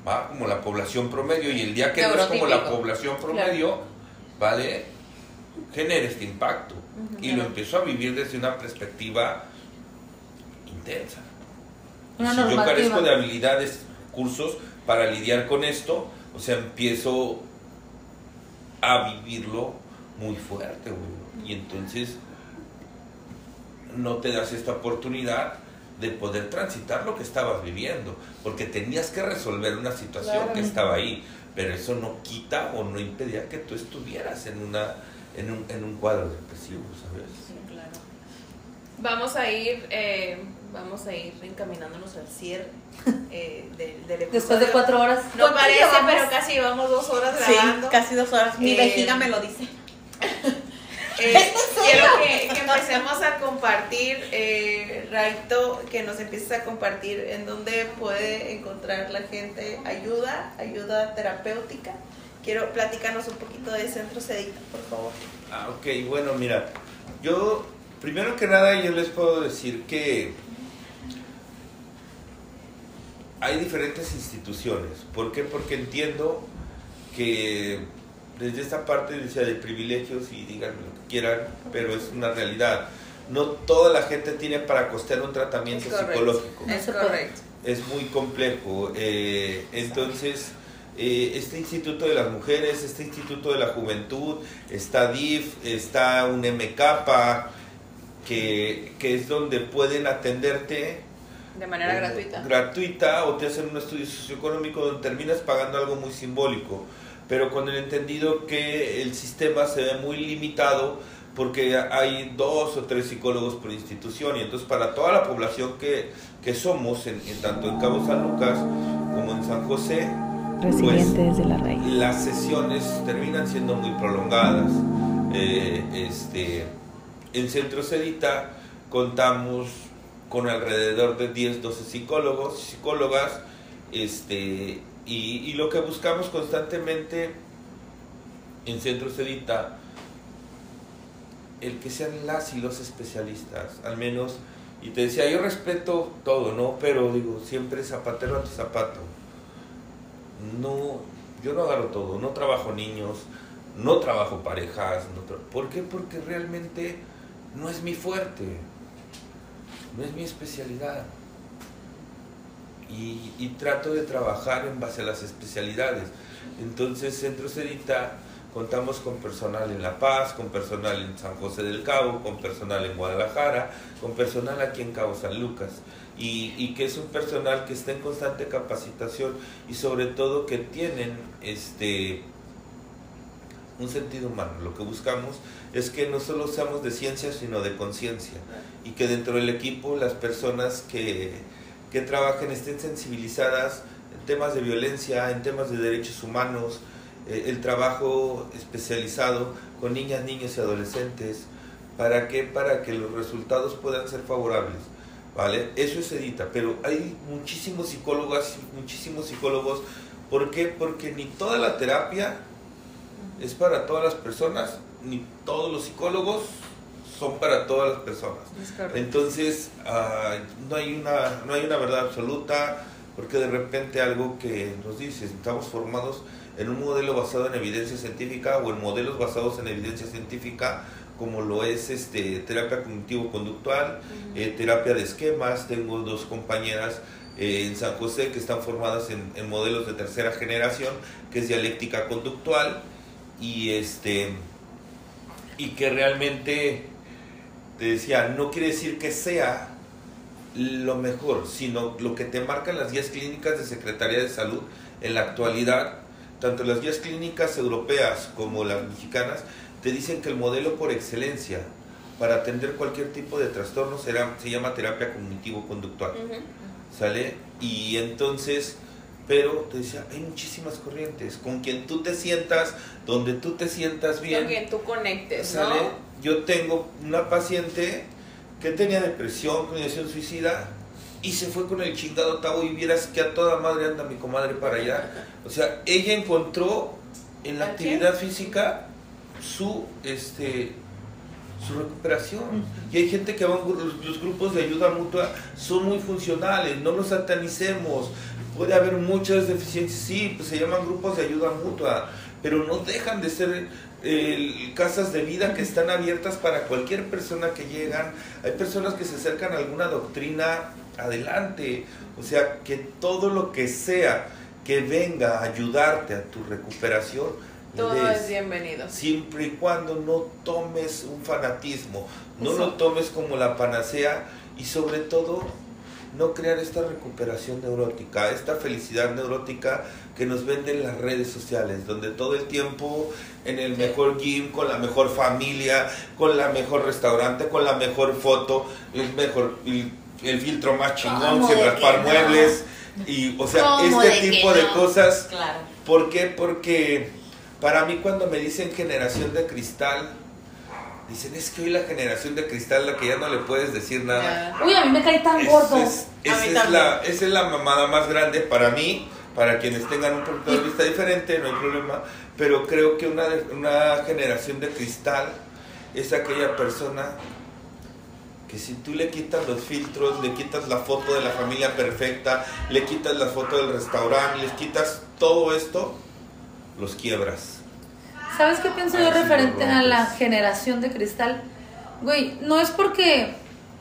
¿va? como la población promedio. Y el día que no es como la población promedio, ¿vale? Genera este impacto. Y lo empiezo a vivir desde una perspectiva intensa. Una si yo carezco de habilidades, cursos para lidiar con esto, o sea, empiezo a vivirlo muy fuerte, güey. Y entonces no te das esta oportunidad de poder transitar lo que estabas viviendo, porque tenías que resolver una situación Claro. que estaba ahí, pero eso no quita o no impedía que tú estuvieras en una en un, en un cuadro depresivo, ¿sabes? Sí, claro. Vamos a ir, eh, vamos a ir encaminándonos al cierre eh, del, del episodio. Después de cuatro horas. No ¿Cuánto parece, llevamos? pero casi llevamos dos horas Sí, grabando. casi dos horas. Mi Eh, vejiga me lo dice. Eh, quiero que, que empecemos a compartir, eh, Raito, que nos empieces a compartir en dónde puede encontrar la gente ayuda, ayuda terapéutica. Quiero platicarnos un poquito de Centro Sedita, por favor. Ah, ok, bueno, mira, yo, primero que nada, yo les puedo decir que hay diferentes instituciones. ¿Por qué? Porque entiendo que desde esta parte decía de privilegios y díganme lo que quieran, pero es una realidad. No toda la gente tiene para costear un tratamiento Es correcto. psicológico Es correcto. es muy complejo. eh, entonces, eh, este Instituto de las Mujeres, este Instituto de la Juventud, está DIF, está un MK, que, que es donde pueden atenderte De manera eh, gratuita. gratuita o te hacen un estudio socioeconómico donde terminas pagando algo muy simbólico, pero con el entendido que el sistema se ve muy limitado porque hay dos o tres psicólogos por institución y entonces para toda la población que, que somos, en, en tanto en Cabo San Lucas como en San José, Resiliente desde la raíz. las sesiones terminan siendo muy prolongadas. Eh, este, en Centro Sedita contamos con alrededor de 10, 12 psicólogos, psicólogas, este, y, lo que buscamos constantemente en Centro Sedita, el que sean las y los especialistas, al menos, y te decía, yo respeto todo, ¿no? Pero digo, siempre zapatero a tu zapato no, yo no agarro todo, no trabajo niños, no trabajo parejas, no ¿por qué? Porque realmente no es mi fuerte, no es mi especialidad. Y, trato de trabajar en base a las especialidades. Entonces, Centro Cerita contamos con personal en La Paz, con personal en San José del Cabo, con personal en Guadalajara, con personal aquí en Cabo San Lucas. Y, y que es un personal que está en constante capacitación y sobre todo que tienen este un sentido humano. Lo que buscamos es que no solo seamos de ciencia, sino de conciencia. Y que dentro del equipo las personas que, que trabajen estén sensibilizadas en temas de violencia, en temas de derechos humanos, eh, el trabajo especializado con niñas, niños y adolescentes. ¿Para qué? Para que los resultados puedan ser favorables. ¿Vale? Eso es edita, pero hay muchísimos psicólogas, muchísimos psicólogos. ¿Por qué? Porque ni toda la terapia es para todas las personas, ni todos los psicólogos son para todas las personas. Entonces, ah, no, hay una, no hay una verdad absoluta, porque de repente algo que nos dice, estamos formados en un modelo basado en evidencia científica o en modelos basados en evidencia científica, como lo es este, terapia cognitivo-conductual, eh, terapia de esquemas. Tengo dos compañeras eh, en San José que están formadas en, en modelos de tercera generación, que es dialéctica conductual, y este y que realmente te decía, no quiere decir que sea lo mejor, sino lo que te marcan las guías clínicas de Secretaría de Salud en la actualidad, tanto las guías clínicas europeas como las mexicanas, te dicen que el modelo por excelencia para atender cualquier tipo de trastorno será, se llama terapia cognitivo-conductual. ¿Sale? Y entonces, pero te decía, hay muchísimas corrientes, con quien tú te sientas, donde tú te sientas bien. Con quien tú conectes, ¿Sale? ¿no? Yo tengo una paciente que tenía depresión, con ideación suicida, y se fue con el chingado tabo y vieras que a toda madre anda mi comadre para allá. O sea, ella encontró en la ¿A actividad física su este su recuperación. Y hay gente que va los grupos de ayuda mutua son muy funcionales, no los satanicemos. Puede haber muchas deficiencias, sí, pues se llaman grupos de ayuda mutua, pero no dejan de ser eh, casas de vida que están abiertas para cualquier persona que llegan. Hay personas que se acercan a alguna doctrina, adelante. O sea, que todo lo que sea que venga a ayudarte a tu recuperación, Todo es bienvenido. siempre y cuando no tomes un fanatismo, no lo tomes como la panacea y sobre todo no crear esta recuperación neurótica, esta felicidad neurótica que nos venden las redes sociales, donde todo el tiempo en el mejor gym, con la mejor familia, con la mejor restaurante, con la mejor foto, el mejor el, el filtro más chingón, ¿Cómo sin raspar no? muebles y o sea, ¿Cómo este de tipo de no? cosas Claro. ¿Por qué? Porque para mí cuando me dicen generación de cristal, dicen es que hoy la generación de cristal la que ya no le puedes decir nada. Uy, a mí me cae tan gordo. es, esa A mí es la, esa es la mamada más grande para mí, para quienes tengan un punto de vista diferente, no hay problema, pero creo que una, una generación de cristal es aquella persona que si tú le quitas los filtros, le quitas la foto de la familia perfecta, le quitas la foto del restaurante, les quitas todo esto, los quiebras. ¿Sabes qué pienso yo referente a la generación de cristal? Güey, no es porque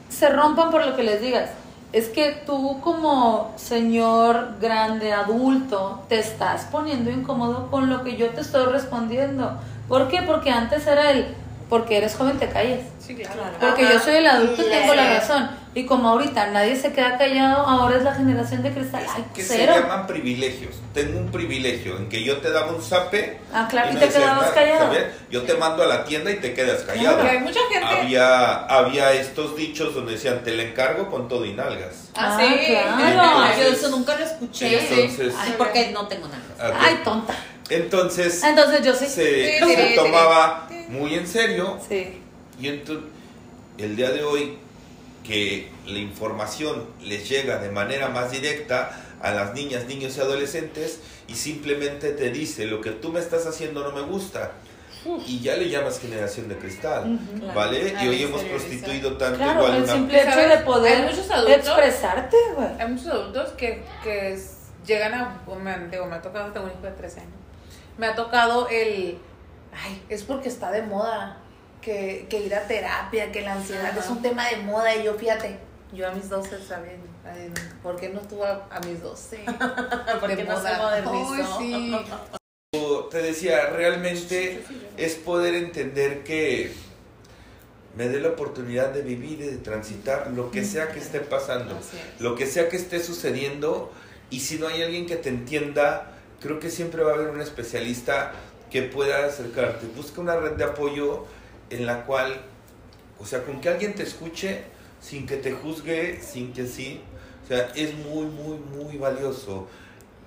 se rompan por lo que les digas. Es que tú como señor grande, adulto, te estás poniendo incómodo con lo que yo te estoy respondiendo. ¿Por qué? Porque antes era el, porque eres joven te calles. Sí, claro. Porque Ajá. yo soy el adulto y Sí. tengo la razón. Y como ahorita nadie se queda callado, ahora es la generación de cristal. Ay, que cero. se llaman privilegios. Tengo un privilegio en que yo te daba un zape. Ah, claro, y no te quedabas callado. ¿sabes? Yo te mando a la tienda y te quedas callado. Porque hay mucha gente. Había, había estos dichos donde decían, te la encargo con todo y nalgas. Ah, Ah, sí. claro. Yo eso nunca lo escuché. Entonces, Ay, porque no tengo nada. ok. Ay, tonta. entonces Entonces yo sí. se, Sí, sí, se sí. tomaba muy en serio Sí. Y entonces el día de hoy que la información les llega de manera más directa a las niñas, niños y adolescentes y simplemente te dice lo que tú me estás haciendo no me gusta y ya le llamas generación de cristal. ¿vale? Ah, y hoy hemos prostituido tanto Claro, igual el una- simple hecho de poder Hay muchos adultos- expresarte, güey. Hay muchos adultos que, que llegan a. Me, digo, me ha tocado, tengo un hijo de 13 años. Me ha tocado el. Ay, es porque está de moda. Que, que ir a terapia, que la ansiedad Ajá. es un tema de moda. Y yo, fíjate, yo a mis 12, ¿saben? Ay, ¿Por qué no estuve a, a mis 12? Porque no se modernizó. Ay, sí. te decía, realmente es poder entender que me dé la oportunidad de vivir y de transitar lo que sea que esté pasando, es. lo que sea que esté sucediendo y si no hay alguien que te entienda, creo que siempre va a haber un especialista que pueda acercarte. Busca una red de apoyo en la cual, o sea, con que alguien te escuche sin que te juzgue, sin que sí, o sea, es muy, muy, muy valioso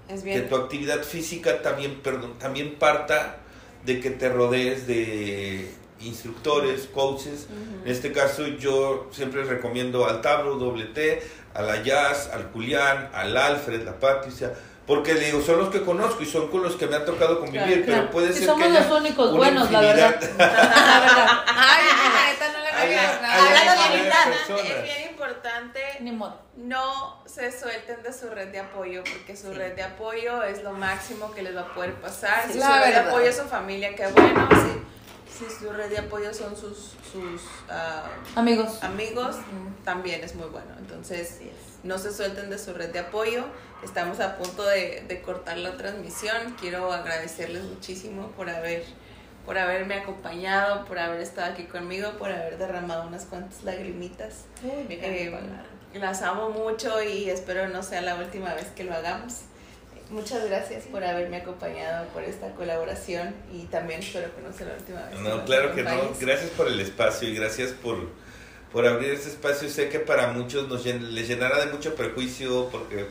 Es que tu actividad física también, perdón, también parta de que te rodees de instructores, coaches. En este caso yo siempre recomiendo al Tablo, doble T, a la Jazz, al Julián, al Alfred, la Patricia, porque le digo, son los que conozco y son con los que me ha tocado convivir, pero Claro. puede Y ser somos que haya los únicos una buenos, la verdad. infinidad- La verdad. Ay, la neta no veía haya nada. Hablando de personas. Es bien importante Ni modo. no se suelten de su red de apoyo, porque su Sí. red de apoyo es lo máximo que les va a poder pasar. Sí, si la su red de apoyo es su familia, qué bueno. Si, si su red de apoyo son sus, sus ah, Amigos. amigos, también es muy bueno. Entonces, no se suelten de su red de apoyo. Estamos a punto de, de cortar la transmisión. Quiero agradecerles muchísimo por haber por haberme acompañado, por haber estado aquí conmigo, por haber derramado unas cuantas lagrimitas. Uy, Eh, las amo mucho y espero no sea la última vez que lo hagamos. Muchas gracias por haberme acompañado por esta colaboración y también espero que no sea la última vez. No, claro que no. Gracias por el espacio y gracias por, por abrir este espacio. Sé que para muchos nos llen- les llenará de mucho prejuicio porque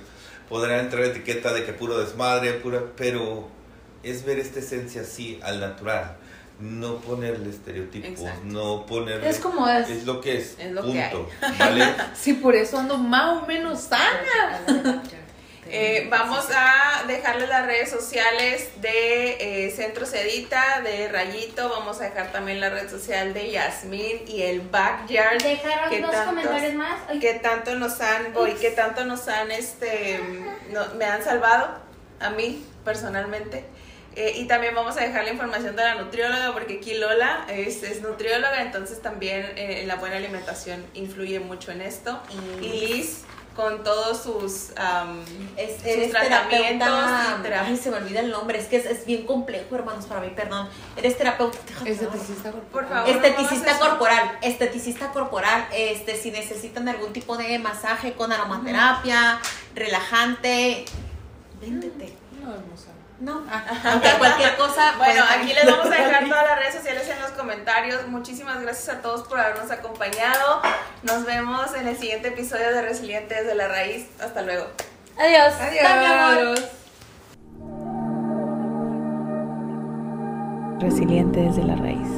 podrá entrar etiqueta de que puro desmadre, pura, pero es ver esta esencia así, al natural. No ponerle estereotipos, Exacto. no ponerle... Es como es. Es lo que es, Es lo que punto. ¿Vale? Sí, por eso ando más o menos sana. Eh, vamos a dejarles las redes sociales de eh, Centro Sedita, de Rayito. Vamos a dejar también la red social de Yasmín y el Backyard. Dejaron ¿Qué dos tantos- comentarios más. Ay, que tanto nos han hoy que tanto nos han este no- me han salvado a mí personalmente Eh, y también vamos a dejar la información de la nutrióloga porque aquí Lola es, es nutrióloga entonces también eh, la buena alimentación influye mucho en esto y Liz con todos sus, Es, sus eres tratamientos terapeuta. Ay, se me olvida el nombre. Es que es, es bien complejo, hermanos, para mí, perdón. Eres terapeuta. Esteticista Por favor. Esteticista no corporal, esteticista corporal, este, si necesitan algún tipo de masaje con aromaterapia, relajante, véndete. No, hermosa. No, aunque cualquier cosa. Bueno, aquí les vamos a dejar todas las redes sociales en los comentarios. Muchísimas gracias a todos por habernos acompañado. Nos vemos en el siguiente episodio de Resilientes de la Raíz. Hasta luego. Adiós. Adiós. Resiliente desde la raíz.